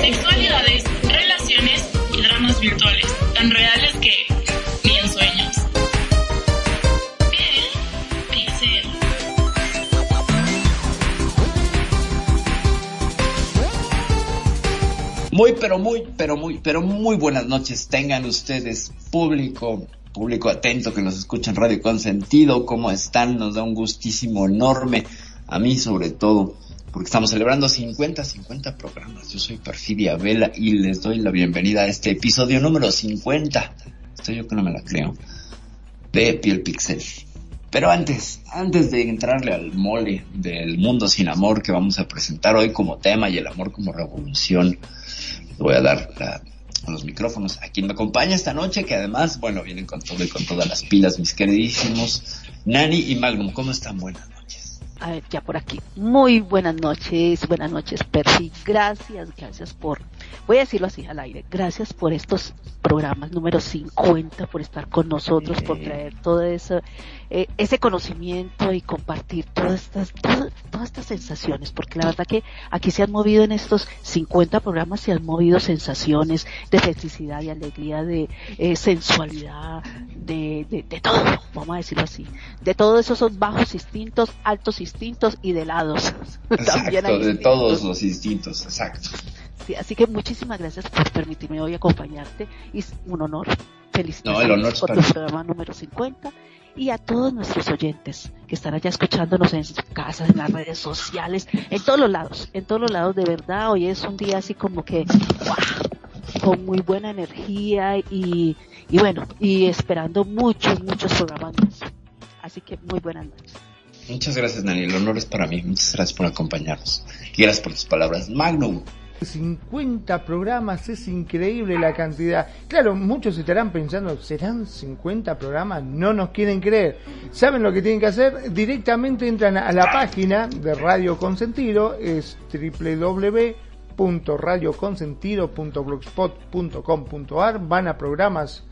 Sexualidades, relaciones y dramas virtuales, tan reales que ni en sueños. Piel, pixel. Muy, pero muy, pero muy, pero muy buenas noches. Tengan ustedes público, público atento que nos escucha en Radio Consentido. ¿Cómo están? Nos da un gustísimo enorme. A mí sobre todo, porque estamos celebrando 50, 50 programas. Yo soy Perfidia Vela y les doy la bienvenida a este episodio número 50. Estoy yo que no me la creo. De Piel Pixel. Pero antes, antes de entrarle al mole del mundo sin amor que vamos a presentar hoy como tema y el amor como revolución, le voy a dar la- los micrófonos a quien me acompaña esta noche, que además, bueno, vienen con todo y con todas las pilas, mis queridísimos Nani y Magnum. ¿Cómo están? Buenas. A ver, ya por aquí. Muy buenas noches, buenas noches, Percy. Gracias, gracias por, voy a decirlo así al aire, gracias por estos programas número 50, por estar con nosotros, por traer todo eso, eh, ese conocimiento y compartir todas estas, todas, todas estas sensaciones, porque la verdad que aquí se han movido en estos 50 programas, se han movido sensaciones de felicidad, de alegría, de eh, sensualidad, de, de, de todo, vamos a decirlo así. De todos esos son bajos instintos, altos instintos y de lados. También hay Exacto, de instintos. todos los instintos, exacto. Sí, así que muchísimas gracias por permitirme hoy acompañarte. Es un honor. Felicidades No, el honor tu programa número 50 y a todos nuestros oyentes que están allá escuchándonos en sus casas, en las redes sociales, en todos los lados, en todos los lados de verdad. Hoy es un día así como que, ¡guau! con muy buena energía y, y bueno, y esperando muchos, muchos programas más. Así que muy buenas noches. Muchas gracias, Nani. El honor es para mí. Muchas gracias por acompañarnos. Y gracias por tus palabras. Magnum. 50 programas, es increíble la cantidad. Claro, muchos estarán pensando, ¿serán 50 programas? No nos quieren creer. ¿Saben lo que tienen que hacer? Directamente entran a la página de Radio Consentido, es www.radioconsentido.blogspot.com.ar, van a programas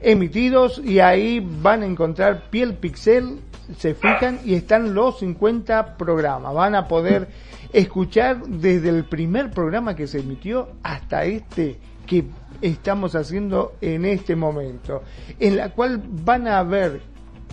emitidos y ahí van a encontrar Piel Pixel, se fijan y están los 50 programas. Van a poder escuchar desde el primer programa que se emitió hasta este que estamos haciendo en este momento, en la cual van a ver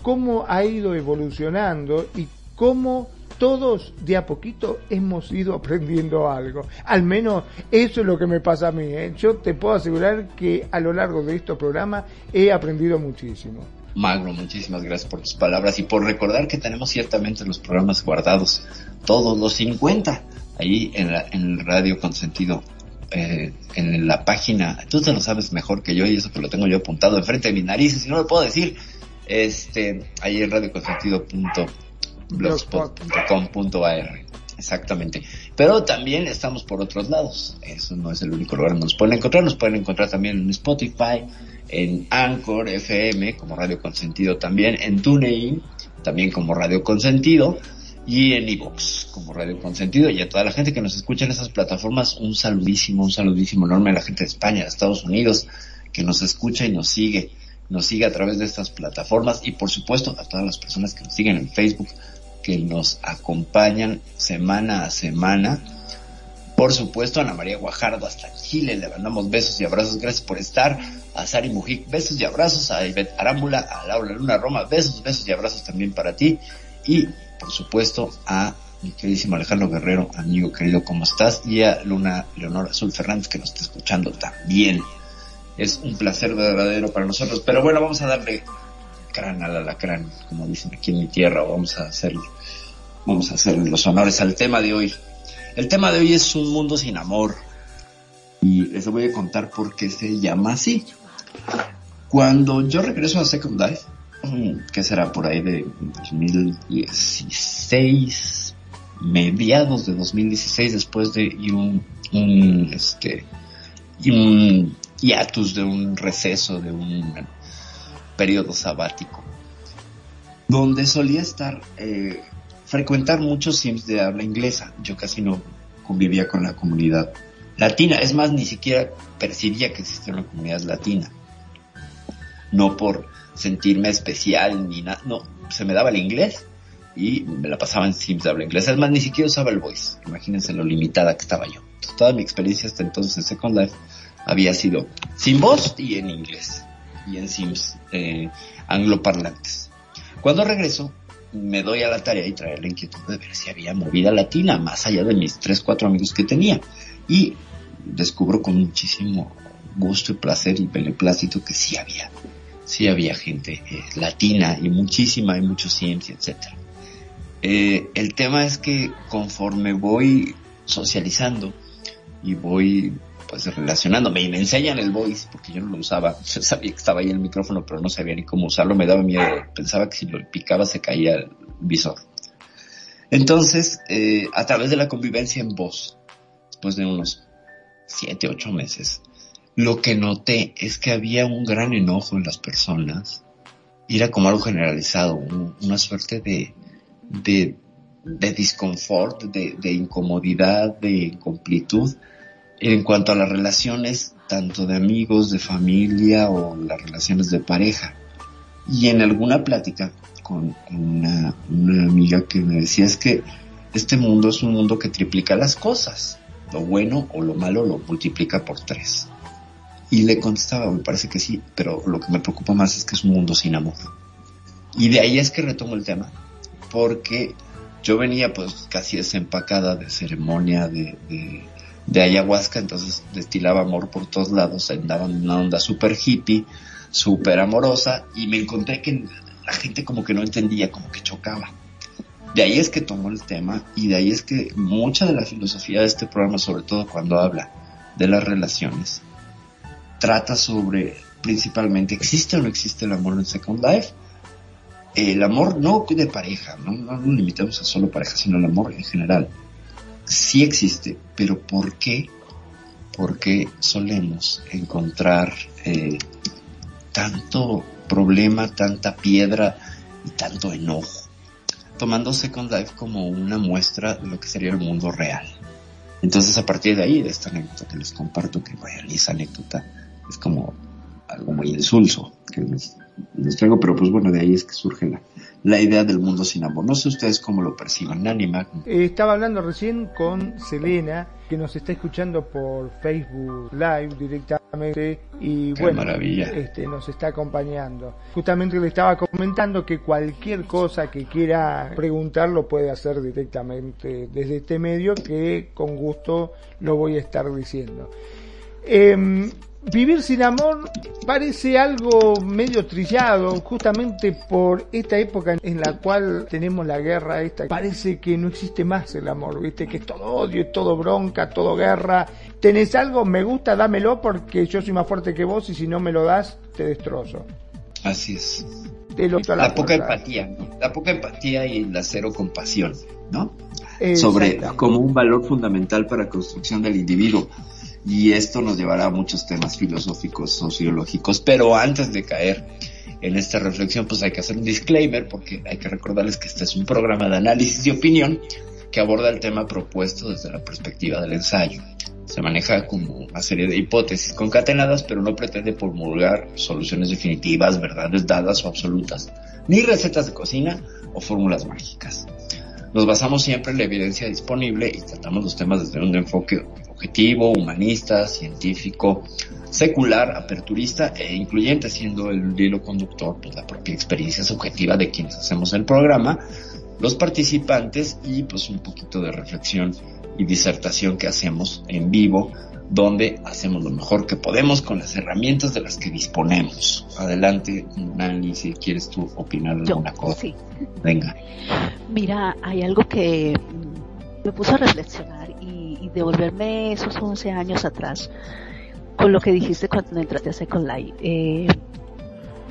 cómo ha ido evolucionando y cómo todos de a poquito hemos ido aprendiendo algo. Al menos eso es lo que me pasa a mí. ¿eh? Yo te puedo asegurar que a lo largo de estos programas he aprendido muchísimo. Magno, muchísimas gracias por tus palabras y por recordar que tenemos ciertamente los programas guardados, todos los 50, ahí en, la, en Radio Consentido, eh, en la página, tú te lo sabes mejor que yo y eso que lo tengo yo apuntado enfrente de mis narices y no lo puedo decir, este, ahí en radioconsentido.blogspot.com.ar. Exactamente. Pero también estamos por otros lados. Eso no es el único lugar donde nos pueden encontrar. Nos pueden encontrar también en Spotify, en Anchor FM, como Radio Consentido también, en TuneIn, también como Radio Consentido, y en Evox, como Radio Consentido. Y a toda la gente que nos escucha en esas plataformas, un saludísimo, un saludísimo enorme a la gente de España, de Estados Unidos, que nos escucha y nos sigue, nos sigue a través de estas plataformas. Y por supuesto, a todas las personas que nos siguen en Facebook, que nos acompañan semana a semana. Por supuesto, Ana María Guajardo hasta Chile, le mandamos besos y abrazos, gracias por estar. A Sari Mujic, besos y abrazos. A Ivette Arámbula, a Laura Luna Roma, besos, besos y abrazos también para ti. Y, por supuesto, a mi queridísimo Alejandro Guerrero, amigo querido, ¿cómo estás? Y a Luna Leonor Azul Fernández, que nos está escuchando también. Es un placer verdadero para nosotros. Pero bueno, vamos a darle crán al alacrán, como dicen aquí en mi tierra, o vamos a hacerle, vamos a hacerle los honores al tema de hoy. El tema de hoy es un mundo sin amor. Y les voy a contar por qué se llama así. Cuando yo regreso a Second Life, que será por ahí de 2016, mediados de 2016 después de un, un este y un hiatus de un receso de un periodo sabático donde solía estar eh, frecuentar muchos sims de habla inglesa yo casi no convivía con la comunidad latina es más ni siquiera percibía que existía una comunidad latina no por sentirme especial ni nada no se me daba el inglés y me la pasaba en Sims de habla inglesa. Es más, ni siquiera usaba el voice. Imagínense lo limitada que estaba yo. toda mi experiencia hasta entonces en Second Life había sido sin voz y en inglés. Y en Sims eh, angloparlantes. Cuando regreso, me doy a la tarea y traer la inquietud de ver si había movida latina, más allá de mis tres, cuatro amigos que tenía. Y descubro con muchísimo gusto y placer y beneplácito que sí había. Sí había gente eh, latina y muchísima y muchos Sims, etcétera. Eh, el tema es que conforme voy socializando y voy pues relacionándome y me enseñan el voice porque yo no lo usaba, yo sabía que estaba ahí el micrófono pero no sabía ni cómo usarlo, me daba miedo, pensaba que si lo picaba se caía el visor. Entonces, eh, a través de la convivencia en voz, después de unos siete, ocho meses, lo que noté es que había un gran enojo en las personas, y era como algo generalizado, una suerte de, de, de disconfort, de, de incomodidad, de incomplitud en cuanto a las relaciones tanto de amigos, de familia o las relaciones de pareja. Y en alguna plática con una, amiga que me decía es que este mundo es un mundo que triplica las cosas. Lo bueno o lo malo lo multiplica por tres. Y le contestaba, me parece que sí, pero lo que me preocupa más es que es un mundo sin amor. Y de ahí es que retomo el tema porque yo venía pues casi desempacada de ceremonia de, ayahuasca, entonces destilaba amor por todos lados, andaba en una onda super hippie, super amorosa, y me encontré que la gente como que no entendía, como que chocaba. De ahí es que tomó el tema y de ahí es que mucha de la filosofía de este programa, sobre todo cuando habla de las relaciones, trata sobre principalmente existe o no existe el amor en Second Life el amor no de pareja, no, no nos limitamos a solo pareja, sino el amor en general. Sí existe, pero ¿por qué? Porque solemos encontrar eh, tanto problema, tanta piedra y tanto enojo, tomando Second Life como una muestra de lo que sería el mundo real. Entonces a partir de ahí, de esta anécdota que les comparto, que bueno, esa anécdota es como algo muy insulso que les, traigo, pero pues bueno, de ahí es que surge la, la idea del mundo sin amor. No sé ustedes cómo lo perciban, Anima. Eh, estaba hablando recién con Selena, que nos está escuchando por Facebook Live directamente y bueno, este, nos está acompañando. Justamente le estaba comentando que cualquier cosa que quiera preguntar lo puede hacer directamente desde este medio, que con gusto lo voy a estar diciendo. Eh, Vivir sin amor parece algo medio trillado, justamente por esta época en la cual tenemos la guerra esta. Parece que no existe más el amor, viste, que es todo odio, es todo bronca, todo guerra. Tenés algo, me gusta, dámelo porque yo soy más fuerte que vos y si no me lo das, te destrozo. Así es. la, poca empatía, la poca empatía y la cero compasión, ¿no? Sobre como un valor fundamental para la construcción del individuo y esto nos llevará a muchos temas filosóficos, sociológicos, pero antes de caer en esta reflexión, pues hay que hacer un disclaimer porque hay que recordarles que este es un programa de análisis y opinión que aborda el tema propuesto desde la perspectiva del ensayo. Se maneja como una serie de hipótesis concatenadas, pero no pretende promulgar soluciones definitivas, verdades dadas o absolutas, ni recetas de cocina o fórmulas mágicas. Nos basamos siempre en la evidencia disponible y tratamos los temas desde un enfoque objetivo, humanista, científico, secular, aperturista e incluyente, siendo el hilo conductor pues, la propia experiencia subjetiva de quienes hacemos el programa, los participantes y pues un poquito de reflexión y disertación que hacemos en vivo, donde hacemos lo mejor que podemos con las herramientas de las que disponemos. Adelante, Nani, si quieres tú opinar alguna cosa. Sí. Venga. Mira, hay algo que me puso a reflexionar devolverme esos 11 años atrás con lo que dijiste cuando entraste a Second Life. Eh,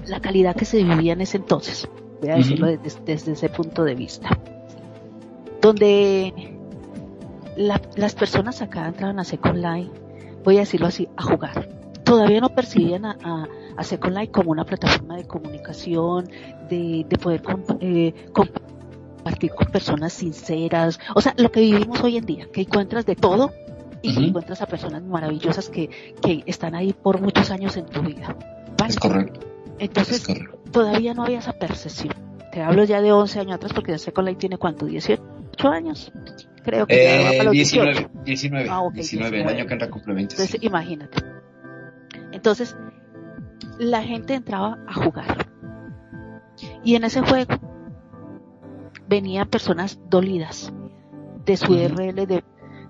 la calidad que se vivía en ese entonces, voy a decirlo desde, ese punto de vista. donde las personas acá entraban a Second Life, voy a decirlo así, a jugar. Todavía no percibían a, a, a Second Life como una plataforma de comunicación, de, de poder eh, compartir con personas sinceras, o sea, lo que vivimos hoy en día, que encuentras de todo y encuentras a personas maravillosas que, que están ahí por muchos años en tu vida. Es correcto. Entonces, todavía no había esa percepción. Te hablo ya de 11 años atrás porque Second Life tiene cuánto, 18 años creo que eh, 19, 19, ah, 19, el año que entra cumple Entonces, imagínate. Entonces, la gente entraba a jugar. Y en ese juego venían personas dolidas de su RL de,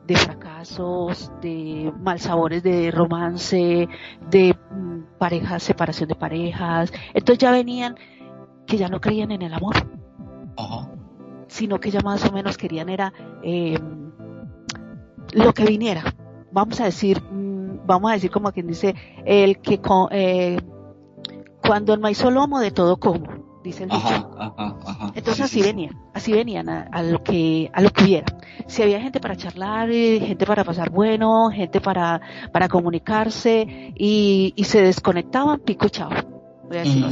de, fracasos, de malsabores de romance, de mm, parejas, separación de parejas. Entonces ya venían que ya no creían en el amor. Ajá sino que ya más o menos querían era eh, lo que viniera. Vamos a decir, mm, vamos a decir como quien dice, el que eh, cuando el maíz lomo de todo como, dice el dicho. Entonces así venían, así venían a, lo que a lo que hubiera. Si había gente para charlar, eh, gente para pasar bueno, gente para para comunicarse y, y se desconectaban, pico chao. Voy a decirlo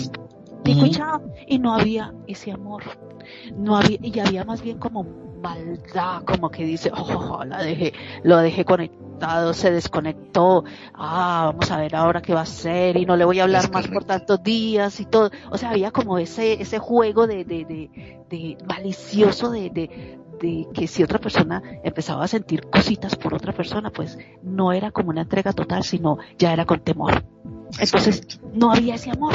Pico chao. Y no había ese amor. No había, y había más bien como maldad, como que dice, oh, la dejé, lo dejé conectado, se desconectó, ah, vamos a ver ahora qué va a hacer y no le voy a hablar más por tantos días y todo. O sea, había como ese, ese juego de, de, de, de malicioso de, de, de que si otra persona empezaba a sentir cositas por otra persona, pues no era como una entrega total, sino ya era con temor. Entonces, no había ese amor.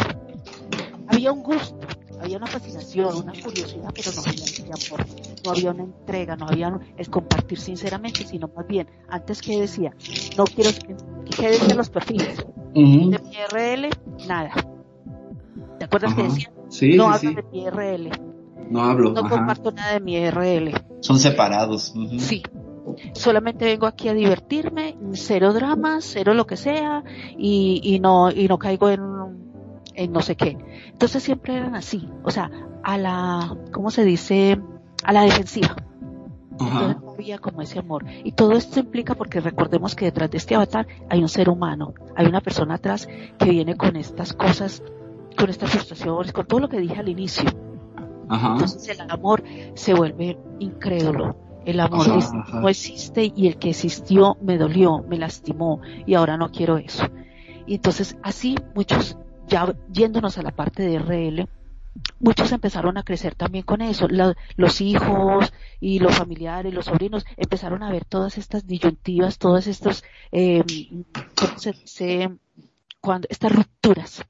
Había un gusto, había una fascinación, una curiosidad, pero no había ese amor, no había una entrega, no había es compartir sinceramente, sino más bien, antes que decía, no quiero, ¿qué decían los perfiles? De mi RL, nada. ¿Te acuerdas que decía? no hablo de mi RL. No hablo. No comparto nada de mi RL. Son separados. Sí. Solamente vengo aquí a divertirme, cero dramas, cero lo que sea, y, y no, y no caigo en en no sé qué. Entonces siempre eran así, o sea, a la, ¿cómo se dice? A la defensiva. Entonces no había como ese amor. Y todo esto implica porque recordemos que detrás de este avatar hay un ser humano, hay una persona atrás que viene con estas cosas, con estas frustraciones, con todo lo que dije al inicio. Entonces el amor se vuelve incrédulo. El amor no existe y el que existió me dolió, me lastimó y ahora no quiero eso. Y entonces así muchos ya yéndonos a la parte de RL, muchos empezaron a crecer también con eso. los hijos y los familiares, los sobrinos, empezaron a ver todas estas disyuntivas, todas estas, eh, cuando, estas rupturas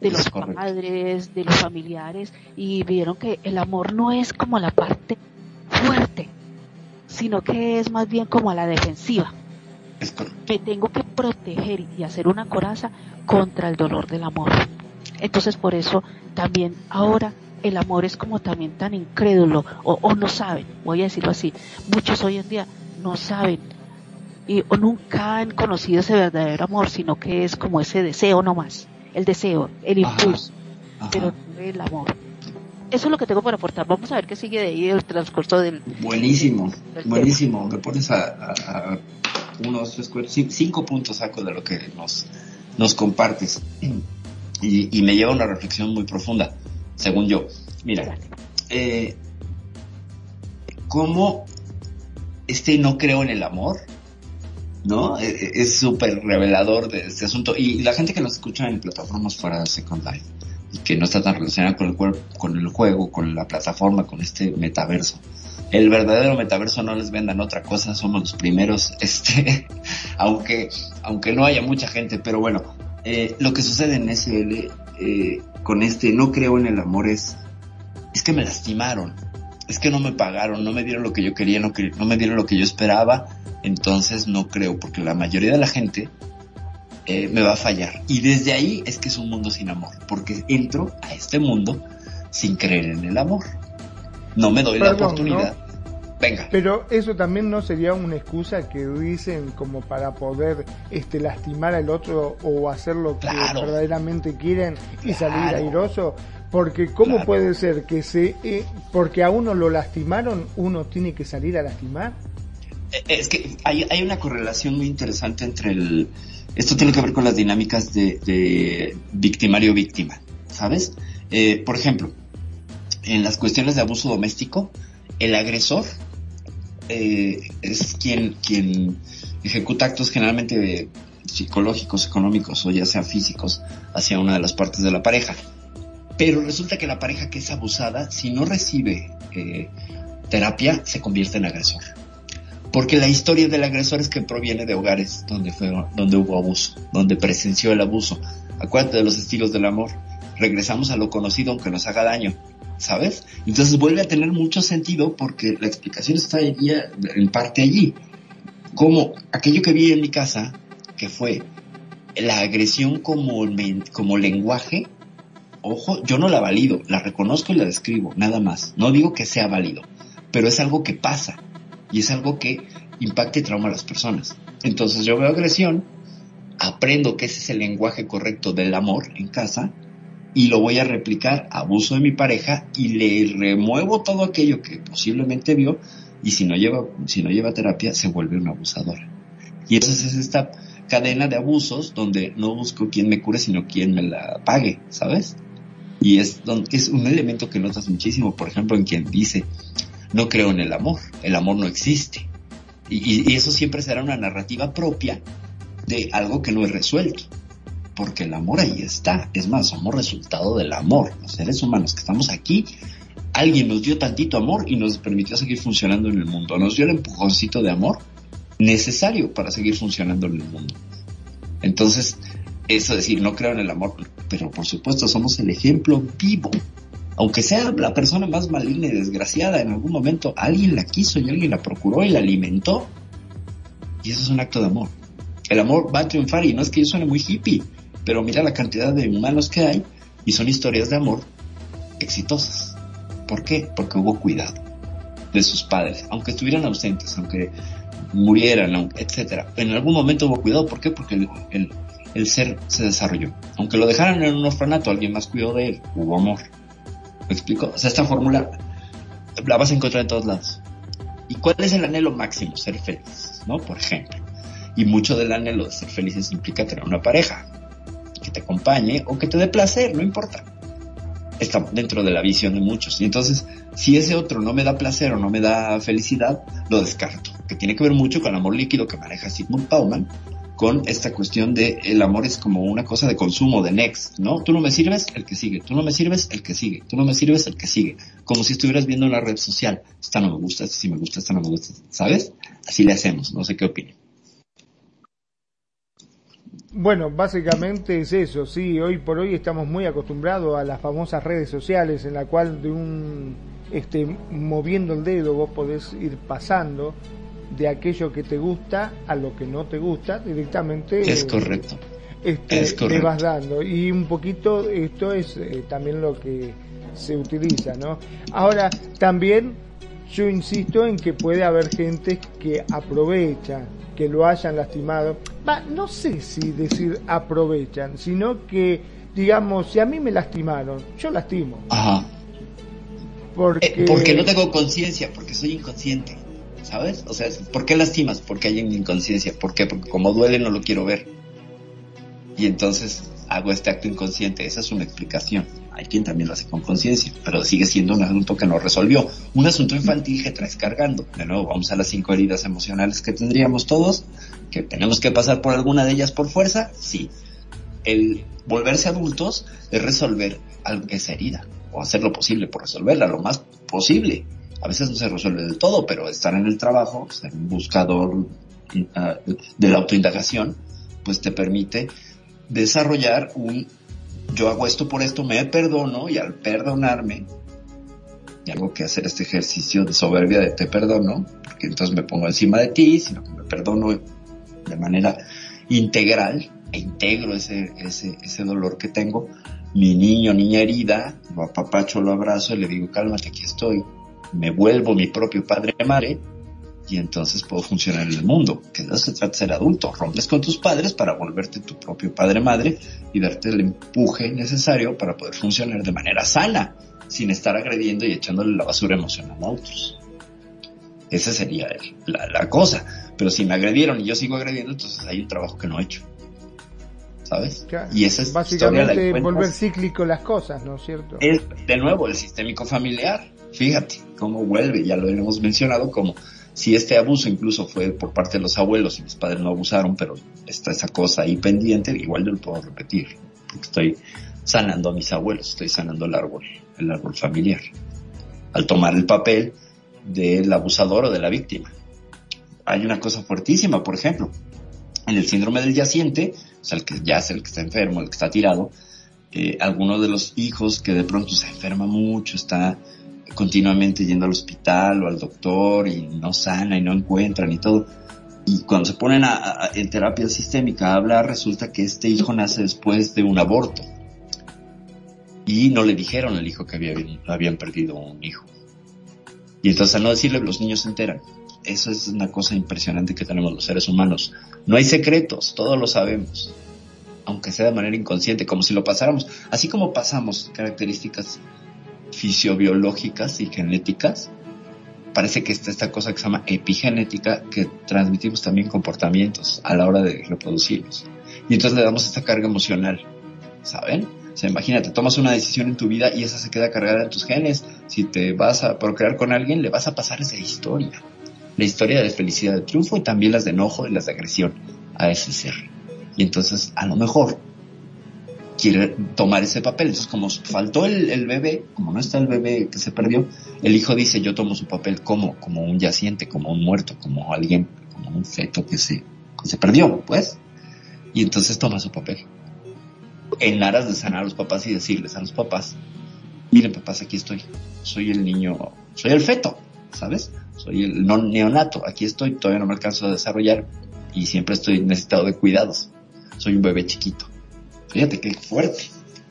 de los padres, de los familiares, y vieron que el amor no es como la parte fuerte, sino que es más bien como a la defensiva. Me tengo que proteger y hacer una coraza contra el dolor del amor. Entonces por eso también ahora el amor es como también tan incrédulo o, no saben, voy a decirlo así, muchos hoy en día no saben y, o nunca han conocido ese verdadero amor, sino que es como ese deseo nomás, el deseo, el impulso, pero no el amor. Eso es lo que tengo para aportar. Vamos a ver qué sigue de ahí el transcurso del... Buenísimo, buenísimo. Me pones a, unos tres, cuatro, cinco puntos saco de lo que nos, nos compartes. Y, me lleva a una reflexión muy profunda, según yo. Mira, eh, ¿cómo este no creo en el amor? ¿No? E, e, es súper revelador de este asunto. Y la gente que nos escucha en plataformas fuera de Second Life que no está tan relacionada con el, con el juego, con la plataforma, con este metaverso. El verdadero metaverso no les vendan otra cosa, somos los primeros, este, aunque, aunque no haya mucha gente, pero bueno, eh, lo que sucede en SL eh, con este no creo en el amor es, es que me lastimaron, es que no me pagaron, no me dieron lo que yo quería, no, no me dieron lo que yo esperaba, entonces no creo, porque la mayoría de la gente eh, me va a fallar. Y desde ahí es que es un mundo sin amor, porque entro a este mundo sin creer en el amor no me doy la oportunidad. Venga. Pero eso también no sería una excusa que dicen como para poder este lastimar al otro o hacer lo que verdaderamente quieren y salir airoso, Porque ¿cómo puede ser que se, eh, porque a uno lo lastimaron, uno tiene que salir a lastimar? Eh, es que hay, hay una correlación muy interesante entre el, esto tiene que ver con las dinámicas de, victimario-víctima, ¿sabes? Eh, por ejemplo, en las cuestiones de abuso doméstico, el agresor eh, es quien, quien ejecuta actos generalmente psicológicos, económicos o ya sean físicos hacia una de las partes de la pareja. Pero resulta que la pareja que es abusada, si no recibe eh, terapia, se convierte en agresor. Porque la historia del agresor es que proviene de hogares donde, fue, donde hubo abuso, donde presenció el abuso. Acuérdate de los estilos del amor. Regresamos a lo conocido aunque nos haga daño. ¿Sabes? Entonces vuelve a tener mucho sentido porque la explicación está en parte allí. Como aquello que vi en mi casa, que fue la agresión como, como lenguaje, ojo, yo no la valido, la reconozco y la describo, nada más. No digo que sea válido, pero es algo que pasa y es algo que impacta y trauma a las personas. Entonces yo veo agresión, aprendo que ese es el lenguaje correcto del amor en casa y lo voy a replicar, abuso de mi pareja y le remuevo todo aquello que posiblemente vio y si no lleva, si no lleva terapia se vuelve un abusador. Y entonces es esta cadena de abusos donde no busco quién me cure, sino quién me la pague, ¿sabes? Y es, es un elemento que notas muchísimo, por ejemplo, en quien dice, no creo en el amor, el amor no existe. Y, eso siempre será una narrativa propia de algo que no es resuelto. Porque el amor ahí está. Es más, somos resultado del amor. Los seres humanos que estamos aquí, alguien nos dio tantito amor y nos permitió seguir funcionando en el mundo. Nos dio el empujoncito de amor necesario para seguir funcionando en el mundo. Entonces, eso decir, no creo en el amor, pero por supuesto somos el ejemplo vivo aunque sea la persona más maligna y desgraciada, en algún momento alguien la quiso y alguien la procuró y la alimentó. Y eso es un acto de amor. El amor va a triunfar y no es que yo suene muy hippie, pero mira la cantidad de humanos que hay y son historias de amor exitosas. ¿Por qué? Porque hubo cuidado de sus padres, aunque estuvieran ausentes, aunque murieran, etcétera. En algún momento hubo cuidado, ¿por qué? Porque el, el ser se desarrolló. Aunque lo dejaran en un orfanato, alguien más cuidó de él, hubo amor. ¿Me explico? O sea, esta fórmula la vas a encontrar en todos lados. ¿Y cuál es el anhelo máximo? Ser feliz, ¿no? Por ejemplo. Y mucho del anhelo de ser felices implica tener una pareja que te acompañe o que te dé placer, no importa. Está dentro de la visión de muchos. Y entonces, si ese otro no me da placer o no me da felicidad, lo descarto. Que tiene que ver mucho con el amor líquido que maneja Sigmund Bauman, con esta cuestión de el amor es como una cosa de consumo, de next, ¿no? Tú no me sirves, el que sigue. Tú no me sirves, el que sigue. Tú no me sirves, el que sigue. Como si estuvieras viendo una red social. Esta no me gusta, esta me gusta, esta no me gusta. ¿Sabes? Así le hacemos. No sé qué opinan. Bueno, básicamente es eso, sí, hoy por hoy estamos muy acostumbrados a las famosas redes sociales en la cual de un este moviendo el dedo vos podés ir pasando de aquello que te gusta a lo que no te gusta directamente. Es correcto. Este, es correcto. Te vas dando. Y un poquito esto es eh, también lo que se utiliza, ¿no? Ahora, también yo insisto en que puede haber gente que aprovecha, que lo hayan lastimado. Va, no sé si decir aprovechan, sino que, digamos, si a mí me lastimaron, yo lastimo. Ajá. Porque, eh, porque no tengo conciencia, porque soy inconsciente. ¿Sabes? O sea, ¿por qué lastimas? Porque hay una inconsciencia. ¿Por qué? Porque como duele no lo quiero ver. Y entonces hago este acto inconsciente. Esa es una explicación. Hay quien también lo hace con conciencia, pero sigue siendo un asunto que no resolvió. Un asunto infantil que traes cargando. De nuevo, vamos a las cinco heridas emocionales que tendríamos todos, que tenemos que pasar por alguna de ellas por fuerza, sí. El volverse adultos es resolver esa herida, o hacer lo posible por resolverla, lo más posible a veces no se resuelve del todo, pero estar en el trabajo, ser un buscador ah, de la autoindagación, pues te permite desarrollar un yo hago esto por esto, me perdono y al perdonarme, algo que hacer este ejercicio de soberbia de te perdono, porque entonces me pongo encima de ti, sino que me perdono de manera integral e integro ese, ese, ese dolor que tengo. Mi niño, niña herida, lo apapacho, lo abrazo y le digo, cálmate, aquí estoy me vuelvo mi propio padre madre y entonces puedo funcionar en el mundo. Que no se trata de ser adulto. Rompes con tus padres para volverte tu propio padre-madre y darte el empuje necesario para poder funcionar de manera sana, sin estar agrediendo y echándole la basura emocional a otros. Esa sería la, la cosa. Pero si me agredieron y yo sigo agrediendo, entonces hay un trabajo que no he hecho. ¿Sabes? Y esa es básicamente volver cíclico las cosas, ¿no es cierto? Es de nuevo el sistémico familiar. Fíjate cómo vuelve, ya lo hemos mencionado, como si este abuso incluso fue por parte de los abuelos y mis padres no abusaron, pero está esa cosa ahí pendiente, igual yo lo puedo repetir, porque estoy sanando a mis abuelos, estoy sanando el árbol, el árbol familiar, al tomar el papel del abusador o de la víctima. Hay una cosa fuertísima, por ejemplo, en el síndrome del yaciente, o sea, el que ya es el que está enfermo, el que está tirado, eh, alguno de los hijos que de pronto se enferma mucho, está continuamente yendo al hospital o al doctor y no sana y no encuentran y todo. Y cuando se ponen a, en terapia sistémica a hablar, resulta que este hijo nace después de un aborto. Y no le dijeron al hijo que había, habían perdido un hijo. Y entonces al no decirle, los niños se enteran. Eso es una cosa impresionante que tenemos los seres humanos. No hay secretos, todos lo sabemos. Aunque sea de manera inconsciente, como si lo pasáramos. Así como pasamos características fisiobiológicas y genéticas, parece que está esta cosa que se llama epigenética, que transmitimos también comportamientos a la hora de reproducirnos. Y entonces le damos esta carga emocional, ¿saben? O sea, imagínate, tomas una decisión en tu vida y esa se queda cargada en tus genes. Si te vas a procrear con alguien, le vas a pasar esa historia. La historia de felicidad, de triunfo y también las de enojo y las de agresión a ese ser. Y entonces, a lo mejor, quiere tomar ese papel. Entonces, como faltó el, bebé, como no está el bebé que se perdió, el hijo dice, yo tomo su papel como, como un yaciente, como un muerto, como alguien, como un feto que se, se perdió, pues. Y entonces toma su papel. En aras de sanar a los papás y decirles a los papás, miren papás, aquí estoy. Soy el niño, soy el feto, ¿sabes? Soy el no neonato, aquí estoy, todavía no me alcanzo a desarrollar y siempre estoy necesitado de cuidados. Soy un bebé chiquito Fíjate qué fuerte,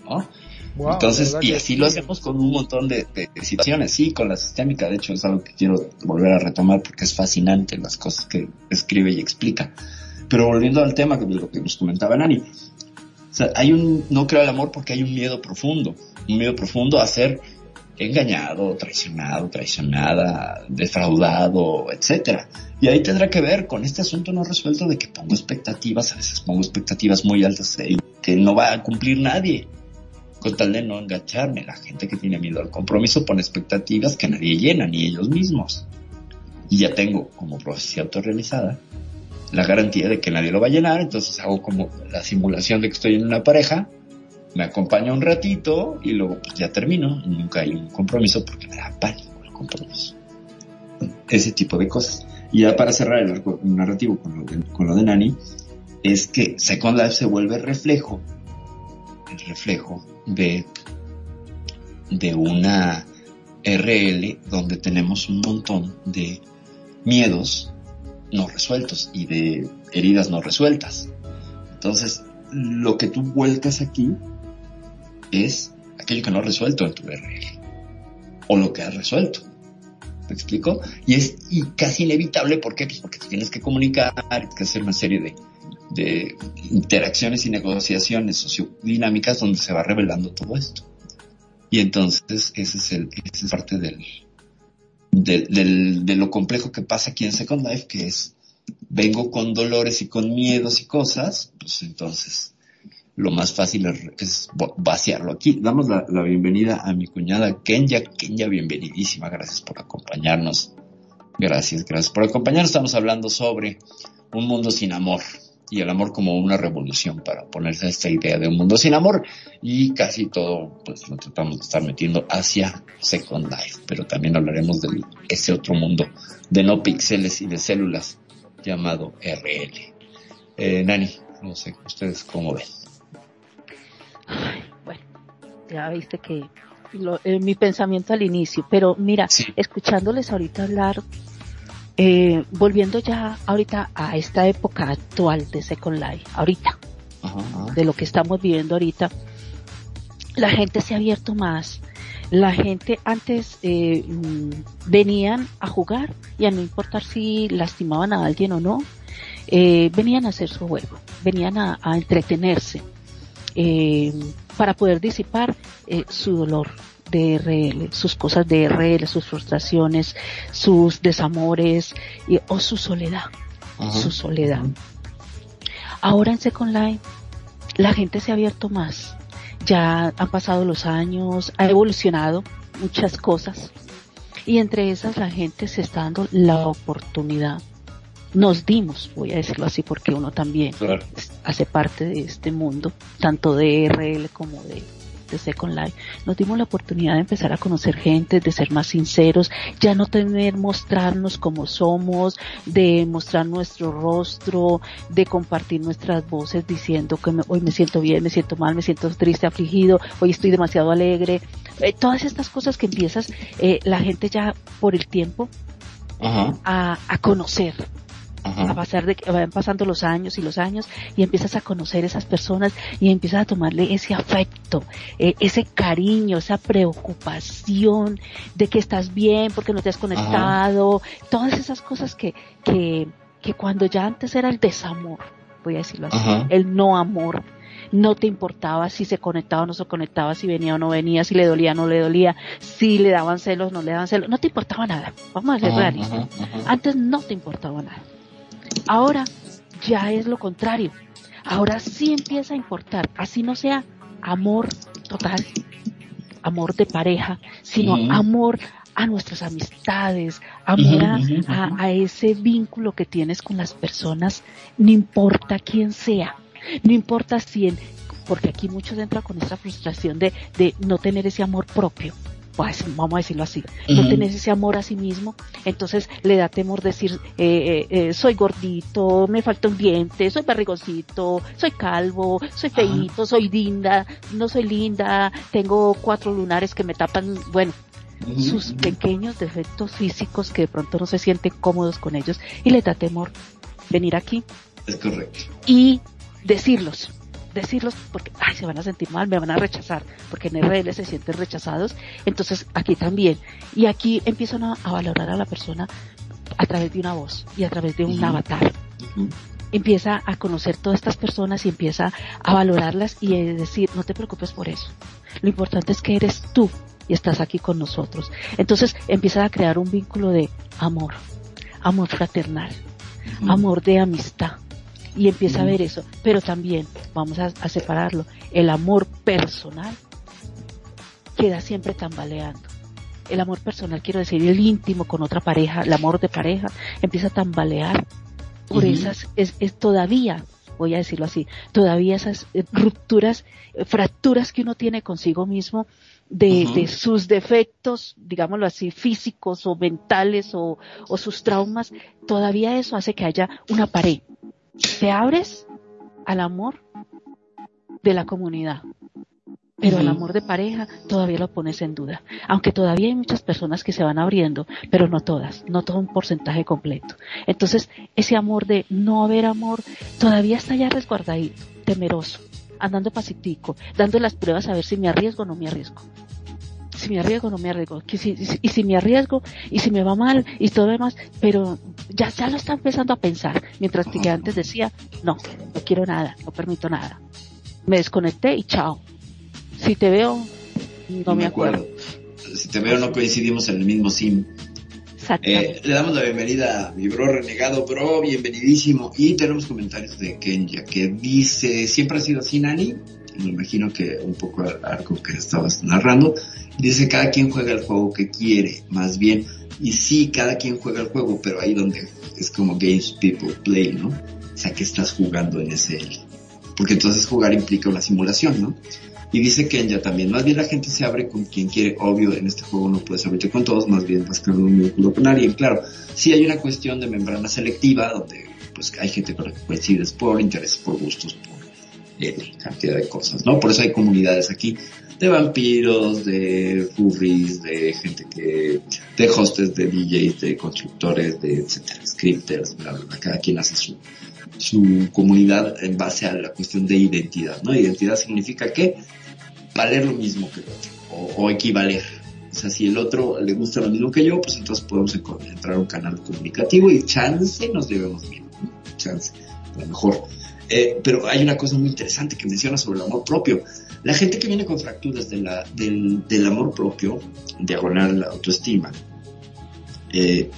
¿no? Entonces, y así lo hacemos con un montón de, situaciones, sí, con la sistémica, de hecho es algo que quiero volver a retomar porque es fascinante las cosas que escribe y explica. Pero volviendo al tema de lo que nos comentaba Nani, o sea, hay un, no creo el amor porque hay un miedo profundo, un miedo profundo a ser engañado, traicionado, traicionada, defraudado, etcétera. Y ahí tendrá que ver con este asunto no resuelto de que pongo expectativas, a veces pongo expectativas muy altas y que no va a cumplir nadie. Con tal de no engancharme, la gente que tiene miedo al compromiso pone expectativas que nadie llena, ni ellos mismos. Y ya tengo como profecía autorrealizada la garantía de que nadie lo va a llenar, entonces hago como la simulación de que estoy en una pareja, me acompaño un ratito y luego pues ya termino, nunca hay un compromiso porque me da pánico el compromiso. Ese tipo de cosas. Y ya para cerrar el narrativo con lo de, con lo de Nani, es que Second Life se vuelve reflejo, el reflejo de, de una RL donde tenemos un montón de miedos no resueltos y de heridas no resueltas. Entonces, lo que tú vuelcas aquí es aquello que no has resuelto en tu RL o lo que has resuelto. ¿Me explico? Y es y casi inevitable, ¿por qué? Pues porque tienes que comunicar, tienes que hacer una serie de, de interacciones y negociaciones sociodinámicas donde se va revelando todo esto. Y entonces ese es el, esa es parte del, del, de lo complejo que pasa aquí en Second Life, que es vengo con dolores y con miedos y cosas, pues entonces lo más fácil es, vaciarlo. Aquí damos la, la, bienvenida a mi cuñada Kenya. Kenya, bienvenidísima, gracias por acompañarnos. Gracias, gracias por acompañarnos. Estamos hablando sobre un mundo sin amor y el amor como una revolución para ponerse a esta idea de un mundo sin amor y casi todo pues lo tratamos de estar metiendo hacia Second Life, pero también hablaremos de ese otro mundo de no píxeles y de células llamado RL. Eh, Nani, no sé, ustedes cómo ven. Bueno, ya viste que eh, mi pensamiento al inicio, pero mira, escuchándoles ahorita hablar eh, volviendo ya ahorita a esta época actual de Second Life, ahorita, de lo que estamos viviendo ahorita, la gente se ha abierto más, la gente antes eh, mm, venían a jugar y a no importar si lastimaban a alguien o no, eh, venían a hacer su juego, venían a, entretenerse eh, para poder disipar su dolor de RL, sus cosas de RL, sus frustraciones, sus desamores o su soledad, su soledad. Ahora en Second Life la gente se ha abierto más, ya han pasado los años, ha evolucionado muchas cosas y entre esas la gente se está dando la oportunidad. Nos dimos, voy a decirlo así porque uno también hace parte de este mundo, tanto de RL como de de Second Life, nos dimos la oportunidad de empezar a conocer gente, de ser más sinceros, ya no tener mostrarnos como somos, de mostrar nuestro rostro, de compartir nuestras voces diciendo que hoy me siento bien, me siento mal, me siento triste, afligido, hoy estoy demasiado alegre. Eh, todas estas cosas que empiezas, eh, la gente ya por el tiempo a, a conocer a pasar de que van pasando los años y los años y empiezas a conocer esas personas y empiezas a tomarle ese afecto, eh, ese cariño, esa preocupación de que estás bien porque no te has conectado, todas esas cosas que, que, que cuando ya antes era el desamor, voy a decirlo así, el no amor, no te importaba si se conectaba o no se conectaba, si venía o no venía, si le dolía o no le dolía, si le daban celos o no le daban celos, no te importaba nada, vamos a ser realistas. Antes no te importaba nada. Ahora ya es lo contrario. Ahora sí empieza a importar, así no sea amor total, amor de pareja, sino amor a nuestras amistades, amor a, ese vínculo que tienes con las personas, no importa quién sea, no importa si en, porque aquí muchos entran con esa frustración de, de no tener ese amor propio pues, vamos a decirlo así, no tenés ese amor a sí mismo, entonces le da temor decir, eh, eh, eh, soy gordito, me falta un diente, soy barrigoncito, soy calvo, soy feito, soy linda, no soy linda, tengo cuatro lunares que me tapan, bueno, sus pequeños defectos físicos que de pronto no se sienten cómodos con ellos y le da temor venir aquí. Es correcto. Y decirlos decirlos porque ay, se van a sentir mal, me van a rechazar, porque en RL se sienten rechazados, entonces aquí también. Y aquí empiezan a, valorar a la persona a través de una voz y a través de un avatar. Empieza a conocer todas estas personas y empieza a valorarlas y a decir, no te preocupes por eso. Lo importante es que eres tú y estás aquí con nosotros. Entonces empieza a crear un vínculo de amor, amor fraternal, amor de amistad, y empieza a ver eso. Pero también vamos a, separarlo. El amor personal queda siempre tambaleando. El amor personal, quiero decir, el íntimo con otra pareja, el amor de pareja, empieza a tambalear por esas, es, es todavía, voy a decirlo así, todavía esas eh, rupturas, eh, fracturas que uno tiene consigo mismo de, de, sus defectos, digámoslo así, físicos o mentales o, o sus traumas, todavía eso hace que haya una pared, te abres al amor de la comunidad, pero el amor de pareja todavía lo pones en duda. Aunque todavía hay muchas personas que se van abriendo, pero no todas, no todo un porcentaje completo. Entonces, ese amor de no haber amor todavía está ya resguardadito, temeroso, andando pasitico, dando las pruebas a ver si me arriesgo o no me arriesgo si me arriesgo no me arriesgo, y si me arriesgo, y si me va mal, y todo lo demás, pero ya, ya lo está empezando a pensar, mientras que antes decía, no, no quiero nada, no permito nada. Me desconecté y chao. Si te veo, no, me acuerdo. Si te veo no coincidimos en el mismo sim. Eh, le damos la bienvenida a mi bro renegado, bro, bienvenidísimo. Y tenemos comentarios de Kenya que dice, siempre ha sido así, Nani me imagino que un poco algo que estabas narrando, dice cada quien juega el juego que quiere, más bien, y sí, cada quien juega el juego, pero ahí donde es como games people play, ¿no? O sea, que estás jugando en ese, porque entonces jugar implica una simulación, ¿no? Y dice Kenya también, más bien la gente se abre con quien quiere, obvio, en este juego no puedes abrirte con todos, más bien vas creando un vínculo con alguien, claro. Sí hay una cuestión de membrana selectiva, donde pues hay gente con la que coincides por intereses, por gustos, por cantidad de cosas, ¿no? Por eso hay comunidades aquí de vampiros, de furries, de gente que, de hostes, de DJs, de constructores, de etcétera, scripters, bla, bla, cada quien hace su, su comunidad en base a la cuestión de identidad, ¿no? Identidad significa que valer lo mismo que el otro, o, equivaler, O sea, si el otro le gusta lo mismo que yo, pues entonces podemos entrar a un canal comunicativo y chance nos llevemos bien. Chance, a lo mejor. Eh, pero hay una cosa muy interesante que menciona sobre el amor propio. La gente que viene con fracturas del, del amor propio, diagonal la autoestima, eh,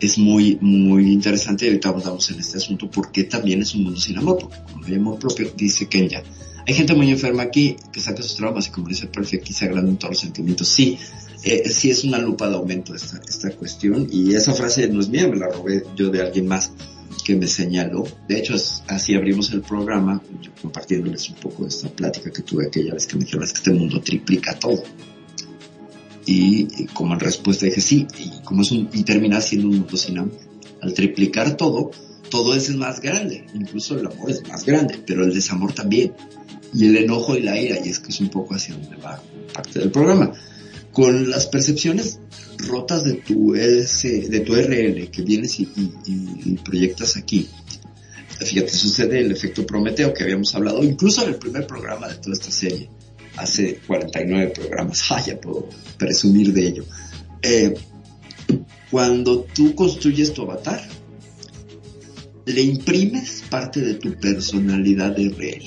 es muy, muy interesante ahorita abordamos en este asunto porque también es un mundo sin amor, porque cuando hay amor propio, dice Kenya, hay gente muy enferma aquí que saca sus traumas y como dice Perfect, y se agrandan todos los sentimientos. Sí, eh, sí es una lupa de aumento esta, esta cuestión y esa frase no es mía, me la robé yo de alguien más que me señaló. De hecho, así abrimos el programa, compartiéndoles un poco de esta plática que tuve aquella vez que me dijeron, es que este mundo triplica todo. Y, como en respuesta dije, sí, y, como es un, y termina siendo un mundo sin amor. Al triplicar todo, todo es más grande, incluso el amor es más grande, pero el desamor también. Y el enojo y la ira, y es que es un poco hacia donde va parte del programa. Con las percepciones rotas de tu S, de tu RL que vienes y, proyectas aquí. Fíjate, sucede el efecto Prometeo que habíamos hablado, incluso en el primer programa de toda esta serie, hace 49 programas, ah, ya puedo presumir de ello. Eh, cuando tú construyes tu avatar, le imprimes parte de tu personalidad de real.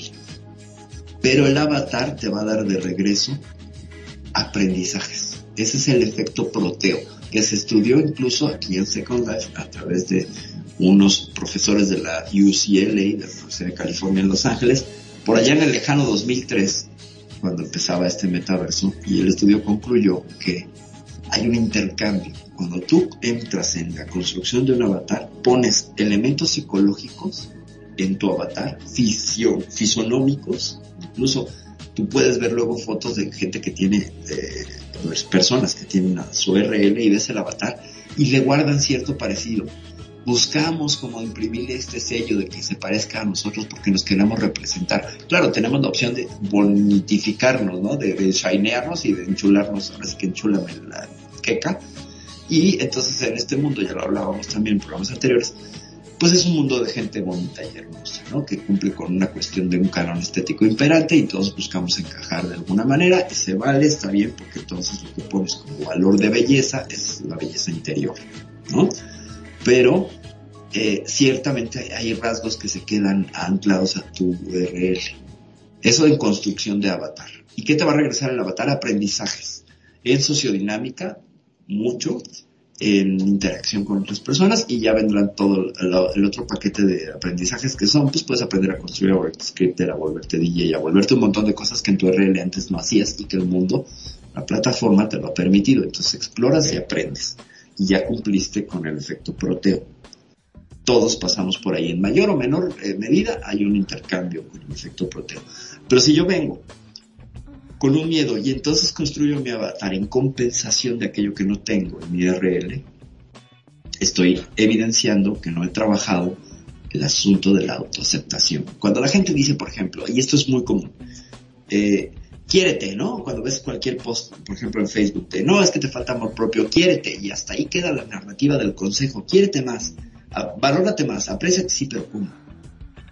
Pero el avatar te va a dar de regreso aprendizajes. Ese es el efecto proteo, que se estudió incluso aquí en Second Life a través de unos profesores de la UCLA, de la Universidad de California en Los Ángeles, por allá en el lejano 2003, cuando empezaba este metaverso, y el estudio concluyó que hay un intercambio. Cuando tú entras en la construcción de un avatar, pones elementos psicológicos en tu avatar, fisio, fisonómicos, incluso tú puedes ver luego fotos de gente que tiene eh, pues, personas que tienen su URL y ves el avatar y le guardan cierto parecido. Buscamos como imprimir este sello de que se parezca a nosotros porque nos queremos representar. Claro, tenemos la opción de bonitificarnos, ¿no? De, de shinearnos y de enchularnos, ahora sí que enchulame la queca. Y entonces en este mundo, ya lo hablábamos también en programas anteriores, pues es un mundo de gente bonita y hermosa, ¿no? Que cumple con una cuestión de un canon estético imperante y todos buscamos encajar de alguna manera y se vale, está bien, porque entonces lo que pones como valor de belleza es la belleza interior, ¿no? Pero eh, ciertamente hay rasgos que se quedan anclados a tu URL. Eso en construcción de avatar. ¿Y qué te va a regresar el avatar? Aprendizajes. En sociodinámica, mucho, en interacción con otras personas y ya vendrán todo el, otro paquete de aprendizajes que son, pues puedes aprender a construir, a volverte scripter, a volverte DJ, a volverte un montón de cosas que en tu RL antes no hacías y que el mundo, la plataforma te lo ha permitido. Entonces exploras y aprendes y ya cumpliste con el efecto proteo. Todos pasamos por ahí. En mayor o menor eh, medida hay un intercambio con el efecto proteo. Pero si yo vengo con un miedo y entonces construyo mi avatar en compensación de aquello que no tengo en mi RL, estoy evidenciando que no he trabajado el asunto de la autoaceptación. Cuando la gente dice, por ejemplo, y esto es muy común, eh, quiérete, ¿no? Cuando ves cualquier post, por ejemplo en Facebook, de no, es que te falta amor propio, quiérete, y hasta ahí queda la narrativa del consejo, quiérete más, valórate más, apreciate, sí, pero ¿cómo?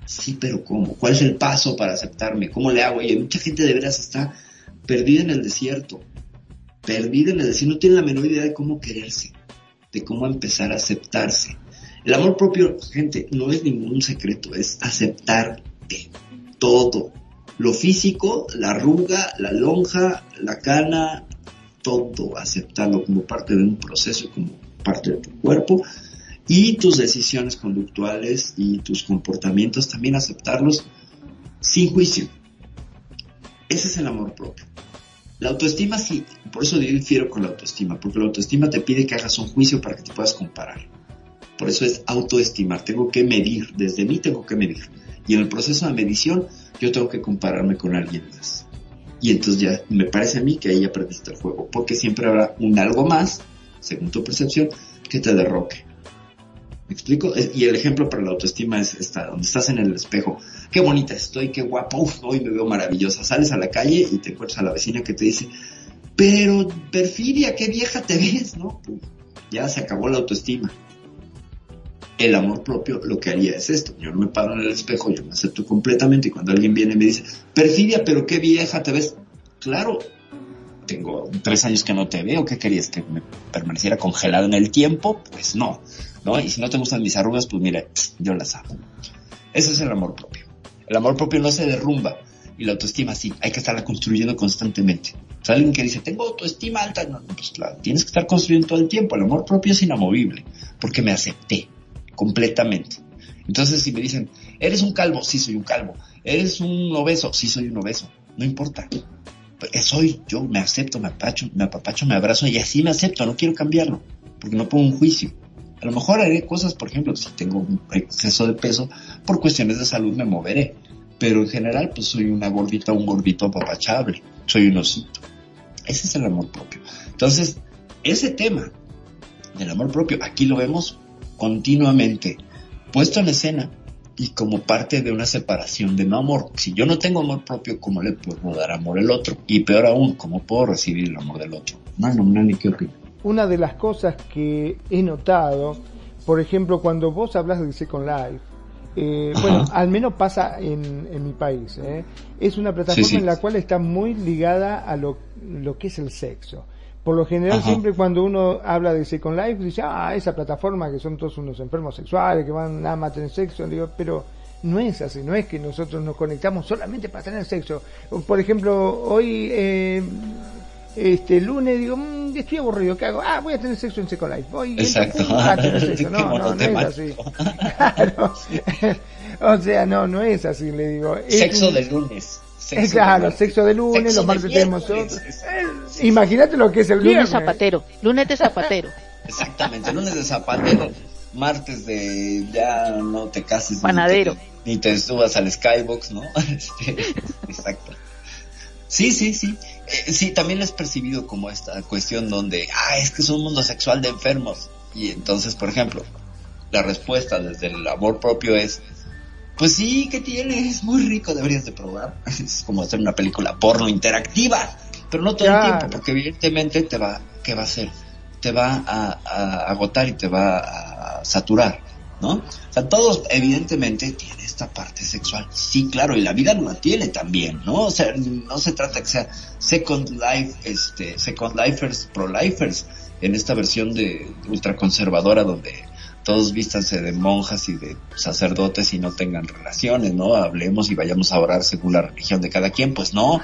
Sí, pero ¿cómo? ¿Cuál es el paso para aceptarme? ¿Cómo le hago? Y mucha gente de veras está perdida en el desierto, perdida en el desierto, no tiene la menor idea de cómo quererse, de cómo empezar a aceptarse. El amor propio, gente, no es ningún secreto, es aceptarte todo. Lo físico, la arruga, la lonja, la cana, todo, aceptarlo como parte de un proceso, como parte de tu cuerpo. Y tus decisiones conductuales y tus comportamientos también aceptarlos sin juicio. Ese es el amor propio. La autoestima sí, por eso yo difiero con la autoestima, porque la autoestima te pide que hagas un juicio para que te puedas comparar. Por eso es autoestimar, tengo que medir, desde mí tengo que medir. Y en el proceso de medición yo tengo que compararme con alguien más. Y entonces ya me parece a mí que ahí aprendiste el juego, porque siempre habrá un algo más, según tu percepción, que te derroque. ¿Me explico? Eh, y el ejemplo para la autoestima es esta, donde estás en el espejo. Qué bonita estoy, qué guapa, uf, hoy me veo maravillosa. Sales a la calle y te encuentras a la vecina que te dice, pero perfidia, qué vieja te ves, ¿no? ya se acabó la autoestima. El amor propio lo que haría es esto. Yo me paro en el espejo, yo me acepto completamente y cuando alguien viene y me dice, perfidia, pero qué vieja te ves. Claro, tengo tres años que no te veo, ¿qué querías? ¿Que me permaneciera congelado en el tiempo? Pues no, ¿no? Y si no te gustan mis arrugas, pues mira, yo las amo. Ese es el amor propio. El amor propio no se derrumba y la autoestima sí, hay que estarla construyendo constantemente. O alguien que dice, tengo autoestima alta, no, pues claro, tienes que estar construyendo todo el tiempo. El amor propio es inamovible, porque me acepté completamente. Entonces, si me dicen, eres un calvo, sí soy un calvo. Eres un obeso, sí soy un obeso. No importa. Soy yo, me acepto, me apacho, me apapacho, me abrazo y así me acepto, no quiero cambiarlo, porque no pongo un juicio. A lo mejor haré cosas, por ejemplo, si tengo un exceso de peso, por cuestiones de salud me moveré. Pero en general, pues soy una gordita, un gordito apapachable. Soy un osito. Ese es el amor propio. Entonces, ese tema del amor propio, aquí lo vemos continuamente puesto en escena y como parte de una separación de no amor. Si yo no tengo amor propio, ¿cómo le puedo dar amor al otro? Y peor aún, ¿cómo puedo recibir el amor del otro? No, no, ni qué opino. Una de las cosas que he notado, por ejemplo, cuando vos hablas de Second Life, eh, bueno, al menos pasa en, en mi país, ¿eh? es una plataforma en la cual está muy ligada a lo, lo que es el sexo. Por lo general, siempre cuando uno habla de Second Life, dice, ah, esa plataforma que son todos unos enfermos sexuales, que van nada más a tener sexo. Digo, pero no es así, no es que nosotros nos conectamos solamente para tener sexo. Por ejemplo, hoy, eh, este lunes, digo, mmm, estoy aburrido, ¿qué hago? Ah, voy a tener sexo en Second Life. Voy Exacto. A tener sexo. No, no, no es así. Claro. o sea, no, no es así, le digo. Sexo de lunes. Sexo claro, de sexo de lunes, sexo los martes tenemos otros. Imagínate lo que es el lunes. Lunes zapatero, lunes de zapatero. Exactamente, lunes de zapatero, martes de ya no te cases. Panadero. Ni te, subas al skybox, ¿no? Este, exacto. Sí, sí, sí. Eh, sí, también es percibido como esta cuestión donde, ah, es que es un mundo sexual de enfermos. Y entonces, por ejemplo, la respuesta desde el amor propio es, pues sí, ¿qué tiene? Es muy rico, deberías de probar. Es como hacer una película porno interactiva, pero no todo el tiempo, porque evidentemente te va, ¿qué va a hacer? Te va a, agotar y te va a saturar, ¿no? O sea, todos evidentemente tienen esta parte sexual. Sí, claro, y la vida la tiene también, ¿no? O sea, no se trata que sea Second Life, este, Second Lifers, Pro Lifers, en esta versión de ultraconservadora donde todos vístanse de monjas y de sacerdotes y no tengan relaciones, ¿no? Hablemos y vayamos a orar según la religión de cada quien, pues no.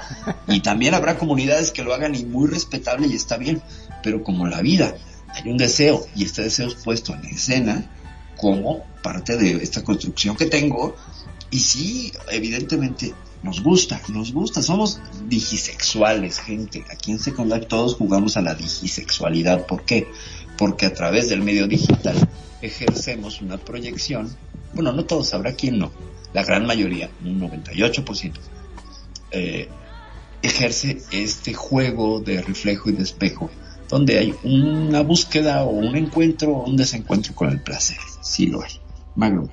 Y también habrá comunidades que lo hagan y muy respetable y está bien, pero como la vida, hay un deseo y este deseo es puesto en escena como parte de esta construcción que tengo y sí, evidentemente nos gusta, nos gusta, somos digisexuales, gente. Aquí en Second Life todos jugamos a la digisexualidad. ¿Por qué? Porque a través del medio digital ejercemos una proyección, bueno, no todos, habrá quien no, la gran mayoría, un 98%, eh, ejerce este juego de reflejo y de espejo, donde hay una búsqueda o un encuentro o un desencuentro con el placer. Sí lo hay. Magno,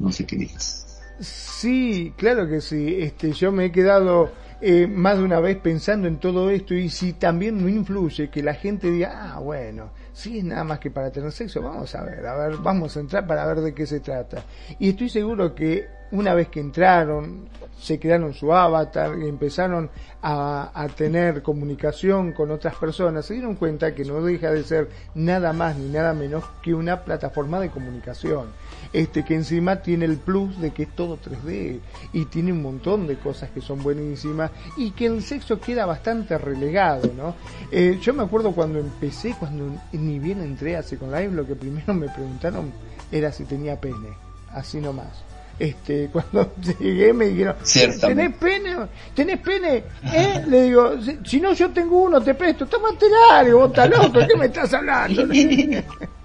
no sé qué digas. Sí, claro que sí. Este, yo me he quedado eh, más de una vez pensando en todo esto y si también no influye que la gente diga, ah, bueno, si es nada más que para tener sexo, vamos a ver, a ver, vamos a entrar para ver de qué se trata. Y estoy seguro que una vez que entraron, se crearon su avatar y empezaron a, a, tener comunicación con otras personas, se dieron cuenta que no deja de ser nada más ni nada menos que una plataforma de comunicación. Este que encima tiene el plus de que es todo 3D y tiene un montón de cosas que son buenísimas y que el sexo queda bastante relegado, ¿no? Eh, yo me acuerdo cuando empecé, cuando ni bien entré a Second Live, lo que primero me preguntaron era si tenía pene, así nomás este, cuando llegué me dijeron, ¿tenés pene? ¿Tenés pene? ¿Eh? Le digo, si no yo tengo uno, te presto, tómate largo, vos estás loco, ¿qué me estás hablando?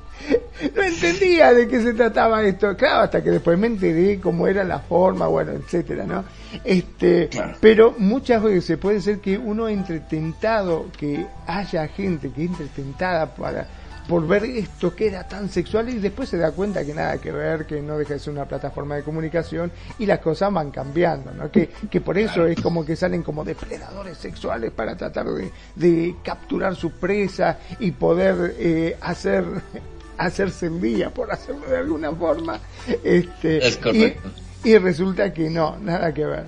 no entendía de qué se trataba esto, claro, hasta que después me enteré cómo era la forma, bueno, etcétera, ¿no? Este, pero muchas veces puede ser que uno entre tentado, que haya gente que entre tentada para por ver esto que era tan sexual y después se da cuenta que nada que ver, que no deja de ser una plataforma de comunicación y las cosas van cambiando, ¿no? Que, que por eso es como que salen como depredadores sexuales para tratar de, de capturar su presa y poder eh, hacer hacerse el día, por hacerlo de alguna forma. Este, es correcto. Y, y resulta que no, nada que ver.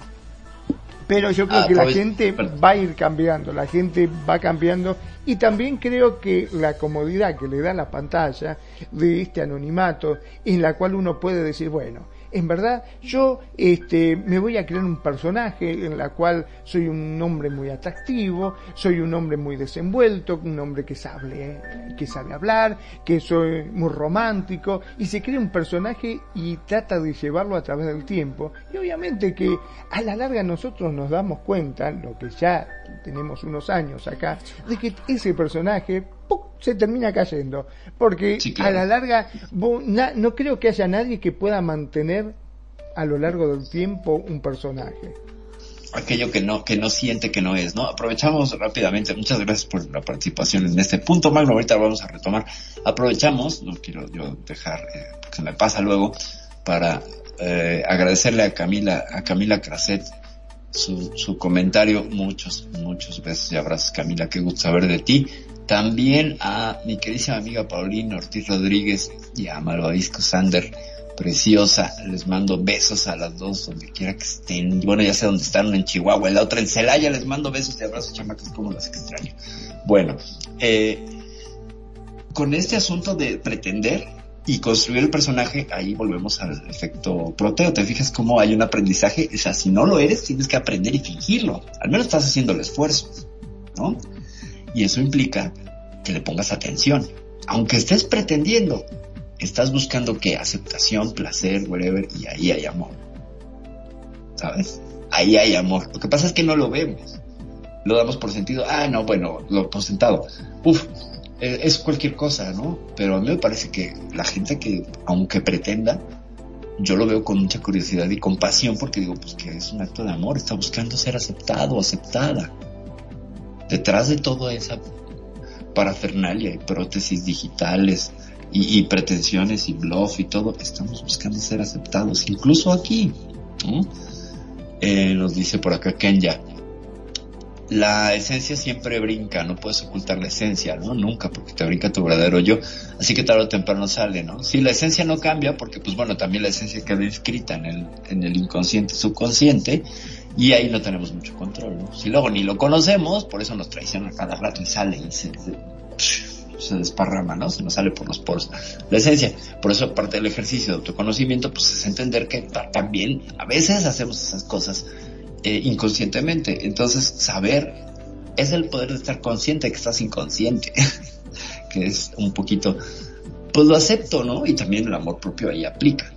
Pero yo creo que la gente va a ir cambiando, la gente va cambiando y también creo que la comodidad que le da la pantalla de este anonimato en la cual uno puede decir, bueno, en verdad yo este, me voy a crear un personaje en la cual soy un hombre muy atractivo, soy un hombre muy desenvuelto, un hombre que sabe, que sabe hablar, que soy muy romántico y se crea un personaje y trata de llevarlo a través del tiempo. Y obviamente que a la larga nosotros nos damos cuenta, lo que ya tenemos unos años acá, de que ese personaje se termina cayendo. Porque a la larga no creo que haya nadie que pueda mantener a lo largo del tiempo un personaje. Aquello que no, que no siente que no es, ¿no? Aprovechamos rápidamente, muchas gracias por la participación en este punto, Magno, ahorita vamos a retomar. Aprovechamos, no quiero yo dejar, eh, porque se me pasa luego, para eh, agradecerle a Camila, a Camila Craset, su, su comentario, muchos, muchos besos y abrazos Camila, qué gusto saber de ti. También a mi queridísima amiga Paulina Ortiz Rodríguez y a Malvavisco Sander, preciosa. Les mando besos a las dos donde quiera que estén. bueno, ya sé dónde están, en Chihuahua, la otra en Celaya. Les mando besos y abrazos, chamacas, como las extraño. Bueno, eh, con este asunto de pretender y construir el personaje, ahí volvemos al efecto proteo. Te fijas cómo hay un aprendizaje. O sea, si no lo eres, tienes que aprender y fingirlo. Al menos estás haciendo el esfuerzo, ¿no? Y eso implica que le pongas atención. Aunque estés pretendiendo, estás buscando que aceptación, placer, whatever, y ahí hay amor. ¿Sabes? Ahí hay amor. Lo que pasa es que no lo vemos. Lo damos por sentido. Ah, no, bueno, lo por sentado. Uf, e, es cualquier cosa, ¿no? Pero a mí me parece que la gente que, aunque pretenda, yo lo veo con mucha curiosidad y compasión porque digo, pues que es un acto de amor, está buscando ser aceptado, aceptada detrás de toda esa parafernalia y prótesis digitales y, pretensiones y bluff y todo, estamos buscando ser aceptados, incluso aquí. Eh, nos dice por acá Kenya, la esencia siempre brinca, no puedes ocultar la esencia, ¿no? Nunca, porque te brinca tu verdadero yo, así que tarde o temprano sale, ¿no? Si la esencia no cambia, porque pues bueno, también la esencia queda inscrita en el, en el inconsciente subconsciente, y ahí no tenemos mucho control, ¿no? Si luego ni lo conocemos, por eso nos traiciona cada rato y sale y se, se desparrama, ¿no? Se nos sale por los poros. La esencia. Por eso parte del ejercicio de autoconocimiento, pues es entender que también a veces hacemos esas cosas eh, inconscientemente. Entonces, saber es el poder de estar consciente que estás inconsciente, que es un poquito, pues lo acepto, ¿no? Y también el amor propio ahí aplica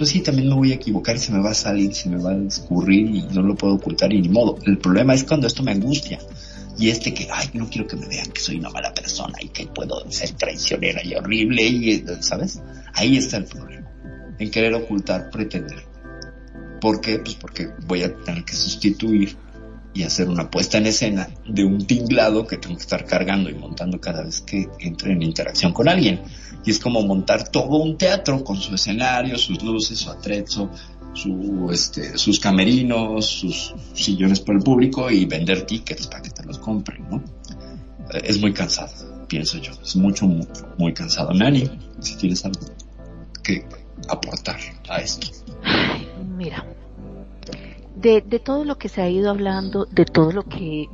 pues sí, también me voy a equivocar y se me va a salir, se me va a escurrir y no lo puedo ocultar ni modo. El problema es cuando esto me angustia. Y este que, ay, no quiero que me vean que soy una mala persona y que puedo ser traicionera y horrible y, ¿sabes? Ahí está el problema. En querer ocultar, pretender. ¿Por qué? Pues porque voy a tener que sustituir y hacer una puesta en escena de un tinglado que tengo que estar cargando y montando cada vez que entre en interacción con alguien y es como montar todo un teatro con su escenario, sus luces, su atrezzo, su, este, sus camerinos, sus sillones para el público y vender tickets para que te los compren, ¿no? Es muy cansado, pienso yo. Es mucho, muy, muy cansado. Nani, si tienes algo que aportar a esto. Mira, de, de, todo lo que se ha ido hablando, de todo lo que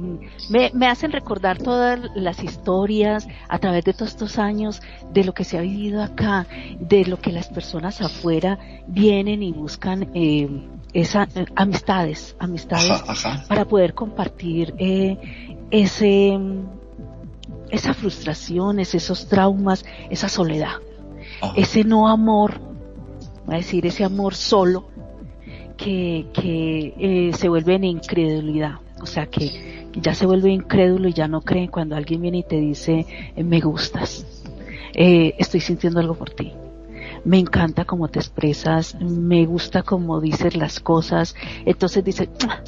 me, me, hacen recordar todas las historias a través de todos estos años, de lo que se ha vivido acá, de lo que las personas afuera vienen y buscan eh, esa, eh, amistades, amistades para poder compartir eh, ese, esa frustraciones, esos traumas, esa soledad, ese no amor, va a decir ese amor solo que, que eh, se vuelve en incredulidad, o sea que ya se vuelve incrédulo y ya no cree. Cuando alguien viene y te dice eh, me gustas, eh, estoy sintiendo algo por ti, me encanta cómo te expresas, me gusta cómo dices las cosas, entonces dice, ah,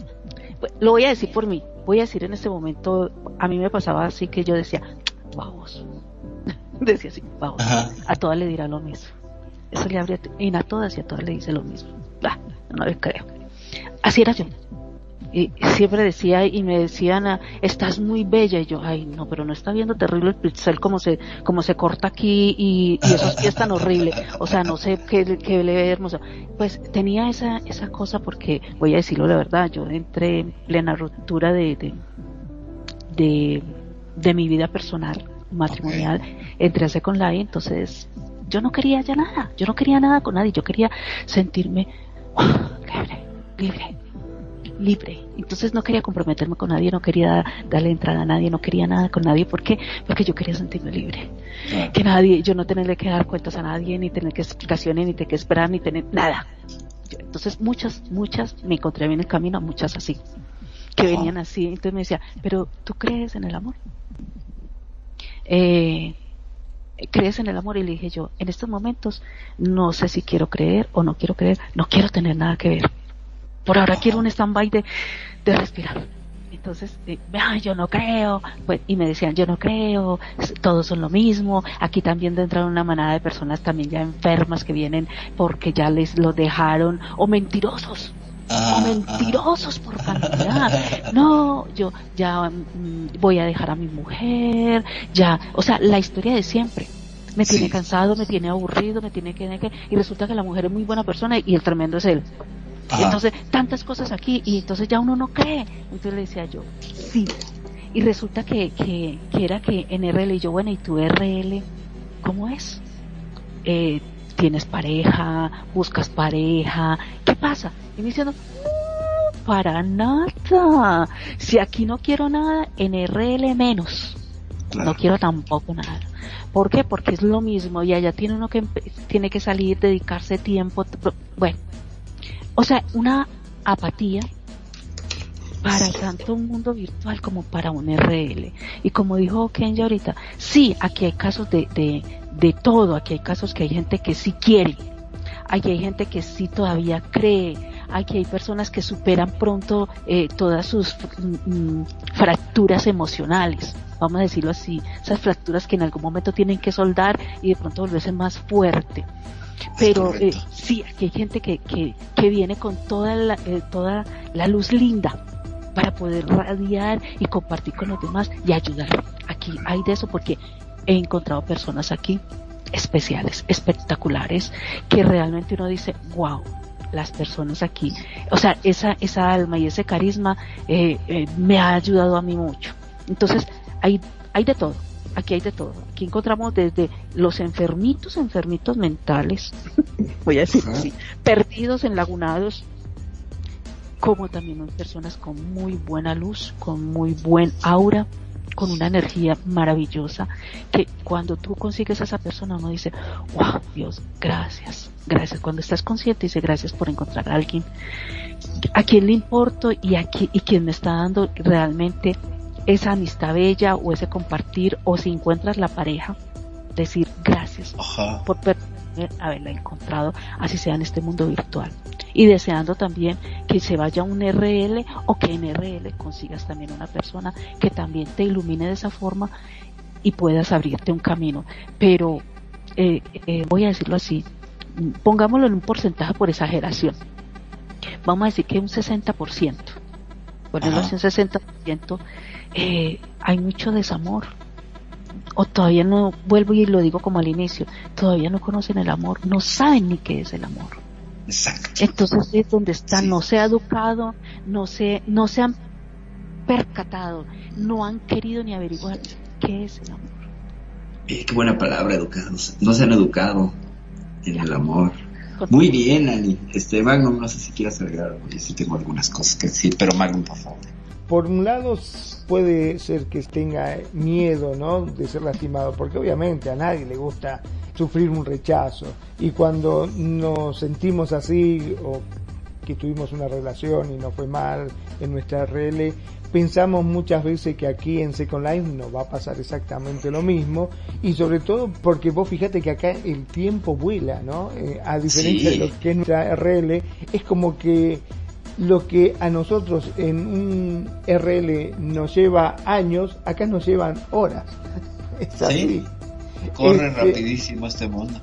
lo voy a decir por mí, voy a decir en este momento, a mí me pasaba así que yo decía, vamos, decía así, vamos, a todas le dirá lo mismo. Eso le abre, y a todas y a todas le dice lo mismo. Ah, no les creo. Así era yo. y siempre decía y me decían ah, estás muy bella y yo ay no pero no está viendo terrible el pixel como se como se corta aquí y, y esos pies tan horrible o sea no sé qué, qué le ve hermoso pues tenía esa esa cosa porque voy a decirlo la verdad yo entré en plena ruptura de de, de, de mi vida personal matrimonial entré a Second Life entonces yo no quería ya nada yo no quería nada con nadie yo quería sentirme libre libre libre. Entonces no quería comprometerme con nadie, no quería darle entrada a nadie, no quería nada con nadie. ¿Por qué? Porque yo quería sentirme libre. Que nadie, yo no tenerle que dar cuentas a nadie, ni tener que explicaciones, ni tener que esperar, ni tener nada. entonces muchas, muchas me encontré bien el camino, muchas así, que venían así. Entonces me decía, pero ¿tú crees en el amor? Eh, ¿Crees en el amor? Y le dije yo, en estos momentos no sé si quiero creer o no quiero creer, no quiero tener nada que ver por ahora quiero un stand-by de, de respirar. Entonces, eh, yo no creo, pues, y me decían, yo no creo, todos son lo mismo, aquí también de una manada de personas también ya enfermas que vienen porque ya les lo dejaron, o mentirosos, o mentirosos por cantidad. No, yo ya mm, voy a dejar a mi mujer, ya, o sea, la historia de siempre. Me tiene cansado, me tiene aburrido, me tiene que, que- y resulta que la mujer es muy buena persona y el tremendo es él. Ajá. Entonces, tantas cosas aquí y entonces ya uno no cree. Entonces le decía yo, sí. Y resulta que, que, que era que en RL y yo, bueno, ¿y tu RL cómo es? Eh, ¿Tienes pareja? ¿Buscas pareja? ¿Qué pasa? Y me diciendo, no, para nada. Si aquí no quiero nada, en RL menos. Claro. No quiero tampoco nada. ¿Por qué? Porque es lo mismo y allá tiene uno que tiene que salir, dedicarse tiempo, bueno. O sea, una apatía para tanto un mundo virtual como para un RL. Y como dijo Kenya ahorita, sí, aquí hay casos de, de, de todo, aquí hay casos que hay gente que sí quiere, aquí hay gente que sí todavía cree, aquí hay personas que superan pronto eh, todas sus mm, mm, fracturas emocionales, vamos a decirlo así, esas fracturas que en algún momento tienen que soldar y de pronto volverse más fuerte. Pero eh, sí, aquí hay gente que, que, que viene con toda la, eh, toda la luz linda para poder radiar y compartir con los demás y ayudar. Aquí hay de eso porque he encontrado personas aquí especiales, espectaculares, que realmente uno dice, wow, las personas aquí, o sea, esa, esa alma y ese carisma eh, eh, me ha ayudado a mí mucho. Entonces, hay, hay de todo, aquí hay de todo. Aquí encontramos desde los enfermitos, enfermitos mentales, voy a decir así, perdidos, enlagunados, como también personas con muy buena luz, con muy buen aura, con una energía maravillosa, que cuando tú consigues a esa persona uno dice, wow, Dios, gracias, gracias. Cuando estás consciente dice gracias por encontrar a alguien a quien le importo y a qui- y quien me está dando realmente esa amistad bella o ese compartir o si encuentras la pareja, decir gracias Ajá. por haberla encontrado, así sea en este mundo virtual. Y deseando también que se vaya un RL o que en RL consigas también una persona que también te ilumine de esa forma y puedas abrirte un camino. Pero eh, eh, voy a decirlo así, pongámoslo en un porcentaje por exageración. Vamos a decir que un 60%, ponerlo Ajá. así un 60%, eh, hay mucho desamor o todavía no, vuelvo y lo digo como al inicio, todavía no conocen el amor, no saben ni qué es el amor. Exacto. Entonces es donde están, Sí. no se ha educado, no se, no se han percatado, no han querido ni averiguar qué es el amor. Eh, qué buena palabra, educados. No se han educado en el amor. Muy bien, Ani. Este, Magnum, no sé si quieras agregar algo. Yo sí tengo algunas cosas que decir, pero Magnum, por favor. Por un lado puede ser que tenga miedo, ¿no? De ser lastimado, porque obviamente a nadie le gusta sufrir un rechazo. Y cuando nos sentimos así o que tuvimos una relación y no fue mal en nuestra RL, pensamos muchas veces que aquí en Second Life no va a pasar exactamente lo mismo y sobre todo porque vos fíjate que acá el tiempo vuela, ¿no? Eh, a diferencia Sí. de lo que es nuestra RL, es como que lo que a nosotros en un RL nos lleva años, acá nos llevan horas. Es así. Sí. Corre Este, rapidísimo este mundo.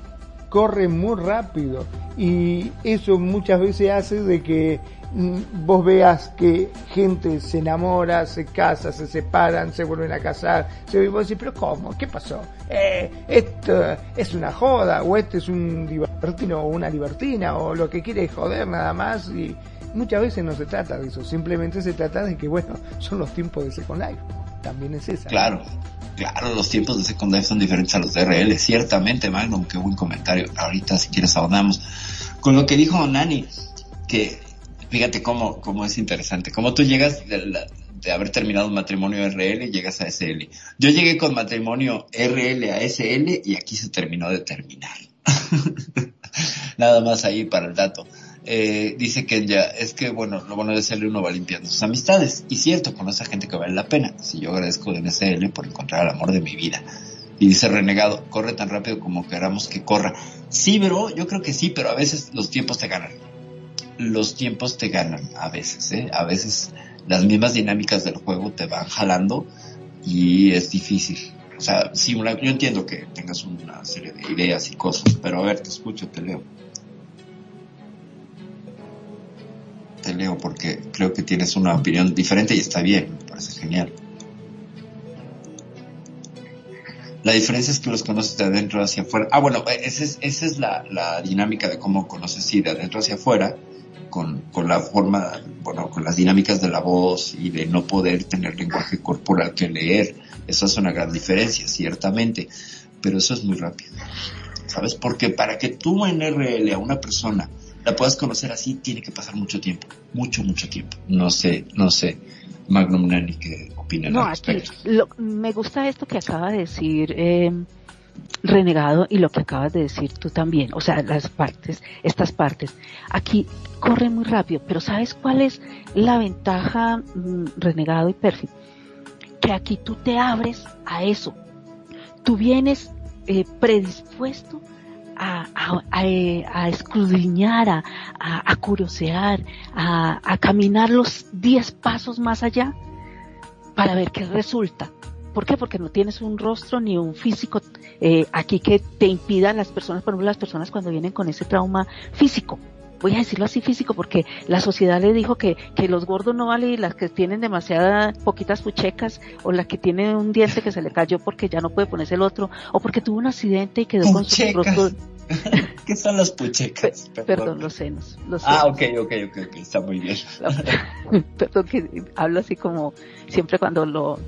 corre muy rápido y eso muchas veces hace de que mm, vos veas que gente se enamora, se casa, se separan, se vuelven a casar, se vos decís, pero ¿cómo? ¿Qué pasó? Eh, esto es una joda, o este es un libertino o una libertina, o lo que quiere joder nada más, y muchas veces no se trata de eso, simplemente se trata de que, bueno, son los tiempos de Second Life, también es esa. Claro. Claro, los tiempos de Second Life son diferentes a los de RL, ciertamente, Magnum, qué buen comentario. Ahorita, si quieres, ahondamos. Con lo que dijo Nani, que fíjate cómo, cómo es interesante, cómo tú llegas de, de haber terminado matrimonio RL y llegas a SL. Yo llegué con matrimonio RL a SL y aquí se terminó de terminar. Nada más ahí para el dato. Eh, dice que ya, es que bueno, lo bueno de SL uno va limpiando sus amistades. Y cierto, con esa gente que vale la pena. Si yo agradezco en SL por encontrar el amor de mi vida. Y dice Renegado, corre tan rápido como queramos que corra. Sí, bro, yo creo que sí, pero a veces los tiempos te ganan. Los tiempos te ganan, a veces, ¿eh? A veces las mismas dinámicas del juego te van jalando y es difícil. O sea, sí, yo entiendo que tengas una serie de ideas y cosas, pero a ver, te escucho, te leo. Te leo porque creo que tienes una opinión diferente y está bien, me parece genial. La diferencia es que los conoces de adentro hacia afuera. Ah, bueno, eh, esa es, la, dinámica de cómo conoces, sí, de adentro hacia afuera, con, con la forma, bueno, con las dinámicas de la voz y de no poder tener lenguaje corporal que leer. Esa es una gran diferencia, ciertamente, pero eso es muy rápido. ¿Sabes? Porque para que tú en RL a una persona la puedas conocer así, tiene que pasar mucho tiempo. Mucho, mucho tiempo. No sé, no sé. Magnum Nani, ¿qué opinan no, aquí, me gusta esto que acaba de decir eh, Renegado y lo que acabas de decir tú también. O sea, las partes, estas partes. Aquí corre muy rápido, pero ¿sabes cuál es la ventaja, mm, Renegado y Perfil? Que aquí tú te abres a eso. Tú vienes eh, predispuesto a, a, a, escudriñar, a, a, curiosear, a, a caminar los 10 pasos más allá para ver qué resulta. ¿Por qué? Porque no tienes un rostro ni un físico eh, aquí que te impida a las personas, por ejemplo, las personas cuando vienen con ese trauma físico, voy a decirlo así físico porque la sociedad le dijo que, que los gordos no valen y las que tienen demasiadas poquitas puchecas o la que tiene un diente que se le cayó porque ya no puede ponerse el otro o porque tuvo un accidente y quedó con su rostro. ¿Qué son las puchecas? Perdón, los senos, los Ah, ok, ok, ok, ok, está muy bien. Perdón que hablo así como siempre cuando lo,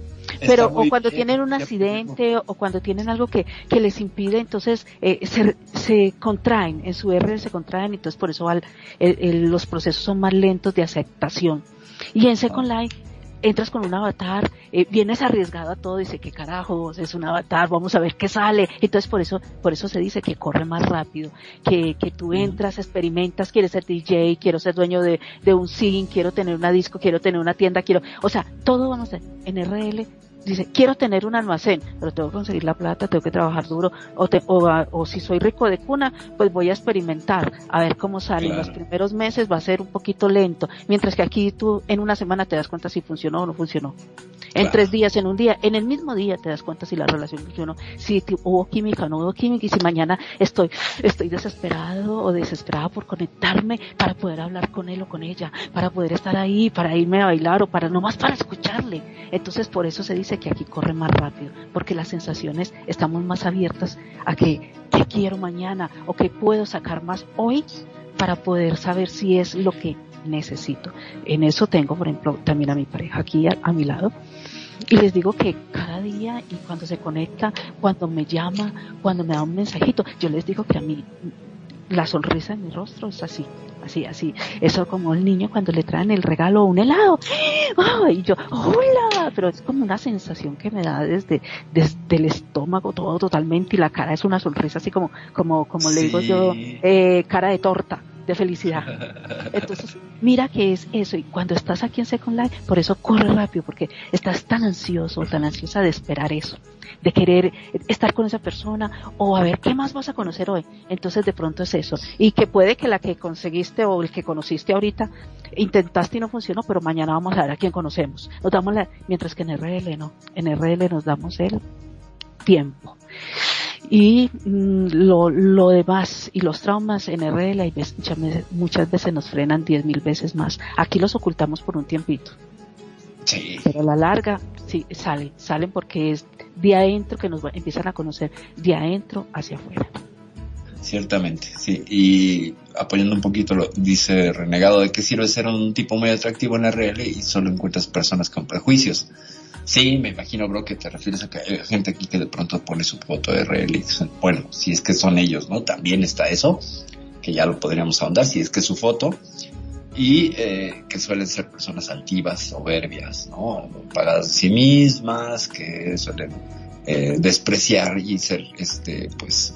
pero o cuando tienen un accidente o cuando tienen algo que, que les impide, entonces eh, se, se contraen, en su R se contraen, entonces por eso al, los procesos son más lentos de aceptación. Y en Second Life entras con un avatar, eh, vienes arriesgado a todo, dice que carajos, es un avatar, vamos a ver qué sale. Entonces por eso, por eso se dice que corre más rápido, que, que tú entras, experimentas, quieres ser DJ, quiero ser dueño de, de un zinc, quiero tener una disco, quiero tener una tienda, quiero, o sea, todo vamos a, en RL dice, quiero tener un almacén, pero tengo que conseguir la plata, tengo que trabajar duro, o, o, si soy rico de cuna, pues voy a experimentar, a ver cómo sale. En los primeros meses va a ser un poquito lento, mientras que aquí tú en una semana te das cuenta si funcionó o no funcionó. En tres días, en un día, en el mismo día te das cuenta si la relación funcionó, si hubo química o no hubo química, y si mañana estoy, estoy desesperado o desesperada por conectarme para poder hablar con él o con ella, para poder estar ahí, para irme a bailar o para nomás para escucharle. Entonces por eso se dice que aquí corre más rápido, porque las sensaciones estamos más abiertas a que, que quiero mañana o que puedo sacar más hoy para poder saber si es lo que necesito. En eso tengo, por ejemplo, también a mi pareja aquí a, mi lado. Y les digo que cada día y cuando se conecta, cuando me llama, cuando me da un mensajito, yo les digo que a mí la sonrisa en mi rostro es así, así, así. Eso como el niño cuando le traen el regalo un helado. y yo, hola, pero es como una sensación que me da desde, desde el estómago todo totalmente y la cara es una sonrisa así como, como, como le digo yo, eh, cara de torta de felicidad. Entonces, mira que es eso. Y cuando estás aquí en Second Life, por eso corre rápido, porque estás tan ansioso, tan ansiosa de esperar eso, de querer estar con esa persona o a ver qué más vas a conocer hoy. Entonces, de pronto es eso. Y que puede que la que conseguiste o el que conociste ahorita, intentaste y no funcionó, pero mañana vamos a ver a quién conocemos. Nos damos la, mientras que en RL no. En RL nos damos el tiempo. Y mm, lo, lo demás y los traumas en RL hay veces- muchas veces nos frenan diez mil veces más. Aquí los ocultamos por un tiempito, Sí, pero a la larga sí salen, salen porque es de adentro que nos va- empiezan a conocer de adentro hacia afuera. ciertamente, sí. Y apoyando un poquito lo dice Renegado, ¿de qué sirve ser un tipo muy atractivo en RL y solo encuentras personas con prejuicios? Sí, me imagino, bro, que te refieres a que hay gente aquí que de pronto pone su foto de RL y dicen, bueno, si es que son ellos, ¿no? También está eso, que ya lo podríamos ahondar, si es que es su foto. Y eh, que suelen ser personas altivas, soberbias, ¿no? Pagadas sí mismas, que suelen eh, despreciar y ser, este, pues,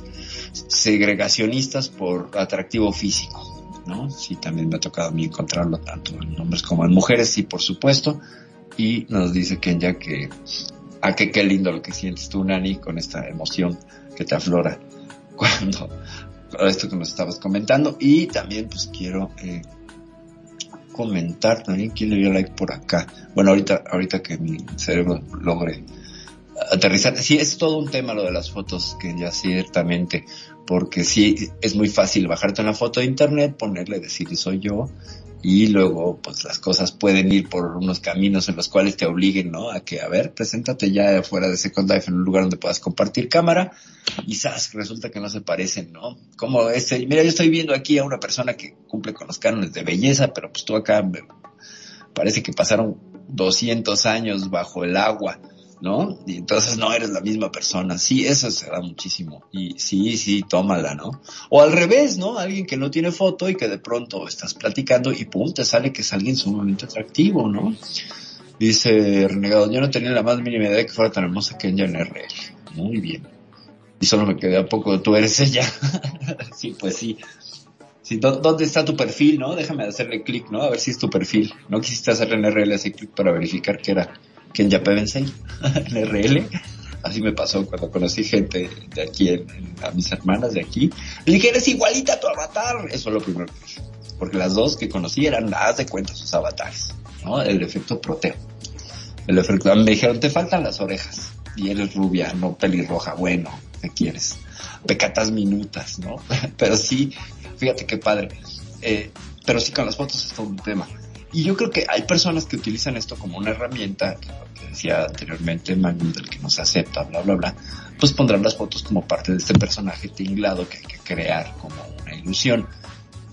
segregacionistas por atractivo físico, ¿no? Sí, también me ha tocado a mí encontrarlo tanto en hombres como en mujeres, sí, por supuesto. Y nos dice Kenya que, a que qué lindo lo que sientes tú, Nani, con esta emoción que te aflora cuando, esto que nos estabas comentando. Y también, pues, quiero, eh, comentar también quién le dio like por acá. Bueno, ahorita, ahorita que mi cerebro logre aterrizar. Sí, es todo un tema lo de las fotos, que ya ciertamente, porque sí, es muy fácil bajarte una foto de internet, ponerle, decir soy yo, y luego, pues las cosas pueden ir por unos caminos en los cuales te obliguen, ¿no? A que, a ver, preséntate ya fuera de Second Life en un lugar donde puedas compartir cámara, y ¡zas! resulta que no se parecen, ¿no? Como este, mira, yo estoy viendo aquí a una persona que cumple con los cánones de belleza, pero pues tú acá me- parece que pasaron 200 años bajo el agua, ¿no? Y entonces no eres la misma persona. Sí, eso se da muchísimo. Y sí, sí, tómala, ¿no? O al revés, ¿no? Alguien que no tiene foto y que de pronto estás platicando y pum, te sale que es alguien sumamente atractivo, ¿no? Dice Renegado, yo no tenía la más mínima idea de que fuera tan hermosa que en RL. Muy bien. Y solo me quedé a poco, tú eres ella. sí, pues sí. Sí, ¿dó- ¿dónde está tu perfil, no? Déjame hacerle clic, ¿no? A ver si es tu perfil. ¿No quisiste hacerle en RL clic para verificar que era Kenya Pevensey en RL? Así me pasó cuando conocí gente de aquí, en- en- a mis hermanas de aquí. Le dije, eres igualita a tu avatar. Eso es lo primero que. Porque las dos que conocí eran, haz de cuenta, sus avatares, ¿no? El efecto proteo. El efecto, me dijeron, te faltan las orejas. Y eres rubia, no pelirroja. Bueno, ¿qué quieres? Pecatas minutas, ¿no? Pero sí, fíjate qué padre. Eh, pero sí, con las fotos es todo un tema. Y yo creo que hay personas que utilizan esto como una herramienta, lo que decía anteriormente Magnum, del que no se acepta, bla, bla, bla, pues pondrán las fotos como parte de este personaje tinglado que hay que crear como una ilusión.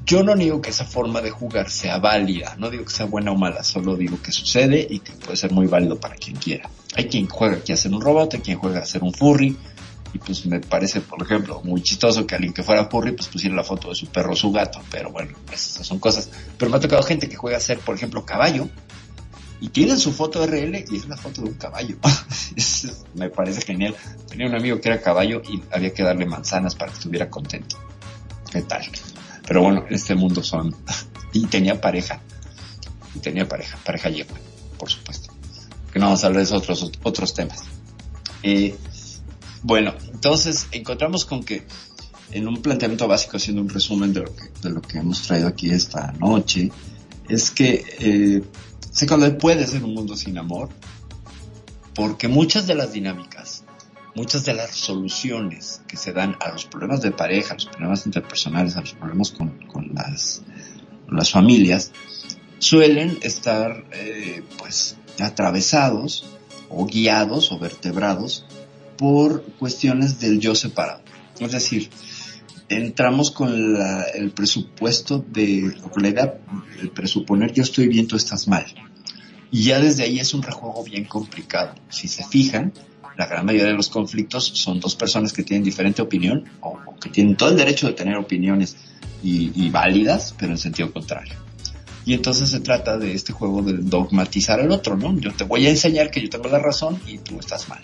Yo no digo que esa forma de jugar sea válida, no digo que sea buena o mala, solo digo que sucede y que puede ser muy válido para quien quiera. Hay quien juega aquí a ser un robot, hay quien juega a ser un furry, y pues me parece, por ejemplo, muy chistoso que alguien que fuera furry pues pusiera la foto de su perro o su gato, pero bueno, esas son cosas. Pero me ha tocado gente que juega a ser, por ejemplo, caballo, y tienen su foto RL y es una foto de un caballo. Me parece genial. Tenía un amigo que era caballo y había que darle manzanas para que estuviera contento. ¿Qué tal? Pero bueno, en este mundo son... Y tenía pareja. Y tenía pareja, pareja yegua, por supuesto. Que no vamos a hablar de esos otros, otros temas. Eh, bueno, entonces encontramos con que en un planteamiento básico, haciendo un resumen de lo que, de lo que hemos traído aquí esta noche, es que eh, Second puede ser un mundo sin amor, porque muchas de las dinámicas, muchas de las soluciones que se dan a los problemas de pareja, a los problemas interpersonales, a los problemas con, con las, con las familias, suelen estar eh, pues atravesados o guiados o vertebrados por cuestiones del yo separado. Es decir, entramos con el presupuesto de, con la idea, el presuponer yo estoy bien, tú estás mal. Y ya desde ahí es un rejuego bien complicado. Si se fijan, la gran mayoría de los conflictos son dos personas que tienen diferente opinión o, o que tienen todo el derecho de tener opiniones y, y válidas, pero en sentido contrario. Y entonces se trata de este juego de dogmatizar al otro, ¿no? Yo te voy a enseñar que yo tengo la razón y tú estás mal.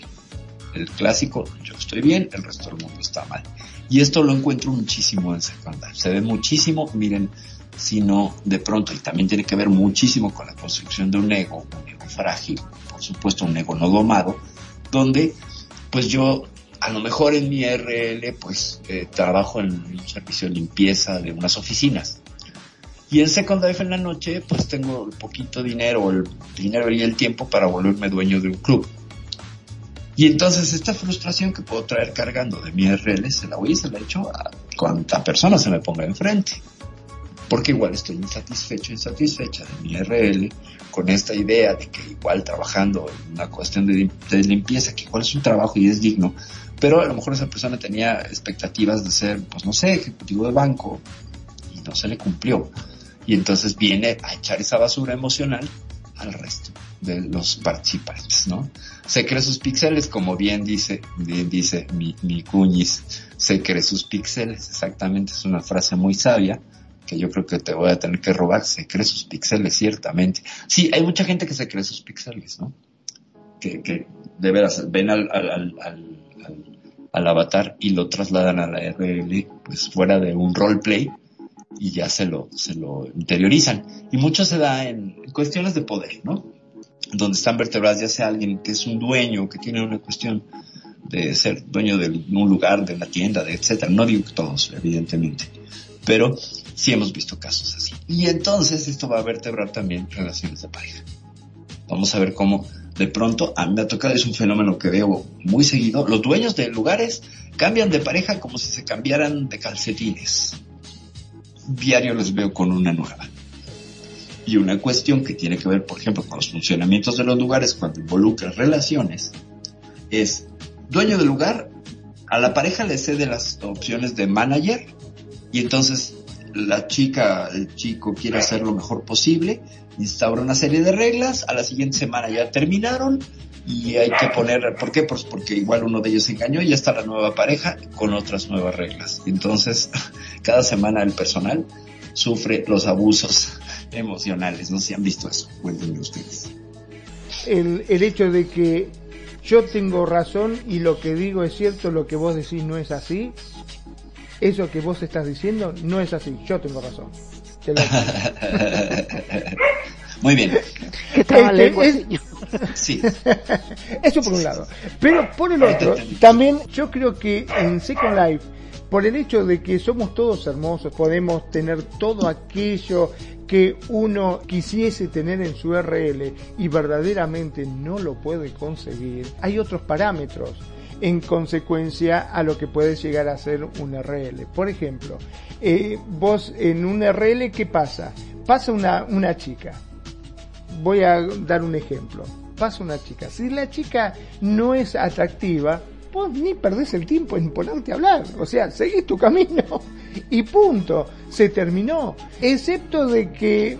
El clásico, yo estoy bien, el resto del mundo está mal. Y esto lo encuentro muchísimo en Second Life. Se ve muchísimo, miren, sino de pronto, y también tiene que ver muchísimo con la construcción de un ego, un ego frágil, por supuesto un ego no domado, donde pues yo a lo mejor en mi RL pues eh, trabajo en un servicio de limpieza de unas oficinas. Y en Second Life en la noche pues tengo el poquito dinero, el dinero y el tiempo para volverme dueño de un club. Y entonces esta frustración que puedo traer cargando de mi RL se la voy y se la echo a cuanta persona se me ponga enfrente. Porque igual estoy insatisfecho, insatisfecha de mi RL con esta idea de que igual trabajando en una cuestión de, de limpieza, que igual es un trabajo y es digno, pero a lo mejor esa persona tenía expectativas de ser, pues no sé, ejecutivo de banco y no se le cumplió. Y entonces viene a echar esa basura emocional al resto de los participantes, ¿no? Se cree sus píxeles, como bien dice, bien dice mi, mi cuñis, se cree sus píxeles, exactamente, es una frase muy sabia, que yo creo que te voy a tener que robar, se cree sus píxeles, ciertamente. Sí, hay mucha gente que se cree sus píxeles, ¿no? Que, que de veras ven al, al, al, al, al avatar y lo trasladan a la RL, pues fuera de un roleplay, y ya se lo, se lo interiorizan. Y mucho se da en cuestiones de poder, ¿no? Donde están vertebradas ya sea alguien que es un dueño, que tiene una cuestión de ser dueño de un lugar, de una tienda, de etcétera. No digo todos, evidentemente. Pero sí hemos visto casos así. Y entonces esto va a vertebrar también relaciones de pareja. Vamos a ver cómo de pronto, a mí me ha tocado, es un fenómeno que veo muy seguido, los dueños de lugares cambian de pareja como si se cambiaran de calcetines diario los veo con una nueva. Y una cuestión que tiene que ver, por ejemplo, con los funcionamientos de los lugares cuando involucra relaciones, es dueño del lugar, a la pareja le cede las opciones de manager y entonces la chica, el chico quiere hacer lo mejor posible, instaura una serie de reglas, a la siguiente semana ya terminaron y hay que poner, ¿por qué? Pues porque igual uno de ellos se engañó y ya está la nueva pareja con otras nuevas reglas. Entonces, cada semana el personal sufre los abusos emocionales. No sé si han visto eso, cuéntenme ustedes. El, el hecho de que yo tengo razón y lo que digo es cierto, lo que vos decís no es así, eso que vos estás diciendo no es así, yo tengo razón. Muy bien. Este, sí. Eso por un lado. Pero por el otro, también yo creo que en Second Life, por el hecho de que somos todos hermosos, podemos tener todo aquello que uno quisiese tener en su RL y verdaderamente no lo puede conseguir, hay otros parámetros en consecuencia a lo que puede llegar a ser un RL. Por ejemplo, eh, vos en un RL, ¿qué pasa? Pasa una, una chica. Voy a dar un ejemplo. Pasa una chica. Si la chica no es atractiva, vos ni perdés el tiempo en ponerte a hablar. O sea, seguís tu camino y punto. Se terminó. Excepto de que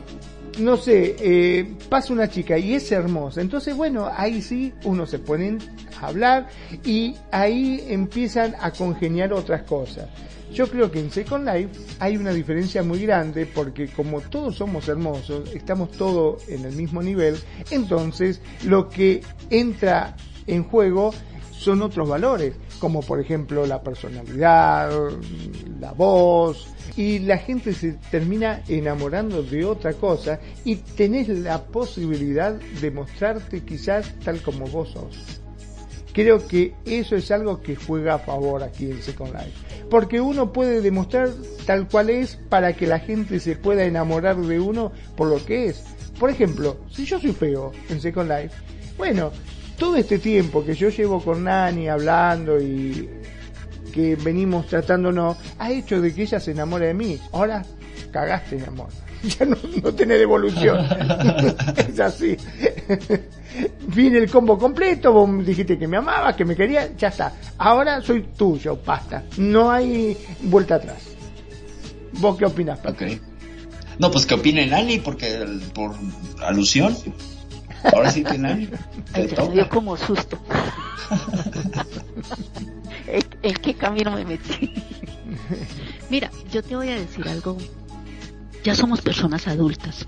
no sé, eh, pasa una chica y es hermosa, entonces bueno, ahí sí uno se pone a hablar y ahí empiezan a congeniar otras cosas. Yo creo que en Second Life hay una diferencia muy grande porque como todos somos hermosos, estamos todos en el mismo nivel, entonces lo que entra en juego son otros valores, como por ejemplo la personalidad, la voz, y la gente se termina enamorando de otra cosa y tenés la posibilidad de mostrarte quizás tal como vos sos. Creo que eso es algo que juega a favor aquí en Second Life. Porque uno puede demostrar tal cual es para que la gente se pueda enamorar de uno por lo que es. Por ejemplo, si yo soy feo en Second Life, bueno, todo este tiempo que yo llevo con Nani hablando y que venimos tratándonos ha hecho de que ella se enamore de mí. Ahora cagaste, mi amor. Ya no, no tiene devolución. es así. Viene el combo completo, vos dijiste que me amaba, que me quería, ya está. Ahora soy tuyo, pasta. No hay vuelta atrás. ¿Vos qué opinas, Okay. No, pues que opine Nani, porque por alusión. Ahora sí Nani. Ay, me dio como susto. ¿En qué camino me metí? Mira, yo te voy a decir algo. Ya somos personas adultas.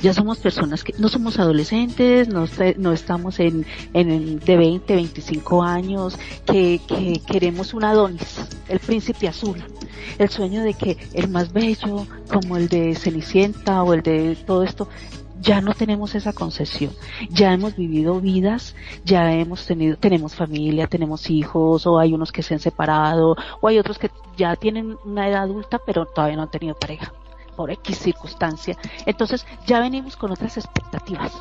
Ya somos personas que no somos adolescentes, no, no estamos en, en, de 20, 25 años, que, que queremos un Adonis, el príncipe azul. El sueño de que el más bello, como el de Cenicienta o el de todo esto, ya no tenemos esa concesión. Ya hemos vivido vidas, ya hemos tenido, tenemos familia, tenemos hijos, o hay unos que se han separado, o hay otros que ya tienen una edad adulta, pero todavía no han tenido pareja, por X circunstancia. Entonces, ya venimos con otras expectativas.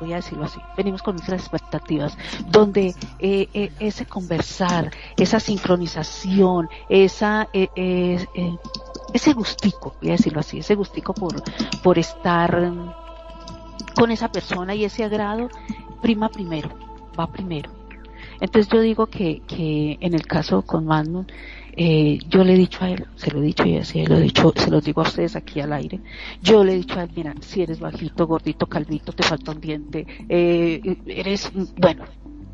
voy a decirlo así, venimos con nuestras expectativas, donde eh, eh, ese conversar, esa sincronización, esa, eh, ese gustico, voy a decirlo así, ese gustico por, por estar con esa persona y ese agrado, prima primero, va primero. Entonces yo digo que, que en el caso con Magnum, eh, yo le he dicho a él, se lo he dicho y así lo he dicho, se lo digo a ustedes aquí al aire, yo le he dicho a él, mira, si eres bajito, gordito, calvito, te falta un diente, eh, eres, bueno,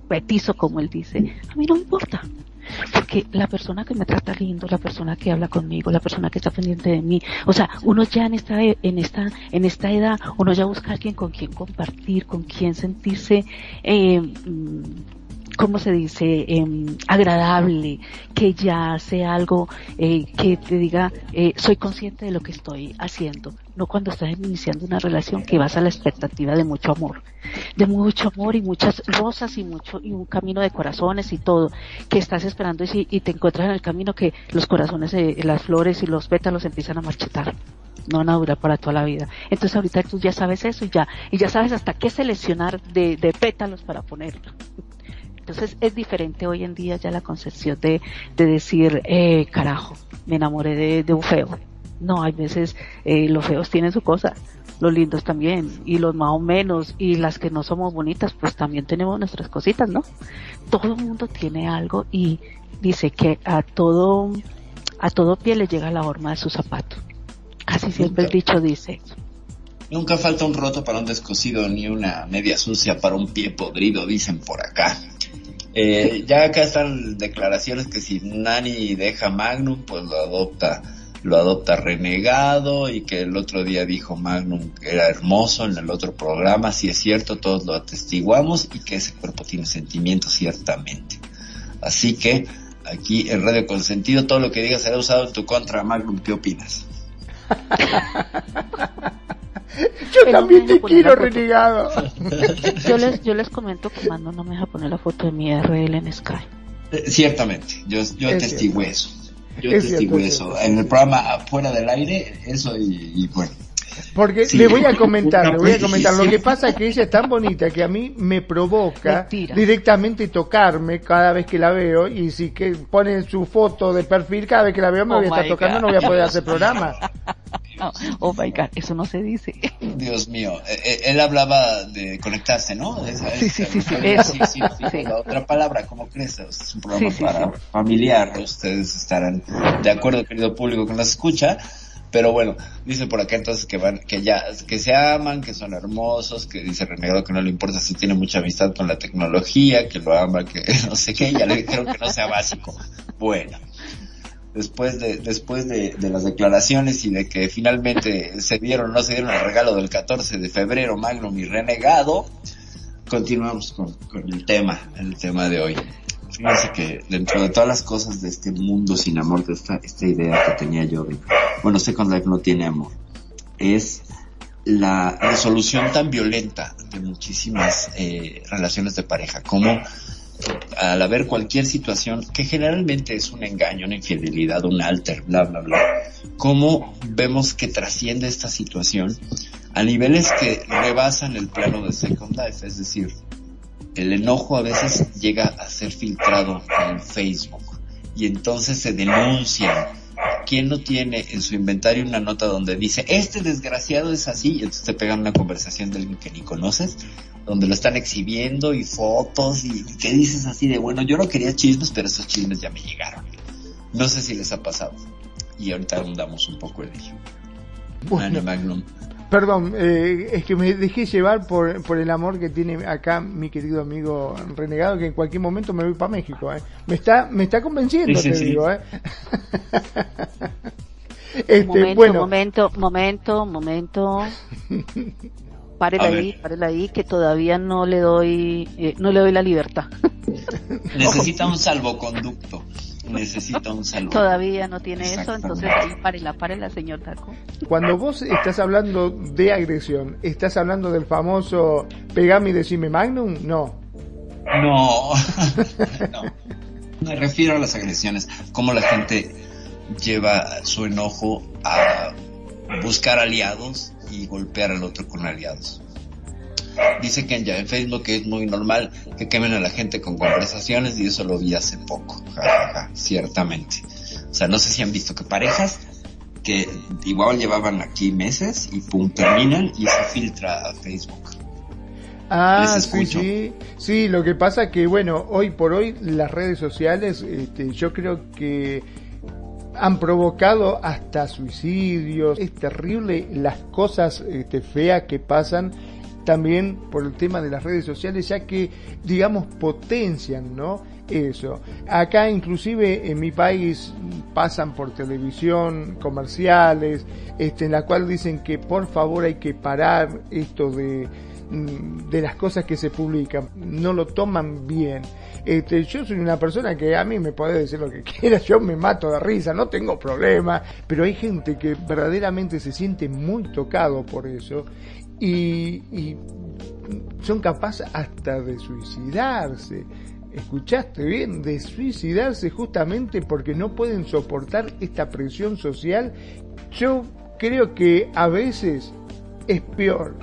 petizo como él dice, a mí no me importa. Porque la persona que me trata lindo, la persona que habla conmigo, la persona que está pendiente de mí, o sea, uno ya en esta, en esta, en esta edad, uno ya busca a alguien con quien compartir, con quien sentirse, eh, mm, ¿cómo se dice? Eh, agradable, que ya sea algo eh, que te diga, eh, soy consciente de lo que estoy haciendo. No cuando estás iniciando una relación que vas a la expectativa de mucho amor, de mucho amor y muchas rosas y mucho y un camino de corazones y todo, que estás esperando y, y te encuentras en el camino que los corazones, eh, las flores y los pétalos empiezan a marchitar no van a durar para toda la vida. Entonces ahorita tú ya sabes eso y ya, y ya sabes hasta qué seleccionar de, de pétalos para ponerlo. Entonces es diferente hoy en día ya la concepción de, de decir, eh, carajo, me enamoré de, de un feo. No, hay veces eh, los feos tienen su cosa, los lindos también, y los más o menos, y las que no somos bonitas, pues también tenemos nuestras cositas, ¿no? Todo el mundo tiene algo y dice que a todo, a todo pie le llega la horma de su zapato. Casi siempre el dicho dice Nunca falta un roto para un descosido ni una media sucia para un pie podrido, dicen por acá. Eh, ya acá están declaraciones que si Nani deja Magnum, pues lo adopta, lo adopta renegado y que el otro día dijo Magnum que era hermoso en el otro programa, si es cierto, todos lo atestiguamos y que ese cuerpo tiene sentimientos ciertamente. Así que aquí en Radio Consentido todo lo que digas será usado en tu contra, Magnum, ¿qué opinas? Yo también te quiero, renegado. Yo les, yo les comento que Mando no me deja poner la foto de mi RL en Sky. Eh, ciertamente, yo, yo testigo eso. Yo testigo eso. En el programa Fuera del Aire, eso y, bueno. Porque le voy a comentar, le voy a comentar. Lo que pasa es que ella es tan bonita que a mí me provoca directamente tocarme cada vez que la veo y si que pone su foto de perfil cada vez que la veo me voy a oh estar tocando, no voy a poder hacer programa. oh my God, eso no se dice. Dios mío, eh, eh, él hablaba de conectarse, ¿no? sí, sí, sí, sí, eso. sí, sí, La otra palabra, ¿cómo crees? Es un programa para familiar, ustedes estarán de acuerdo, querido público que nos escucha. Pero bueno, dice por acá entonces que van, que ya, que se aman, que son hermosos, que dice Renegado que no le importa si tiene mucha amistad con la tecnología, que lo ama, que no sé qué, ya le dijeron que no sea básico. Bueno, después de, después de, las declaraciones y de que finalmente se dieron no se dieron el regalo del 14 de febrero, Magnum y Renegado, continuamos con, con el tema, el tema de hoy. Fíjense que dentro de todas las cosas de este mundo sin amor, de esta, esta idea que tenía yo de, bueno, Second Life no tiene amor, es la resolución tan violenta de muchísimas eh, relaciones de pareja, como al haber cualquier situación que generalmente es un engaño, una infidelidad, un alter, bla, bla, bla, cómo vemos que trasciende esta situación a niveles que rebasan el plano de Second Life, es decir, el enojo a veces llega a ser filtrado en Facebook y entonces se denuncian. ¿Quién no tiene en su inventario una nota donde dice, este desgraciado es así? Y entonces te pegan una conversación de alguien que ni conoces donde lo están exhibiendo y fotos y, que dices así de, bueno, yo no quería chismes, pero esos chismes ya me llegaron. No sé si les ha pasado. Y ahorita abundamos un poco en ello. Bueno, Magnum. Perdón, eh, es que me dejé llevar por, por el amor que tiene acá mi querido amigo renegado, que en cualquier momento me voy para México. Eh. Me está me está convenciendo, te digo. Eh. este, momento, bueno. momento, momento, momento. párela ahí, párela ahí, que todavía no le doy, eh, no le doy la libertad. Necesita un salvoconducto. Necesita un salvoconducto. Todavía no tiene eso, entonces ahí párela, párela, señor Taco. Cuando vos estás hablando de agresión, ¿estás hablando del famoso pegame y decime magnum? No. No. no. Me refiero a las agresiones, cómo la gente lleva su enojo a buscar aliados y golpear al otro con aliados. Dice que ya en Facebook es muy normal que quemen a la gente con conversaciones y eso lo vi hace poco, ciertamente. O sea, no sé si han visto que parejas que igual llevaban aquí meses y pum, terminan y se filtra a Facebook. Ah, sí, sí, sí, lo que pasa que bueno, hoy por hoy las redes sociales, este, yo creo que han provocado hasta suicidios. Es terrible las cosas este, feas que pasan también por el tema de las redes sociales, ya que, digamos, potencian, ¿no? Eso. Acá inclusive en mi país pasan por televisión comerciales, este, en la cual dicen que por favor hay que parar esto de, de las cosas que se publican, no lo toman bien. Este, yo soy una persona que a mí me puede decir lo que quiera, yo me mato de risa, no tengo problema, pero hay gente que verdaderamente se siente muy tocado por eso y, son capaces hasta de suicidarse. ¿Escuchaste bien? De suicidarse justamente porque no pueden soportar esta presión social. Yo creo que a veces es peor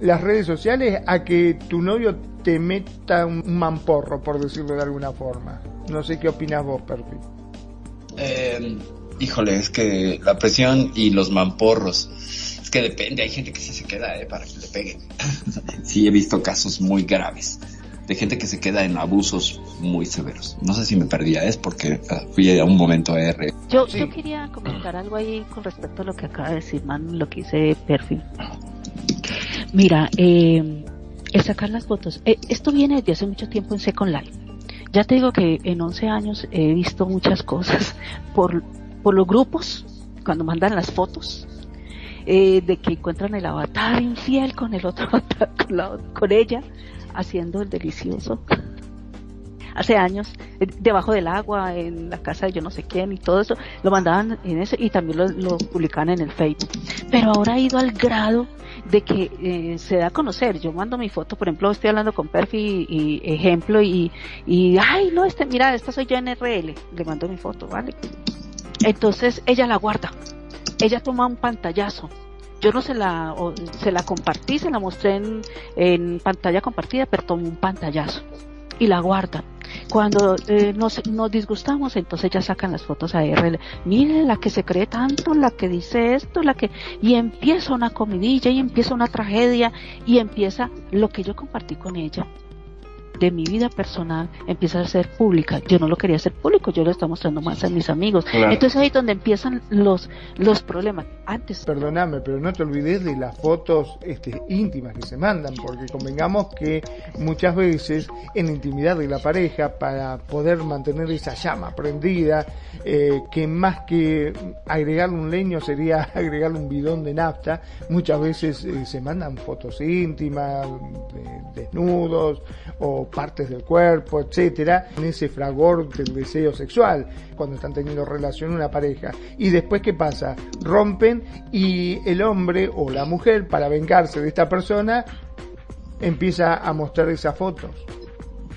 las redes sociales a que tu novio te meta un mamporro, por decirlo de alguna forma. No sé qué opinas vos, Perfi. Eh, híjole, es que la presión y los mamporros, es que depende, hay gente que sí se queda eh, para que le peguen. sí, he visto casos muy graves de gente que se queda en abusos muy severos. No sé si me perdía, es porque ah, fui a un momento R. Yo, yo quería comentar algo ahí con respecto a lo que acaba de decir Man, lo que hice Perfil. Mira, eh, el sacar las fotos. Eh, esto viene desde hace mucho tiempo en Second Life. Ya te digo que en 11 años he visto muchas cosas por, por los grupos, cuando mandan las fotos, eh, de que encuentran el avatar infiel con el otro avatar, con, con ella, haciendo el delicioso. Hace años, eh, debajo del agua, en la casa de yo no sé quién y todo eso, lo mandaban en eso y también lo, publicaban en el Facebook. Pero ahora ha ido al grado de que eh, se da a conocer. Yo mando mi foto, por ejemplo, estoy hablando con Perfi y, ejemplo y, y, ay, no, este, mira, esta soy yo en RL, le mando mi foto, ¿vale? Entonces ella la guarda, ella toma un pantallazo. Yo no se la, se la compartí, se la mostré en, en pantalla compartida, pero tomó un pantallazo y la guarda cuando eh, nos, nos disgustamos, entonces ya sacan las fotos a RL. Mire, la que se cree tanto, la que dice esto, la que... Y empieza una comidilla y empieza una tragedia y empieza lo que yo compartí con ella de mi vida personal empieza a ser pública. Yo no lo quería hacer público, yo lo estaba mostrando más a mis amigos. Entonces ahí es donde empiezan los, los problemas. Antes. Perdóname, pero no te olvides de las fotos este, íntimas que se mandan, porque convengamos que muchas veces en la intimidad de la pareja, para poder mantener esa llama prendida, eh, que más que agregarle un leño sería agregarle un bidón de nafta, muchas veces eh, se mandan fotos íntimas, desnudos o partes del cuerpo, etcétera, en ese fragor del deseo sexual cuando están teniendo relación una pareja. Y después, ¿qué pasa? Rompen y el hombre o la mujer, para vengarse de esta persona, empieza a mostrar esas fotos.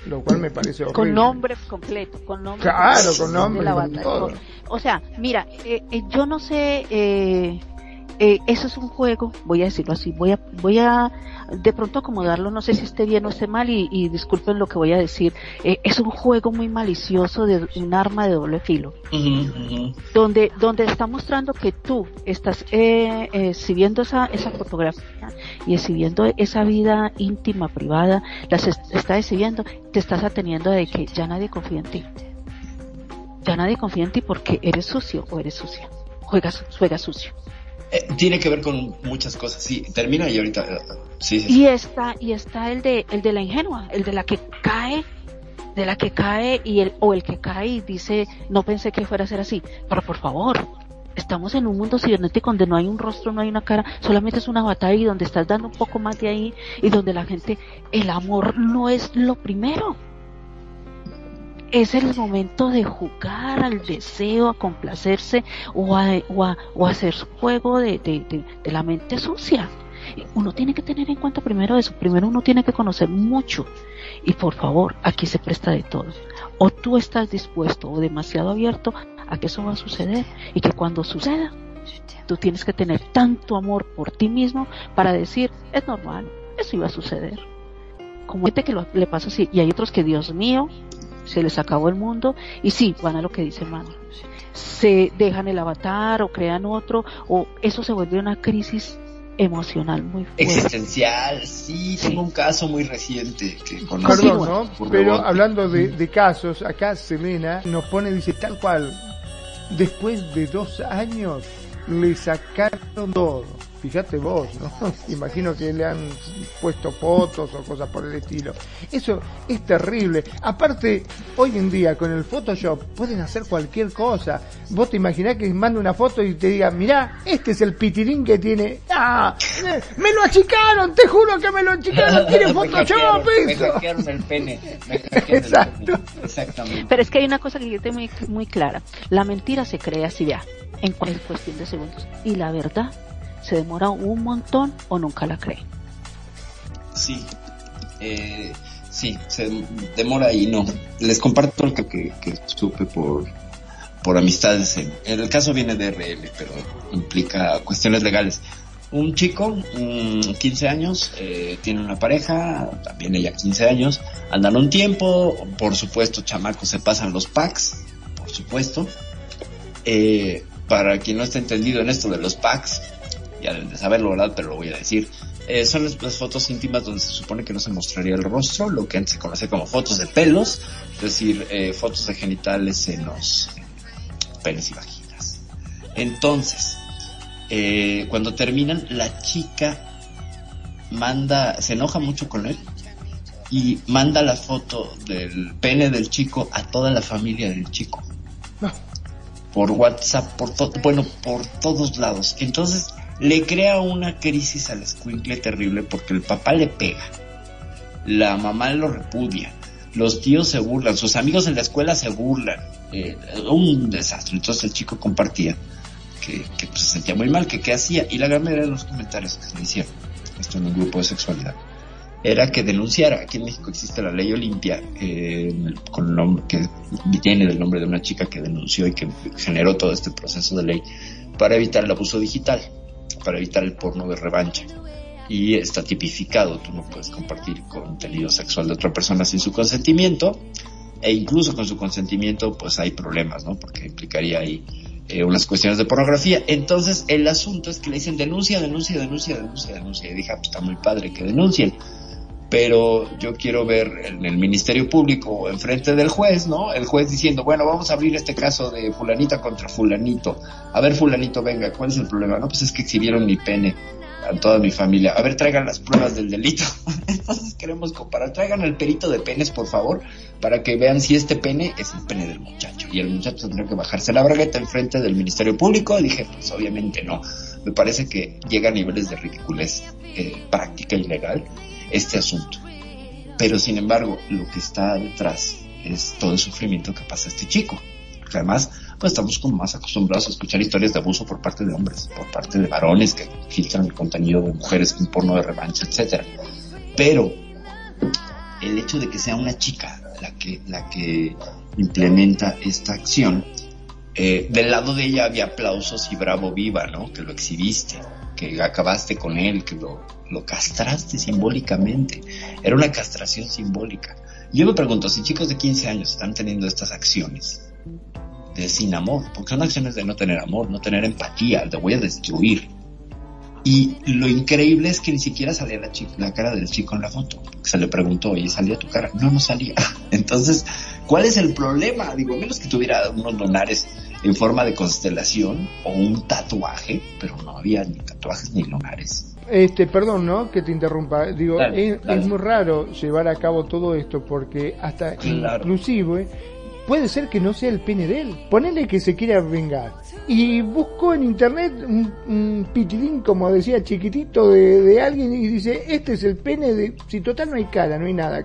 Lo cual me parece horrible. Con nombre completo, con nombre. Claro, con nombre. O sea, mira, eh, eh, yo no sé, eh, eh, eso es un juego, voy a decirlo así, voy a, voy a de pronto acomodarlo, no sé si esté bien o esté mal y, disculpen lo que voy a decir, eh, es un juego muy malicioso de un arma de doble filo, donde donde está mostrando que tú estás eh, eh, exhibiendo esa esa fotografía y exhibiendo esa vida íntima privada, las está exhibiendo, te estás ateniendo de que ya nadie confía en ti, ya nadie confía en ti porque eres sucio o eres sucia, juegas juegas sucio. Eh, tiene que ver con muchas cosas. Sí, termina y ahorita. Eh, sí, Y está y está el de el de la ingenua, el de la que cae, de la que cae y el o el que cae y dice no pensé que fuera a ser así. Pero por favor, estamos en un mundo cibernético donde no hay un rostro, no hay una cara, solamente es una batalla y donde estás dando un poco más de ahí y donde la gente, el amor no es lo primero es el momento de jugar al deseo, a complacerse o a, o hacer su juego de, de, de, la mente sucia. Uno tiene que tener en cuenta primero eso, primero uno tiene que conocer mucho y por favor, aquí se presta de todo. O tú estás dispuesto o demasiado abierto a que eso va a suceder y que cuando suceda, tú tienes que tener tanto amor por ti mismo para decir, es normal, eso iba a suceder. Como gente que lo, le pasa así, y hay otros que, Dios mío, se les acabó el mundo, y sí, van a lo que dice Manuel. Se dejan el avatar o crean otro, o eso se vuelve una crisis emocional muy fuerte. Existencial, sí, tengo un caso muy reciente que Perdón, ¿no? Pero hablando de, de, casos, acá Selena nos pone, dice tal cual, después de dos años le sacaron todo fíjate vos, ¿no? Imagino que le han puesto fotos o cosas por el estilo. Eso es terrible. Aparte, hoy en día con el Photoshop pueden hacer cualquier cosa. Vos te imaginás que manda una foto y te diga, mirá, este es el pitirín que tiene... ¡Ah! ¡Me lo achicaron! ¡Te juro que me lo achicaron! ¡Tiene Photoshop me hackearon el pene. Exacto. Exactamente. Pero es que hay una cosa que yo tengo muy, muy clara. La mentira se crea así ya, en cuestión de segundos. Y la verdad se demora un montón o nunca la cree. Sí, eh, sí, se demora y no. Les comparto el que, que, supe por, por amistades. En, el caso viene de RL, pero implica cuestiones legales. Un chico, 15 años, eh, tiene una pareja, también ella 15 años, andan un tiempo, por supuesto, chamacos se pasan los packs, por supuesto. Eh, para quien no está entendido en esto de los packs, ya deben de saberlo, ¿verdad? Pero lo voy a decir. Eh, son las, fotos íntimas donde se supone que no se mostraría el rostro, lo que antes se conocía como fotos de pelos, es decir, eh, fotos de genitales, senos, penes y vaginas. Entonces, eh, cuando terminan, la chica manda, se enoja mucho con él y manda la foto del pene del chico a toda la familia del chico. Por WhatsApp, por todo, bueno, por todos lados. Entonces, le crea una crisis al escuincle terrible porque el papá le pega, la mamá lo repudia, los tíos se burlan, sus amigos en la escuela se burlan, eh, un desastre. Entonces el chico compartía que, pues, se sentía muy mal, que qué hacía, y la gran mayoría de los comentarios que se hicieron, esto en un grupo de sexualidad, era que denunciara. Aquí en México existe la ley Olimpia, eh, con el nombre, que viene del nombre de una chica que denunció y que generó todo este proceso de ley para evitar el abuso digital para evitar el porno de revancha. Y está tipificado, tú no puedes compartir contenido sexual de otra persona sin su consentimiento, e incluso con su consentimiento pues hay problemas, ¿no? Porque implicaría ahí eh, unas cuestiones de pornografía. Entonces el asunto es que le dicen denuncia, denuncia, denuncia, denuncia, denuncia. Y dije, ah, pues está muy padre que denuncien pero yo quiero ver en el Ministerio Público enfrente del juez, ¿no? El juez diciendo, bueno, vamos a abrir este caso de fulanita contra fulanito. A ver, fulanito, venga, ¿cuál es el problema? No, pues es que exhibieron mi pene a toda mi familia. A ver, traigan las pruebas del delito. Entonces queremos comparar. Traigan el perito de penes, por favor, para que vean si este pene es el pene del muchacho. Y el muchacho tendrá que bajarse la bragueta enfrente del Ministerio Público. Dije, pues obviamente no. Me parece que llega a niveles de ridiculez eh, práctica y legal este asunto. Pero sin embargo, lo que está detrás es todo el sufrimiento que pasa este chico. Porque además, pues estamos como más acostumbrados a escuchar historias de abuso por parte de hombres, por parte de varones que filtran el contenido de mujeres en porno de revancha, etcétera. Pero el hecho de que sea una chica la que, la que implementa esta acción, eh, del lado de ella había aplausos y bravo viva, ¿no? Que lo exhibiste, que acabaste con él, que lo, lo castraste simbólicamente. Era una castración simbólica. Yo me pregunto, si chicos de 15 años están teniendo estas acciones de sin amor, porque son acciones de no tener amor, no tener empatía, de voy a destruir. Y lo increíble es que ni siquiera salía la, la cara del chico en la foto. Se le preguntó, oye, ¿salía tu cara? No, no salía. Entonces, ¿cuál es el problema? Digo, menos que tuviera unos lunares en forma de constelación o un tatuaje, pero no había ni tatuajes ni lunares. Este, perdón, ¿no? Que te interrumpa. Digo, es, muy raro llevar a cabo todo esto porque hasta inclusive puede ser que no sea el pene de él. Ponele que se quiera vengar. Y buscó en internet un, un pitilín, como decía, chiquitito de, de, alguien y dice, este es el pene de... Si total no hay cara, no hay nada.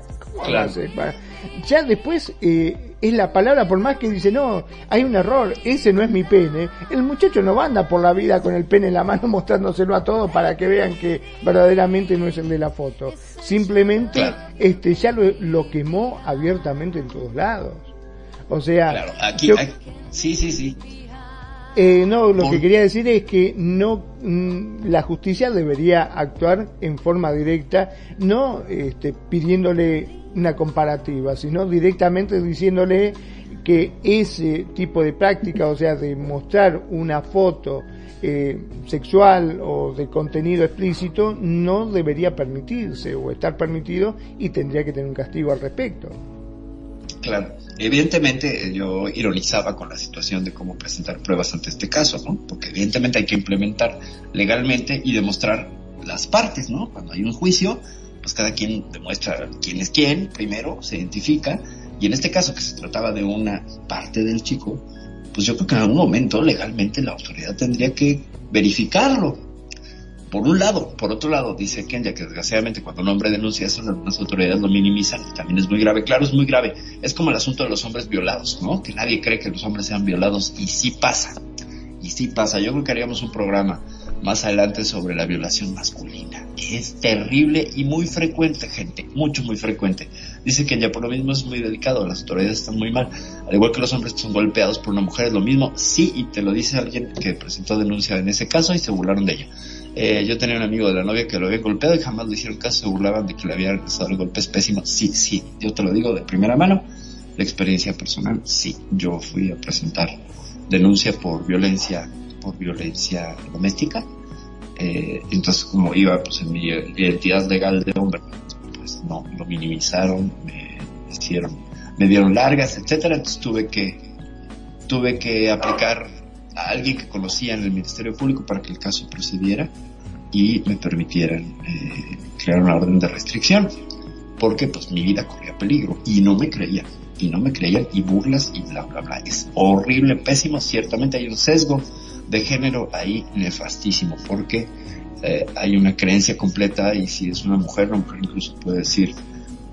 Ya después eh, es la palabra, por más que dice, no, hay un error, ese no es mi pene. El muchacho no anda por la vida con el pene en la mano mostrándoselo a todos para que vean que verdaderamente no es el de la foto. Simplemente este ya lo, lo quemó abiertamente en todos lados. O sea, claro, aquí, sí, sí, sí. Eh, no, lo que quería decir es que no mm, la justicia debería actuar en forma directa, no este, pidiéndole una comparativa, sino directamente diciéndole que ese tipo de práctica, o sea, de mostrar una foto eh, sexual o de contenido explícito, no debería permitirse o estar permitido y tendría que tener un castigo al respecto. Claro. Evidentemente yo ironizaba con la situación de cómo presentar pruebas ante este caso, ¿no? Porque evidentemente hay que implementar legalmente y demostrar las partes, ¿no? Cuando hay un juicio, pues cada quien demuestra quién es quién, primero se identifica, y en este caso que se trataba de una parte del chico, pues yo creo que en algún momento legalmente la autoridad tendría que verificarlo, por un lado. Por otro lado, dice Kenya que desgraciadamente cuando un hombre denuncia eso, algunas autoridades lo minimizan y también es muy grave. Claro, es muy grave. Es como el asunto de los hombres violados, ¿no? Que nadie cree que los hombres sean violados y sí pasa. Y sí pasa. Yo creo que haríamos un programa más adelante sobre la violación masculina. Es terrible y muy frecuente, gente. Mucho, muy frecuente. Dice que ya por lo mismo es muy delicado. Las autoridades están muy mal. Al igual que los hombres son golpeados por una mujer, es lo mismo. Sí, y te lo dice alguien que presentó denuncia en ese caso y se burlaron de ella. Eh, yo tenía un amigo de la novia que lo había golpeado y jamás le hicieron caso, se burlaban de que le había regresado el golpe es. Sí, sí, yo te lo digo de primera mano, la experiencia personal, sí, yo fui a presentar denuncia por violencia, por violencia doméstica. Eh, entonces, como iba pues en mi identidad legal de hombre, pues no, lo minimizaron, me hicieron, me dieron largas, etcétera, entonces tuve que, tuve que aplicar a alguien que conocía en el Ministerio Público para que el caso procediera y me permitieran eh, crear una orden de restricción porque pues mi vida corría peligro y no me creían y no me creían y burlas y bla bla bla. Es horrible pésimo ciertamente hay un sesgo de género ahí nefastísimo porque eh, hay una creencia completa y si es una mujer una mujer incluso puede decir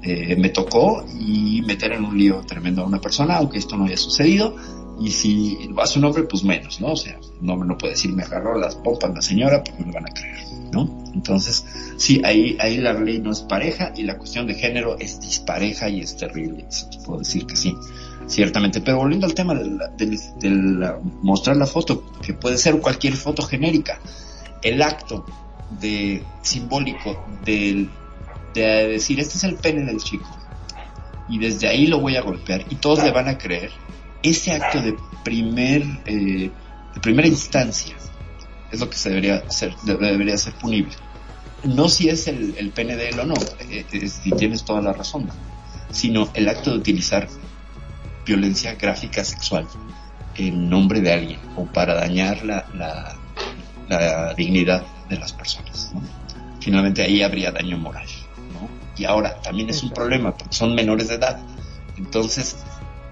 eh, me tocó y meter en un lío tremendo a una persona aunque esto no haya sucedido y si lo hace un hombre, pues menos, ¿no? O sea, un hombre no puede decir me agarró las pompas la señora, no le van a creer, ¿no? Entonces, sí, ahí, ahí la ley no es pareja y la cuestión de género es dispareja y es terrible, eso puedo decir que sí, ciertamente. Pero volviendo al tema de, mostrar la foto, que puede ser cualquier foto genérica, el acto de simbólico de decir este es el pene del chico y desde ahí lo voy a golpear y todos le van a creer ese acto de primer eh, de primera instancia es lo que se debería ser debería ser punible no si es el, el él o no eh, eh, si tienes toda la razón sino el acto de utilizar violencia gráfica sexual en nombre de alguien o para dañar la, la, la dignidad de las personas finalmente ahí habría daño moral ¿no? y ahora también es un problema porque son menores de edad entonces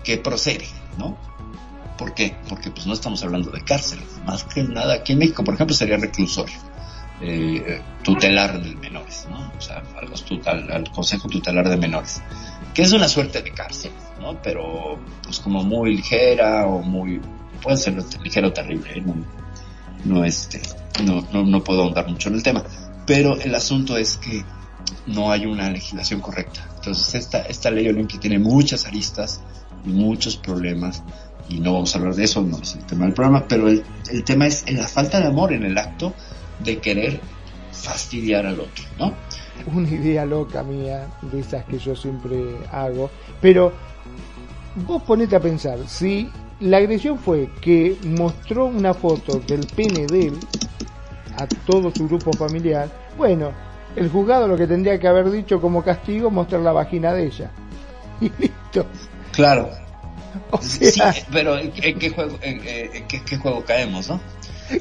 ¿qué procede? ¿No? ¿Por qué? Porque pues no estamos hablando de cárcel, más que nada aquí en México, por ejemplo, sería reclusorio, eh, tutelar de menores, ¿no? O sea, al, al, Consejo Tutelar de Menores, que es una suerte de cárcel, ¿no? Pero pues como muy ligera o muy, puede ser ligero o terrible, ¿eh? no, no, este, no, no, no puedo ahondar mucho en el tema, pero el asunto es que no hay una legislación correcta. Entonces esta, esta ley Olimpia tiene muchas aristas, muchos problemas y no vamos a hablar de eso, no es el tema del programa, pero el, el tema es la falta de amor en el acto de querer fastidiar al otro, ¿no? Una idea loca mía, de esas que yo siempre hago, pero vos ponete a pensar, si la agresión fue que mostró una foto del pene de él a todo su grupo familiar, bueno, el juzgado lo que tendría que haber dicho como castigo mostrar la vagina de ella. Y listo. Claro. sí, pero ¿en qué juego, en, qué, juego caemos, no?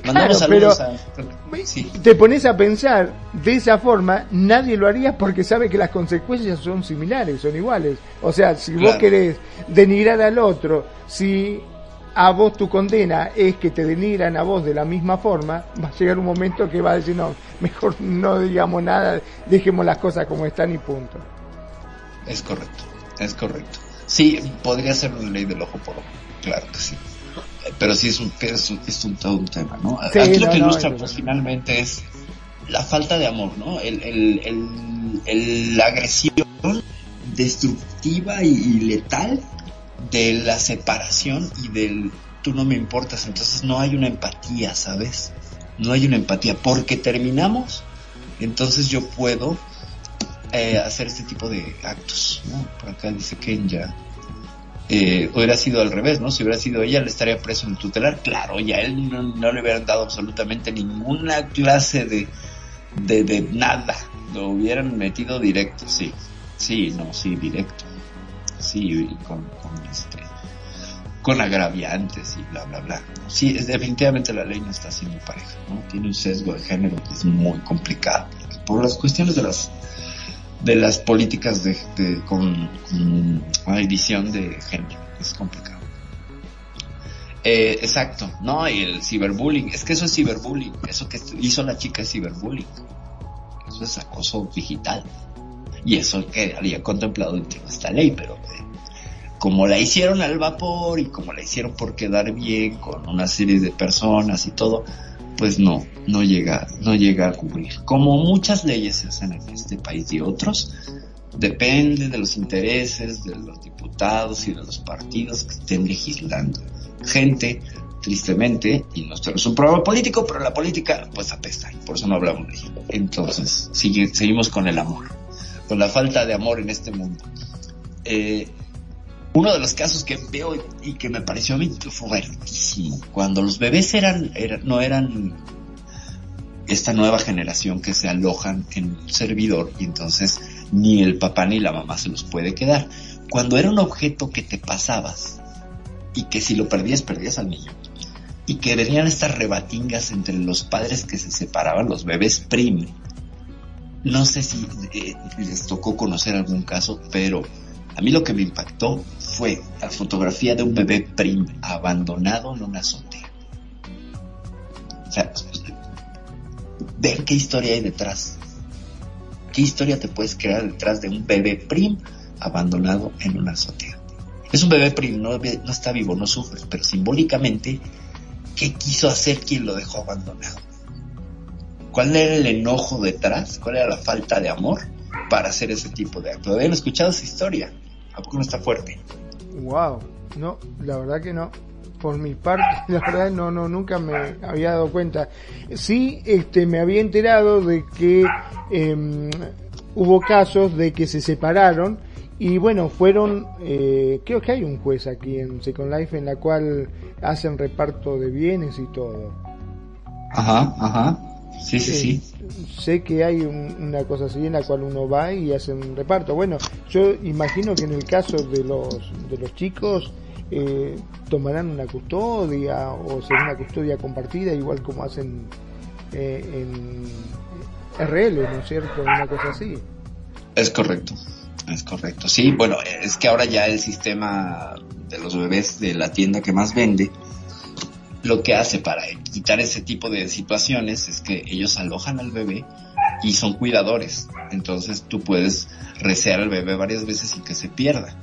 Mandamos claro, pero sí. te pones a pensar de esa forma, nadie lo haría porque sabe que las consecuencias son similares, son iguales. O sea, si vos querés denigrar al otro, si a vos tu condena es que te denigran a vos de la misma forma, va a llegar un momento que va a decir, no, mejor no digamos nada, dejemos las cosas como están y punto. Es correcto, es correcto. Sí, podría ser una ley del ojo por ojo, claro que sí. Pero sí es un, es un, todo un tema, ¿no? Aquí lo que ilustra, pues finalmente es la falta de amor, ¿no? El, el, el, la agresión destructiva y, letal de la separación y del tú no me importas, entonces no hay una empatía, ¿sabes? No hay una empatía, porque terminamos, entonces yo puedo eh, hacer este tipo de actos, ¿no? Por acá dice Kenya, eh, hubiera sido al revés, ¿no? Si hubiera sido ella, le estaría preso en el tutelar. Claro, ya él no, le hubieran dado absolutamente ninguna clase de, de, de, nada. Lo hubieran metido directo, sí. Sí, no, sí, directo. Sí, con, con este con agraviantes y bla bla bla. Sí, es, definitivamente la ley no está siendo pareja, ¿no? Tiene un sesgo de género que es muy complicado por las cuestiones de las de las políticas de, con, con edición de género, es complicado. Eh, exacto, no, y el ciberbullying, es que eso es ciberbullying, eso que hizo la chica es ciberbullying, eso es acoso digital, y eso que había contemplado en esta ley, pero eh, como la hicieron al vapor y como la hicieron por quedar bien con una serie de personas y todo, pues no, no llega, no llega a cubrir. Como muchas leyes se hacen en este país y otros, depende de los intereses de los diputados y de los partidos que estén legislando. Gente, tristemente, y no es un programa político, pero la política pues apesta y por eso no hablamos de ello. Entonces, sigue, seguimos con el amor, con la falta de amor en este mundo. Eh, uno de los casos que veo y que me pareció fuertísimo, cuando los bebés eran, no eran esta nueva generación que se alojan en un servidor y entonces ni el papá ni la mamá se los puede quedar. Cuando era un objeto que te pasabas y que si lo perdías, perdías al niño. Y que venían estas rebatingas entre los padres que se separaban, los bebés prime. No sé si eh, les tocó conocer algún caso, pero a mí lo que me impactó fue la fotografía de un bebé prim abandonado en una azotea. O sea, ver qué historia hay detrás. ¿Qué historia te puedes crear detrás de un bebé prim abandonado en una azotea? Es un bebé prim, no, no está vivo, no sufre, pero simbólicamente, ¿qué quiso hacer quien lo dejó abandonado? ¿Cuál era el enojo detrás? ¿Cuál era la falta de amor para hacer ese tipo de acto? ¿Habían escuchado esa historia? ¿A poco no está fuerte? Wow, no, la verdad que no. Por mi parte, la verdad no, no, nunca me había dado cuenta. Sí, este, me había enterado de que eh, hubo casos de que se separaron y bueno, fueron, eh, creo que hay un juez aquí en Second Life en la cual hacen reparto de bienes y todo. Ajá, ajá. Sí, sí, sí. Sé que hay una cosa así en la cual uno va y hace un reparto. Bueno, yo imagino que en el caso de los, de los chicos eh, tomarán una custodia o será una custodia compartida, igual como hacen eh, en RL, ¿no es cierto? Una cosa así. Es correcto. Es correcto. Sí, bueno, es que ahora ya el sistema de los bebés de la tienda que más vende lo que hace para quitar ese tipo de situaciones es que ellos alojan al bebé y son cuidadores. Entonces tú puedes resear al bebé varias veces sin que se pierda.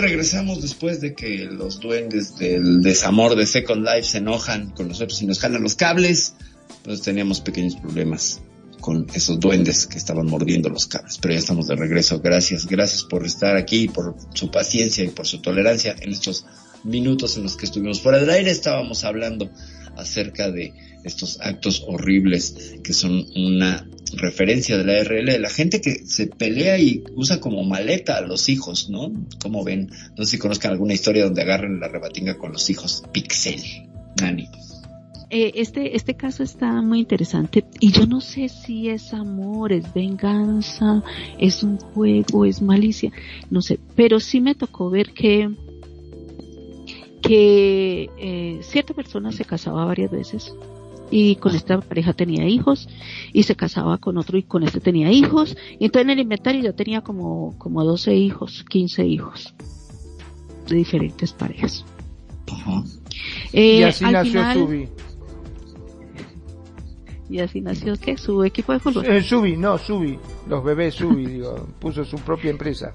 Regresamos después de que los duendes del desamor de Second Life se enojan con nosotros y nos jalan los cables. Pues teníamos pequeños problemas con esos duendes que estaban mordiendo los cables. Pero ya estamos de regreso. Gracias, gracias por estar aquí, por su paciencia y por su tolerancia en estos minutos en los que estuvimos fuera del aire. Estábamos hablando acerca de estos actos horribles que son una referencia de la RL, la gente que se pelea y usa como maleta a los hijos, ¿no? Como ven, no sé si conozcan alguna historia donde agarran la rebatinga con los hijos. Pixel, Nani. Eh, este, este caso está muy interesante y yo no sé si es amor, es venganza, es un juego, es malicia, no sé, pero sí me tocó ver que que eh, cierta persona se casaba varias veces y con esta pareja tenía hijos y se casaba con otro y con este tenía hijos y entonces en el inventario ya tenía como, como 12 hijos, 15 hijos de diferentes parejas. Eh, y así nació Subi. Y así nació ¿qué? Su equipo de fútbol. Eh, Subi, no, Subi, los bebés Subi, digo, puso su propia empresa.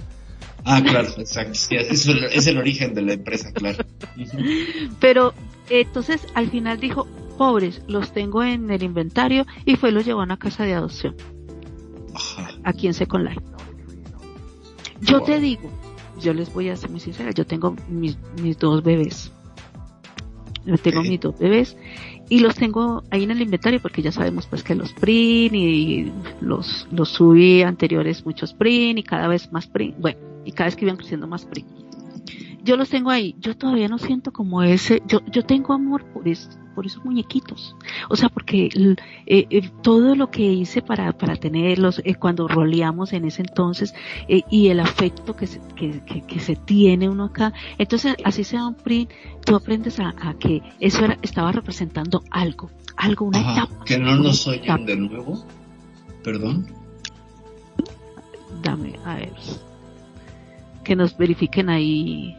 Ah, claro, exacto. es, el, es el origen de la empresa, claro. Pero entonces al final dijo, pobres los tengo en el inventario y fue lo llevó a una casa de adopción. Aquí en Second Life. Yo te digo, yo les voy a ser muy sincera, yo tengo mis, mis dos bebés. Yo tengo mis dos bebés y los tengo ahí en el inventario porque ya sabemos pues que los print y los, los subí anteriores muchos print y cada vez más print, bueno, y cada vez que iban creciendo más print. Yo los tengo ahí, yo todavía no siento como ese, yo, yo tengo amor por eso, por esos muñequitos. O sea, porque eh, eh, todo lo que hice para, para tenerlos, eh, cuando roleamos en ese entonces, y el afecto que se, que, que, se tiene uno acá, entonces así sea un print, tú aprendes a, que eso era, estaba representando algo, algo, una etapa. Que no nos oyen de nuevo, perdón. Dame, a ver. Que nos verifiquen ahí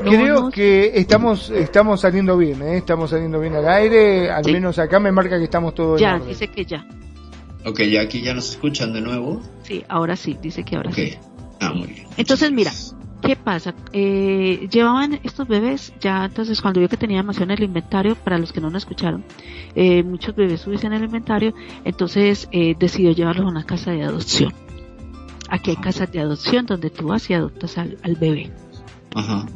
Creo que estamos estamos saliendo bien, ¿eh? estamos saliendo bien al aire, al menos acá me marca que estamos todos Ya, dice que ya. Ok, ya aquí ya nos escuchan de nuevo. Sí, ahora sí, dice que ahora sí. Ah, muy bien. Entonces, mira, ¿qué pasa? Eh, llevaban estos bebés, ya entonces cuando vio que tenía demasiado en el inventario, para los que no lo escucharon, eh, muchos bebés subiesen en el inventario, entonces eh, decidió llevarlos a una casa de adopción. Aquí hay casas de adopción donde tú vas y adoptas al, al bebé. Ajá.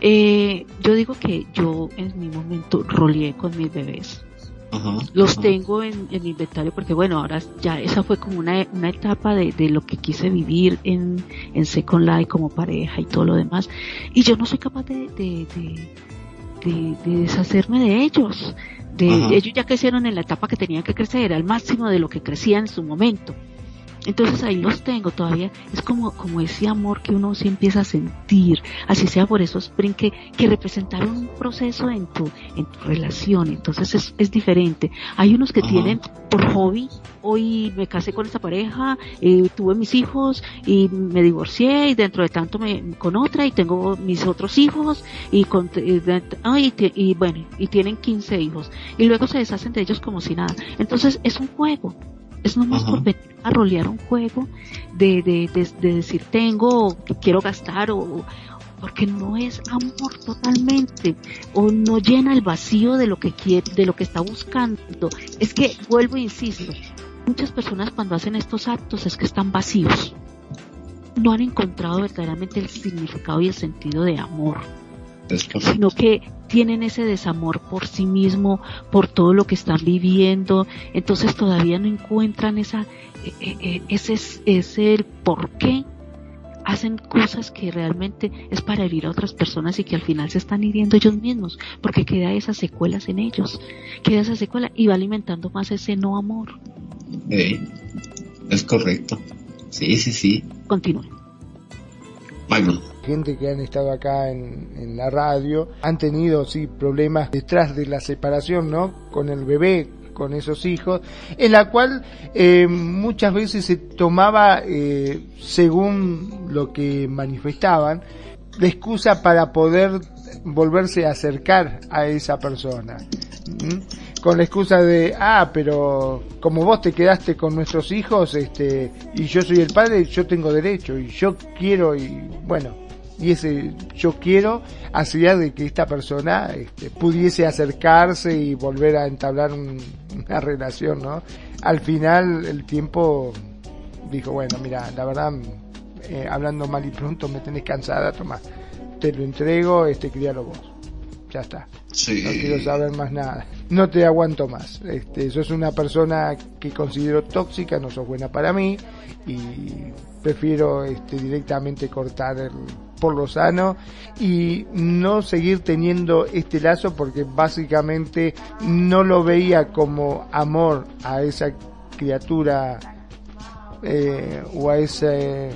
Eh, yo digo que yo en mi momento roleé con mis bebés. los tengo en, en, inventario porque bueno, ahora ya esa fue como una, una etapa de, de, lo que quise vivir en, en Second Life como pareja y todo lo demás. Y yo no soy capaz de, de, de, de deshacerme de ellos. De, ellos ya crecieron en la etapa que tenían que crecer, al máximo de lo que crecían en su momento. Entonces ahí los tengo todavía. Es como, como ese amor que uno sí empieza a sentir, así sea por esos sprint que, que representaron un proceso en tu, en tu relación. Entonces es, es diferente. Hay unos que tienen por hobby, hoy me casé con esta pareja, eh, tuve mis hijos y me divorcié y dentro de tanto me, con otra y tengo mis otros hijos y con, y, y, bueno, y tienen 15 hijos. Y luego se deshacen de ellos como si nada. Entonces es un juego es nomás por venir a rolear un juego de, de, de, decir tengo, que quiero gastar o, porque no es amor totalmente o no llena el vacío de lo que quiere, de lo que está buscando. Es que vuelvo e insisto, muchas personas cuando hacen estos actos es que están vacíos. No han encontrado verdaderamente el significado y el sentido de amor sino que tienen ese desamor por sí mismo, por todo lo que están viviendo, entonces todavía no encuentran esa, eh, eh, eh, ese es, el por qué hacen cosas que realmente es para herir a otras personas y que al final se están hiriendo ellos mismos, porque queda esas secuelas en ellos, queda esa secuela y va alimentando más ese no amor. es correcto. Sí, sí, sí. Continúe gente que han estado acá en, la radio han tenido sí problemas detrás de la separación, ¿no? Con el bebé, con esos hijos, en la cual eh, muchas veces se tomaba, eh, según lo que manifestaban, la excusa para poder volverse a acercar a esa persona. Con la excusa de, ah, pero como vos te quedaste con nuestros hijos, este, y yo soy el padre, yo tengo derecho, y yo quiero, y bueno, y ese yo quiero hacía de que esta persona este, pudiese acercarse y volver a entablar una relación, ¿no? Al final el tiempo dijo, bueno, mira, la verdad, eh, hablando mal y pronto me tenés cansada, toma, te lo entrego, este, crialo vos. Ya está. No quiero saber más nada. No te aguanto más. Este, sos una persona que considero tóxica, no sos buena para mí y prefiero este, directamente cortar el, por lo sano y no seguir teniendo este lazo porque básicamente no lo veía como amor a esa criatura eh, o a ese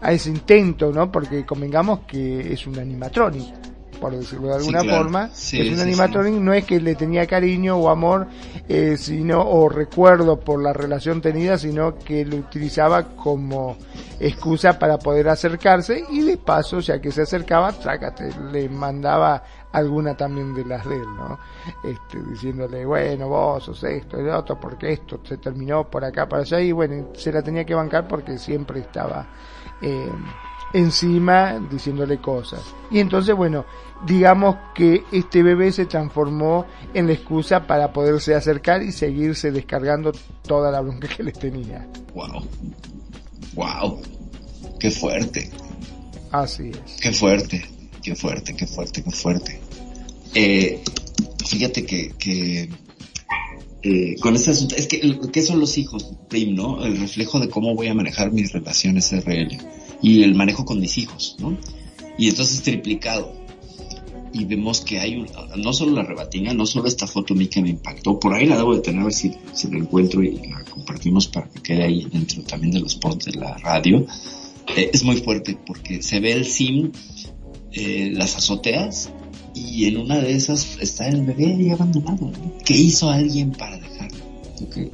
a ese intento, ¿no? Porque convengamos que es un animatronic por decirlo de alguna forma. es un animatronic, no es que le tenía cariño o amor, eh, sino, o recuerdo por la relación tenida, sino que lo utilizaba como excusa para poder acercarse y de paso, ya que se acercaba, trácate, le mandaba alguna también de las de él, ¿no? Este, diciéndole, bueno, vos sos esto y otro, porque esto se terminó por acá, para allá, y bueno, se la tenía que bancar porque siempre estaba eh, encima diciéndole cosas. Y entonces, bueno, digamos que este bebé se transformó en la excusa para poderse acercar y seguirse descargando toda la bronca que les tenía. Wow. Wow. Qué fuerte. Así es. Qué fuerte. Qué fuerte, qué fuerte, qué fuerte. Eh, fíjate que, que eh, con este asunto, es que, ¿qué son los hijos, Prim, no? El reflejo de cómo voy a manejar mis relaciones RL y el manejo con mis hijos, ¿no? Y entonces triplicado. Y vemos que hay un, no solo la rebatina, no solo esta foto a mí que me impactó, por ahí la debo de tener a ver si, si la encuentro y la compartimos para que quede ahí dentro también de los posts de la radio. Eh, es muy fuerte porque se ve el sim, eh, las azoteas, y en una de esas está el bebé ahí abandonado. ¿Qué hizo alguien para dejarlo? Okay.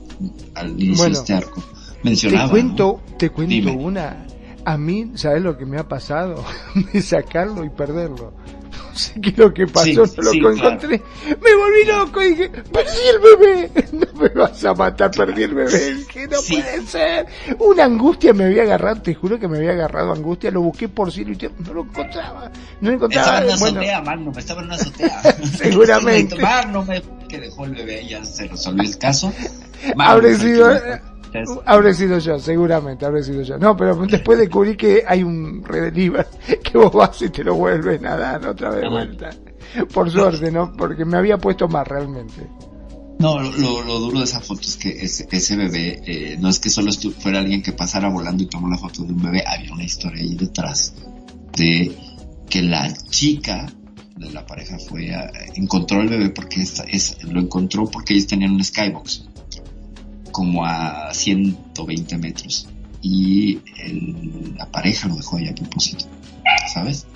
Al inicio de este arco mencionaba. Te cuento, te cuento una a mí, ¿sabes lo que me ha pasado? de sacarlo y perderlo. No sé qué es lo que pasó, no lo encontré. Me volví loco y dije, perdí el bebé. No me vas a matar, perdí el bebé. Que no puede ser. Una angustia me había agarrado, te juro que me había agarrado angustia. Lo busqué por cielo y no lo encontraba. No lo encontraba. Estaba en una azotea, bueno, estaba en una azotea. Seguramente. me que dejó el bebé, ya se resolvió el caso. Habré sido, Habré sido yo, seguramente, habré sido yo. No, pero después descubrí que hay un redeliver que vos vas y te lo vuelves a dar otra vez vuelta. Por suerte, ¿no? Porque me había puesto más realmente. No, lo, lo, duro de esa foto es que ese, ese bebé, eh, no es que solo fuera alguien que pasara volando y tomó la foto de un bebé, había una historia ahí detrás de que la chica de la pareja fue a, encontró el bebé porque es, lo encontró porque ellos tenían un skybox como a 120 metros y la pareja lo dejó ahí a propósito, ¿sabes?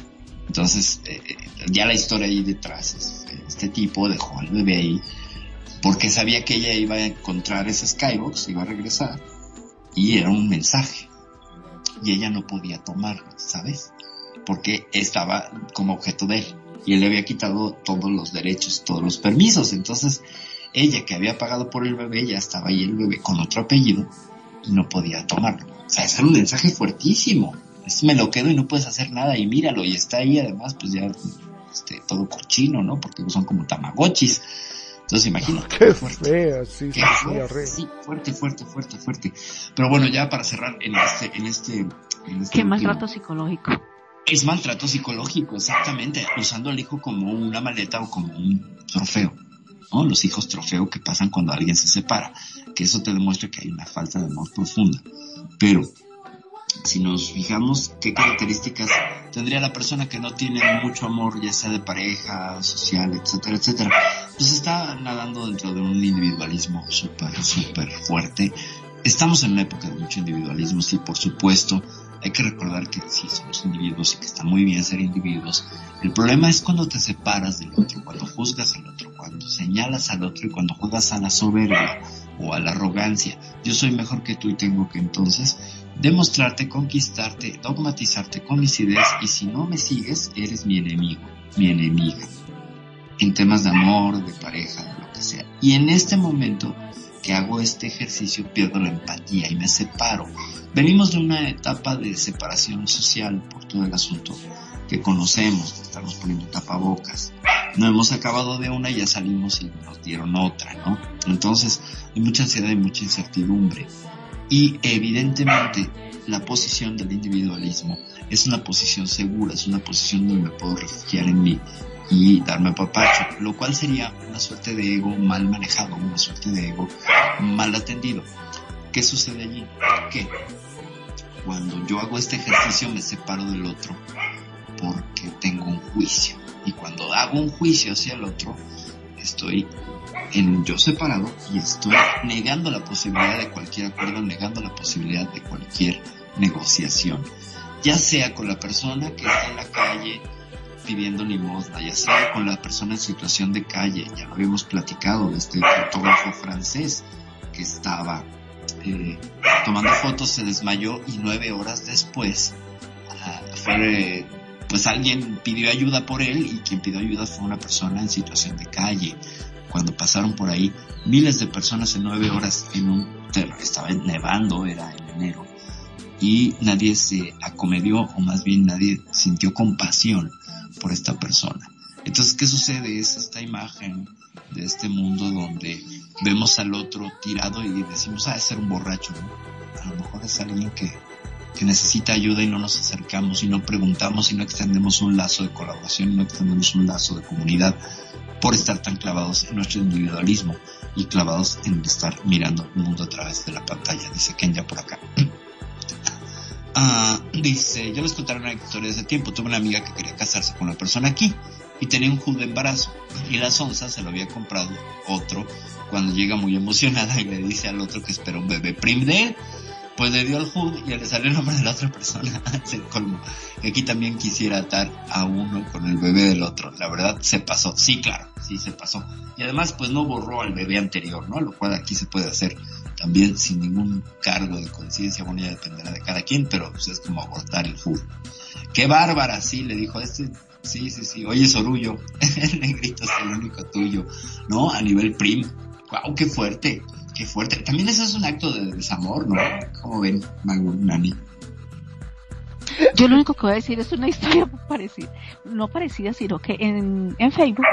Entonces, eh, eh, ya la historia ahí detrás este tipo dejó al bebé ahí porque sabía que ella iba a encontrar ese skybox, iba a regresar y era un mensaje y ella no podía tomarlo, ¿sabes? Porque estaba como objeto de él y él le había quitado todos los derechos, todos los permisos, entonces ella que había pagado por el bebé ya estaba ahí el bebé con otro apellido y no podía tomarlo. O sea, era un mensaje fuertísimo. Es me lo quedo y no puedes hacer nada y míralo y está ahí además pues ya este, todo cochino, ¿no? Porque son como tamagotchis. Entonces imagínate. Qué fuerte. sí, qué fuerte, sí, fuerte, fuerte, fuerte, fuerte. Pero bueno, ya para cerrar en este, en este, en este Qué maltrato psicológico. Es maltrato psicológico, exactamente, usando al hijo como una maleta o como un trofeo. Los hijos trofeo que pasan cuando alguien se separa, que eso te demuestra que hay una falta de amor profunda. Pero, si nos fijamos qué características tendría la persona que no tiene mucho amor, ya sea de pareja, social, etcétera, etcétera, pues está nadando dentro de un individualismo súper, súper fuerte. Estamos en una época de mucho individualismo, sí, por supuesto, hay que recordar que sí somos individuos y que está muy bien ser individuos. El problema es cuando te separas del otro, cuando juzgas al otro, cuando señalas al otro y cuando juegas a la soberbia o a la arrogancia. Yo soy mejor que tú y tengo que entonces demostrarte, conquistarte, dogmatizarte con mis ideas y si no me sigues, eres mi enemigo, mi enemiga. En temas de amor, de pareja, de lo que sea. Y en este momento que hago este ejercicio pierdo la empatía y me separo. Venimos de una etapa de separación social por todo el asunto que conocemos, estamos poniendo tapabocas. No hemos acabado de una y ya salimos y nos dieron otra, ¿no? Entonces hay mucha ansiedad y mucha incertidumbre. Y evidentemente la posición del individualismo es una posición segura, es una posición donde me puedo refugiar en mí y darme papacho, lo cual sería una suerte de ego mal manejado, una suerte de ego mal atendido. ¿Qué sucede allí? Que cuando yo hago este ejercicio me separo del otro porque tengo un juicio. Y cuando hago un juicio hacia el otro, estoy en yo separado y estoy negando la posibilidad de cualquier acuerdo, negando la posibilidad de cualquier negociación. Ya sea con la persona que está en la calle, pidiendo limosna, ya sea con la persona en situación de calle, ya lo habíamos platicado de este fotógrafo francés que estaba eh, tomando fotos, se desmayó y nueve horas después ah, fue, pues alguien pidió ayuda por él y quien pidió ayuda fue una persona en situación de calle. Cuando pasaron por ahí miles de personas en nueve horas en un estaba nevando, era en enero, y nadie se acomedió o más bien nadie sintió compasión por esta persona. Entonces, ¿qué sucede? Es esta imagen de este mundo donde vemos al otro tirado y decimos, ah, es ser un borracho, ¿no? A lo mejor es alguien que, que necesita ayuda y no nos acercamos y no preguntamos y no extendemos un lazo de colaboración no extendemos un lazo de comunidad por estar tan clavados en nuestro individualismo y clavados en estar mirando el mundo a través de la pantalla, dice Kenya por acá. Ah, dice, yo les contaré una historia de ese tiempo. Tuve una amiga que quería casarse con una persona aquí y tenía un judo de embarazo. Y la sonza se lo había comprado otro cuando llega muy emocionada y le dice al otro que espera un bebé prim de él. Pues le dio el HUD y le salió el nombre de la otra persona. Y aquí también quisiera atar a uno con el bebé del otro. La verdad se pasó. Sí, claro, sí se pasó. Y además pues no borró al bebé anterior, ¿no? Lo cual aquí se puede hacer también sin ningún cargo de conciencia. Bueno, ya dependerá de cada quien, pero pues es como abortar el HUD. Qué bárbara, sí, le dijo este Sí, sí, sí. Oye, Sorullo, el negrito es el único tuyo, ¿no? A nivel prim. ¡Wow! ¡Qué fuerte! ¡Qué fuerte! También eso es un acto de desamor, ¿no? Como ven, Nani? Yo lo único que voy a decir es una historia parecida, no parecida, sino que en, en Facebook,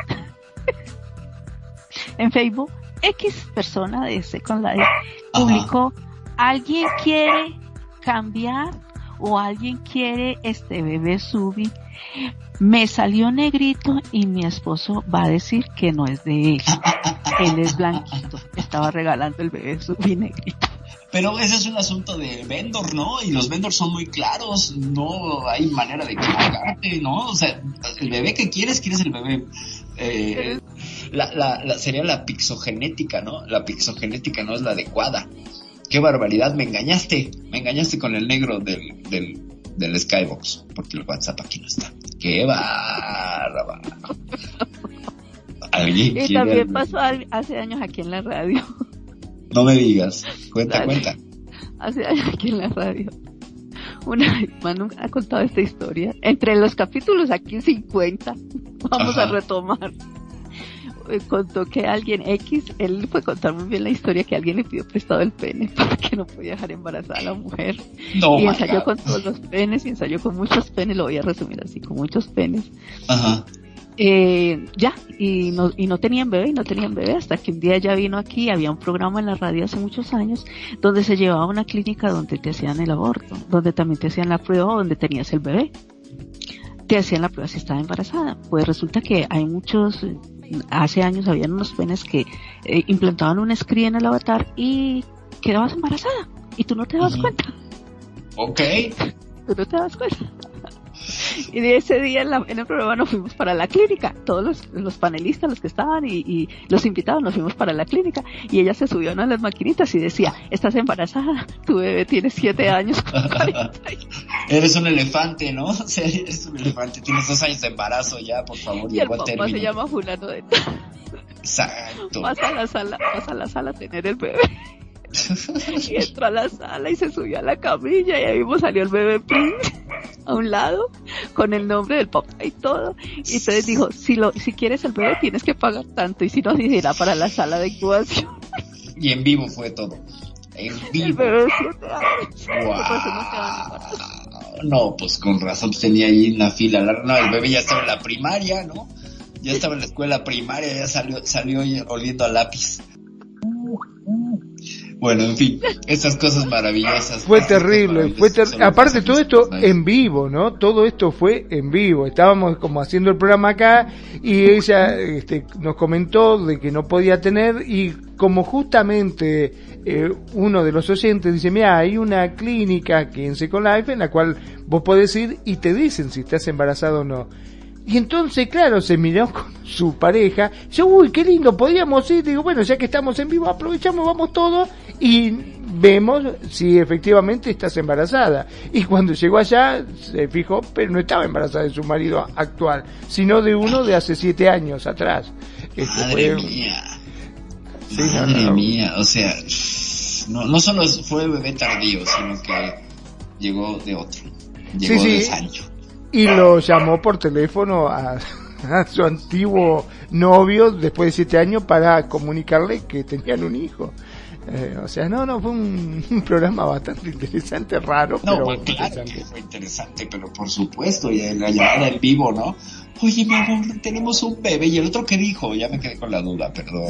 en Facebook, X persona de Second Life publicó, alguien quiere cambiar o alguien quiere este bebé subi me salió negrito y mi esposo va a decir que no es de él. él es blanquito. Estaba regalando el bebé subi negrito. Pero ese es un asunto de vendor, ¿no? Y los vendors son muy claros, no hay manera de equivocarte, ¿no? O sea, el bebé que quieres, quieres el bebé. Eh, la, la, sería la pixogenética, ¿no? La pixogenética no es la adecuada. Qué barbaridad, me engañaste, me engañaste con el negro del, del, del Skybox, porque el WhatsApp aquí no está. ¡Qué bárbaro! y también pasó hace años aquí en la radio. No me digas, cuenta, cuenta. Hace años aquí en la radio. Una vez Manu ha contado esta historia. Entre los capítulos aquí 50, vamos a retomar contó que alguien X, él fue contar muy bien la historia que alguien le pidió prestado el pene porque no podía dejar embarazada a la mujer. y ensayó con todos los penes y ensayó con muchos penes, lo voy a resumir así, con muchos penes. Ajá. Eh, ya, y no, y no tenían bebé, y no tenían bebé, hasta que un día ya vino aquí, había un programa en la radio hace muchos años, donde se llevaba a una clínica donde te hacían el aborto, donde también te hacían la prueba donde tenías el bebé. Te hacían la prueba si estaba embarazada. Pues resulta que hay muchos hace años habían unos penes que eh, implantaban un screen en el avatar y quedabas embarazada y tú no te das cuenta. Ok. Tú no te das cuenta. Y de ese día en, el programa nos fuimos para la clínica, todos los, panelistas, los que estaban y, los invitados nos fuimos para la clínica y ella se subió a una de las maquinitas y decía, estás embarazada, tu bebé tiene siete años. eres un elefante, ¿no? Eres un elefante, tienes dos años de embarazo ya, por favor. Y el papá se llama fulano de... Exacto. Vas a la sala, vas a la sala a tener el bebé. y entró a la sala y se subió a la camilla y ahí mismo salió el bebé Prince a un lado con el nombre del papá y todo. Y entonces dijo, si lo, si quieres el bebé tienes que pagar tanto y si no, irá para la sala de incubación. Y en vivo fue todo. En vivo. No, pues con razón tenía ahí una fila. No, el bebé ya estaba en la primaria, ¿no? Ya estaba en la escuela primaria, ya salió, salió oliendo a lápiz. Bueno, en fin, esas cosas maravillosas. Fue terrible, fue aparte todo esto en vivo, ¿no? Todo esto fue en vivo. Estábamos como haciendo el programa acá y ella este, nos comentó de que no podía tener y como justamente eh, uno de los oyentes dice, mira, hay una clínica aquí en Second Life en la cual vos podés ir y te dicen si estás embarazado o no. Y entonces, claro, se miró con su pareja. Yo, uy, qué lindo, podíamos ir. Digo, bueno, ya que estamos en vivo, aprovechamos, vamos todos y vemos si efectivamente estás embarazada. Y cuando llegó allá, se fijó, pero no estaba embarazada de su marido actual, sino de uno de hace siete años atrás. Este Madre mía. Madre mía, o sea, no, no solo fue bebé tardío, sino que llegó de otro. Llegó de Sancho y lo llamó por teléfono a, su antiguo novio después de siete años para comunicarle que tenían un hijo. Eh, o sea, no, no, fue un, programa bastante interesante, raro, no, pero claro interesante. que fue interesante, pero por supuesto, y la llamada en vivo, ¿no? Oye, mi amor, tenemos un bebé. ¿Y el otro qué dijo? Ya me quedé con la duda, perdón.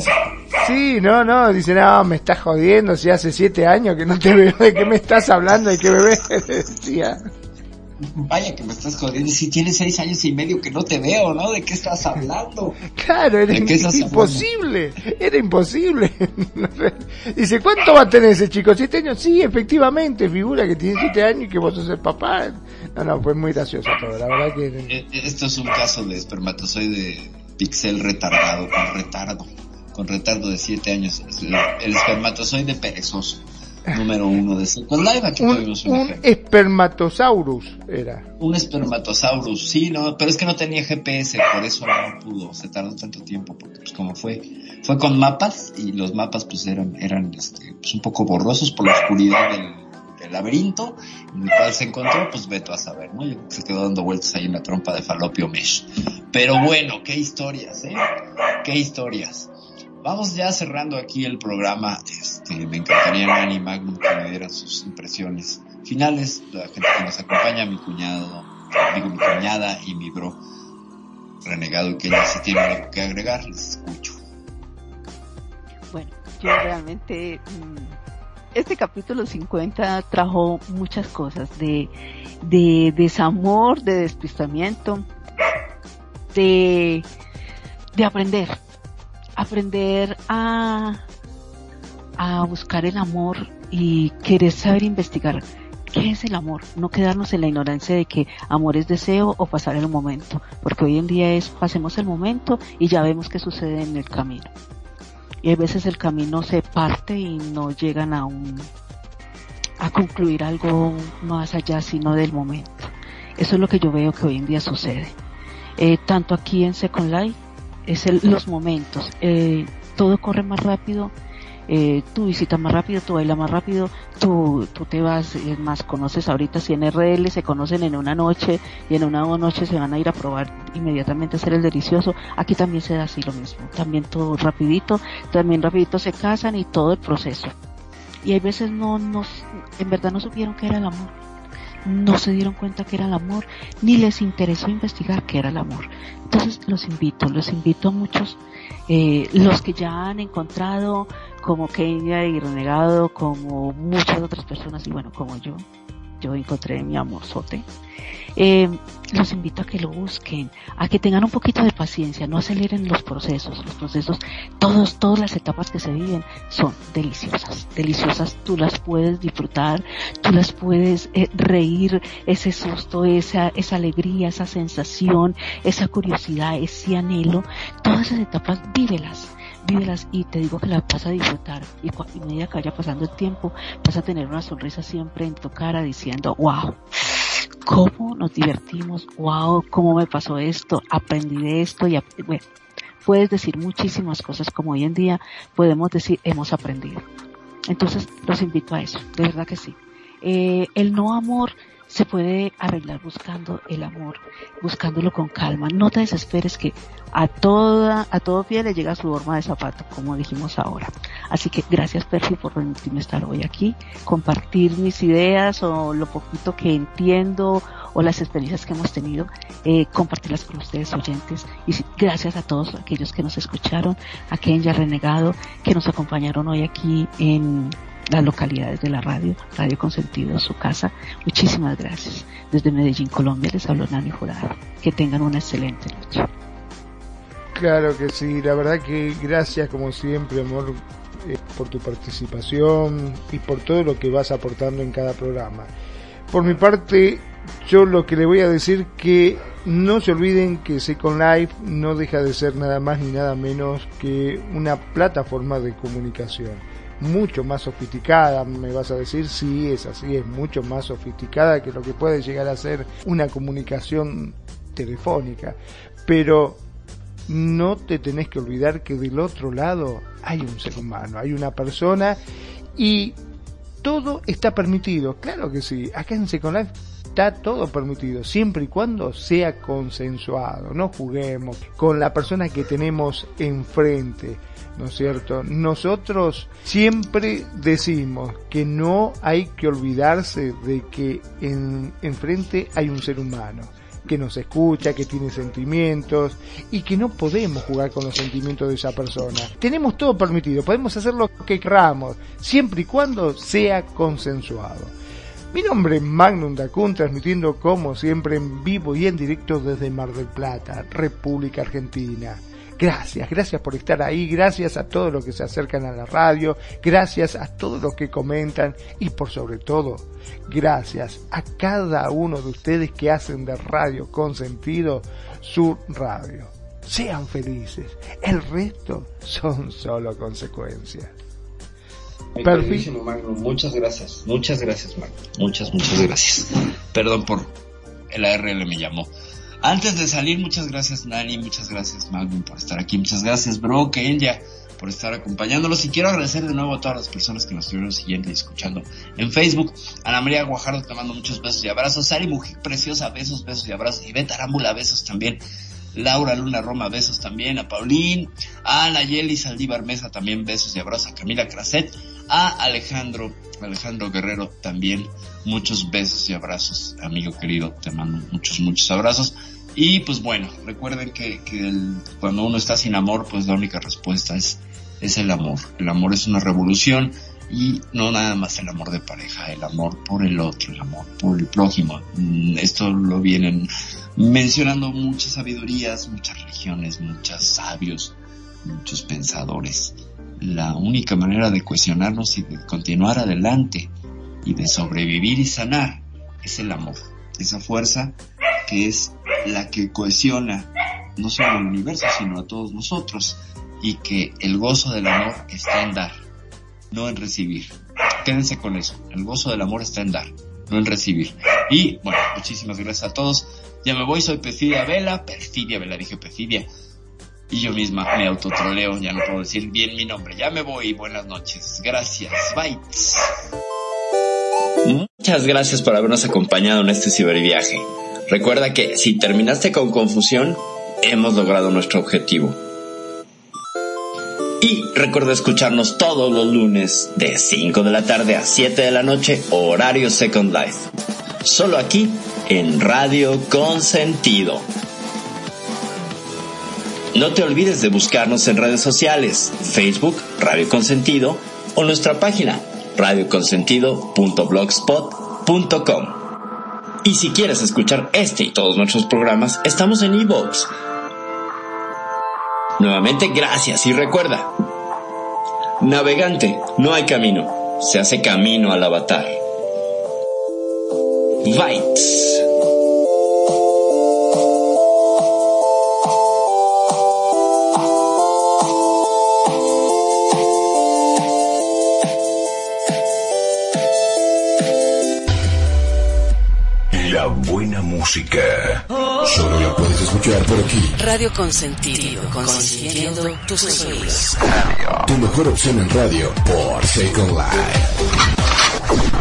Sí, no, no, dice, no, me estás jodiendo, si hace siete años que no te veo, ¿de qué me estás hablando? ¿De qué bebé? Decía. Vaya que me estás jodiendo, si tienes seis años y medio que no te veo, ¿no? ¿De qué estás hablando? Claro, era ¿De qué estás imposible, era imposible. Dice, ¿cuánto va a tener ese chico? ¿Siete años? Sí, efectivamente, figura que tiene siete años y que vos sos el papá. No, no, fue muy gracioso todo, la verdad que... Eh, Esto es un caso de espermatozoide pixel retardado, con retardo, con retardo de siete años. El espermatozoide perezoso número uno de Second Life. Aquí un, tuvimos un, espermatosaurus era. Un espermatosaurus, sí, no, pero es que no tenía GPS, por eso no pudo, se tardó tanto tiempo, porque pues como fue, fue con mapas y los mapas pues eran, eran este, pues un poco borrosos por la oscuridad del, del laberinto en el cual se encontró, pues veto a saber, ¿no? Yo creo que se quedó dando vueltas ahí en la trompa de Falopio Mesh. Pero bueno, qué historias, ¿eh? Qué historias. Vamos ya cerrando aquí el programa. Este, me encantaría Nani Magnum que me dieran sus impresiones finales. La gente que nos acompaña, mi cuñado, digo mi cuñada y mi bro renegado que ya si tienen algo que agregar, les escucho. Bueno, yo realmente este capítulo 50 trajo muchas cosas de, de desamor, de despistamiento, de, de aprender, aprender a, a buscar el amor y querer saber investigar qué es el amor, no quedarnos en la ignorancia de que amor es deseo o pasar el momento, porque hoy en día es pasemos el momento y ya vemos qué sucede en el camino. Y hay veces el camino se parte y no llegan a un a concluir algo más allá sino del momento. Eso es lo que yo veo que hoy en día sucede. Eh, tanto aquí en Second Life es el, los momentos. Eh, todo corre más rápido, eh, tú visitas más rápido, tú bailas más rápido, tú, tú te vas, más, conoces ahorita si RL se conocen en una noche y en una noche se van a ir a probar inmediatamente a hacer el delicioso. Aquí también se da así lo mismo, también todo rapidito, también rapidito se casan y todo el proceso. Y hay veces no, no, en verdad no supieron qué era el amor no se dieron cuenta que era el amor, ni les interesó investigar qué era el amor. Entonces los invito, los invito a muchos, eh, los que ya han encontrado, como Kenia y Renegado, como muchas otras personas, y bueno, como yo, yo encontré mi amorzote. Eh, los invito a que lo busquen, a que tengan un poquito de paciencia, no aceleren los procesos. Los procesos, todos, todas las etapas que se viven son deliciosas, deliciosas. Tú las puedes disfrutar, tú las puedes eh, reír, ese susto, esa, esa alegría, esa sensación, esa curiosidad, ese anhelo. Todas esas etapas, vívelas y te digo que las vas a disfrutar. Y a medida que vaya pasando el tiempo vas a tener una sonrisa siempre en tu cara diciendo wow cómo nos divertimos wow cómo me pasó esto aprendí de esto y bueno puedes decir muchísimas cosas como hoy en día podemos decir hemos aprendido entonces los invito a eso de verdad que sí. Eh, el no amor se puede arreglar buscando el amor, buscándolo con calma. No te desesperes que a toda, a todo pie le llega su forma de zapato, como dijimos ahora. Así que gracias Percy por permitirme estar hoy aquí, compartir mis ideas o lo poquito que entiendo o las experiencias que hemos tenido, eh, compartirlas con ustedes oyentes. Y gracias a todos aquellos que nos escucharon, a Kenya Renegado, que nos acompañaron hoy aquí en las localidades de la radio, Radio Consentido, su casa. Muchísimas gracias. Desde Medellín, Colombia, les habló Nani Jurado. Que tengan una excelente noche. Claro que sí, la verdad que gracias como siempre, amor, eh, por tu participación y por todo lo que vas aportando en cada programa. Por mi parte, yo lo que le voy a decir que no se olviden que Second Life no deja de ser nada más ni nada menos que una plataforma de comunicación mucho más sofisticada, me vas a decir, sí, es así, es mucho más sofisticada que lo que puede llegar a ser una comunicación telefónica, pero no te tenés que olvidar que del otro lado hay un ser humano, hay una persona y todo está permitido, claro que sí, acá en Second Life está todo permitido, siempre y cuando sea consensuado. No juguemos con la persona que tenemos enfrente. ¿No es cierto? Nosotros siempre decimos que no hay que olvidarse de que en, enfrente hay un ser humano que nos escucha, que tiene sentimientos y que no podemos jugar con los sentimientos de esa persona. Tenemos todo permitido, podemos hacer lo que queramos, siempre y cuando sea consensuado. Mi nombre es Magnum Dacun, transmitiendo como siempre en vivo y en directo desde Mar del Plata, República Argentina. Gracias, gracias por estar ahí, gracias a todos los que se acercan a la radio, gracias a todos los que comentan y por sobre todo, gracias a cada uno de ustedes que hacen de Radio con sentido su radio. Sean felices, el resto son solo consecuencias. Perfectísimo, Magno. Muchas gracias. Muchas gracias, Magno. Muchas, muchas gracias. Perdón por el ARL me llamó. Antes de salir, muchas gracias Nani, muchas gracias Magnum por estar aquí, muchas gracias Bro, Kenya por estar acompañándolos y quiero agradecer de nuevo a todas las personas que nos estuvieron siguiendo y escuchando en Facebook. Ana María Guajardo te mando muchos besos y abrazos. Sari Mujic Preciosa, besos, besos y abrazos. Y Beta Arámbula, besos también. Laura Luna Roma, besos también. A Paulín, a Nayeli Saldívar Mesa también, besos y abrazos. A Camila Craset, a Alejandro, Alejandro Guerrero también, muchos besos y abrazos. Amigo querido, te mando muchos, muchos abrazos. Y pues bueno, recuerden que, cuando uno está sin amor, pues la única respuesta es, es el amor. El amor es una revolución y no nada más el amor de pareja, el amor por el otro, el amor por el prójimo. Mm, esto lo vienen mencionando muchas sabidurías, muchas religiones, muchos sabios, muchos pensadores. La única manera de cuestionarnos y de continuar adelante y de sobrevivir y sanar es el amor. Esa fuerza que es la que cohesiona no solo al universo, sino a todos nosotros, y que el gozo del amor está en dar, no en recibir. Quédense con eso, el gozo del amor está en dar, no en recibir. Y bueno, muchísimas gracias a todos. Ya me voy, soy Perfidia Vela, Perfidia Vela, dije Perfidia. Y yo misma me autotroleo, ya no puedo decir bien mi nombre. Ya me voy, buenas noches. Gracias, bye. Muchas gracias por habernos acompañado en este ciberviaje. Recuerda que si terminaste con confusión, hemos logrado nuestro objetivo. Y recuerda escucharnos todos los lunes de 5 de la tarde a 7 de la noche, horario Second Life. Solo aquí en Radio Consentido. No te olvides de buscarnos en redes sociales, Facebook, Radio Consentido o nuestra página radioconsentido.blogspot.com. Y si quieres escuchar este y todos nuestros programas, estamos en iVoox. Nuevamente, gracias y recuerda, navegante, no hay camino, se hace camino al avatar. Bites. Música. Solo la puedes escuchar por aquí. Radio Consentido, consintiendo tus oídos. Tu mejor opción en radio por Second Life.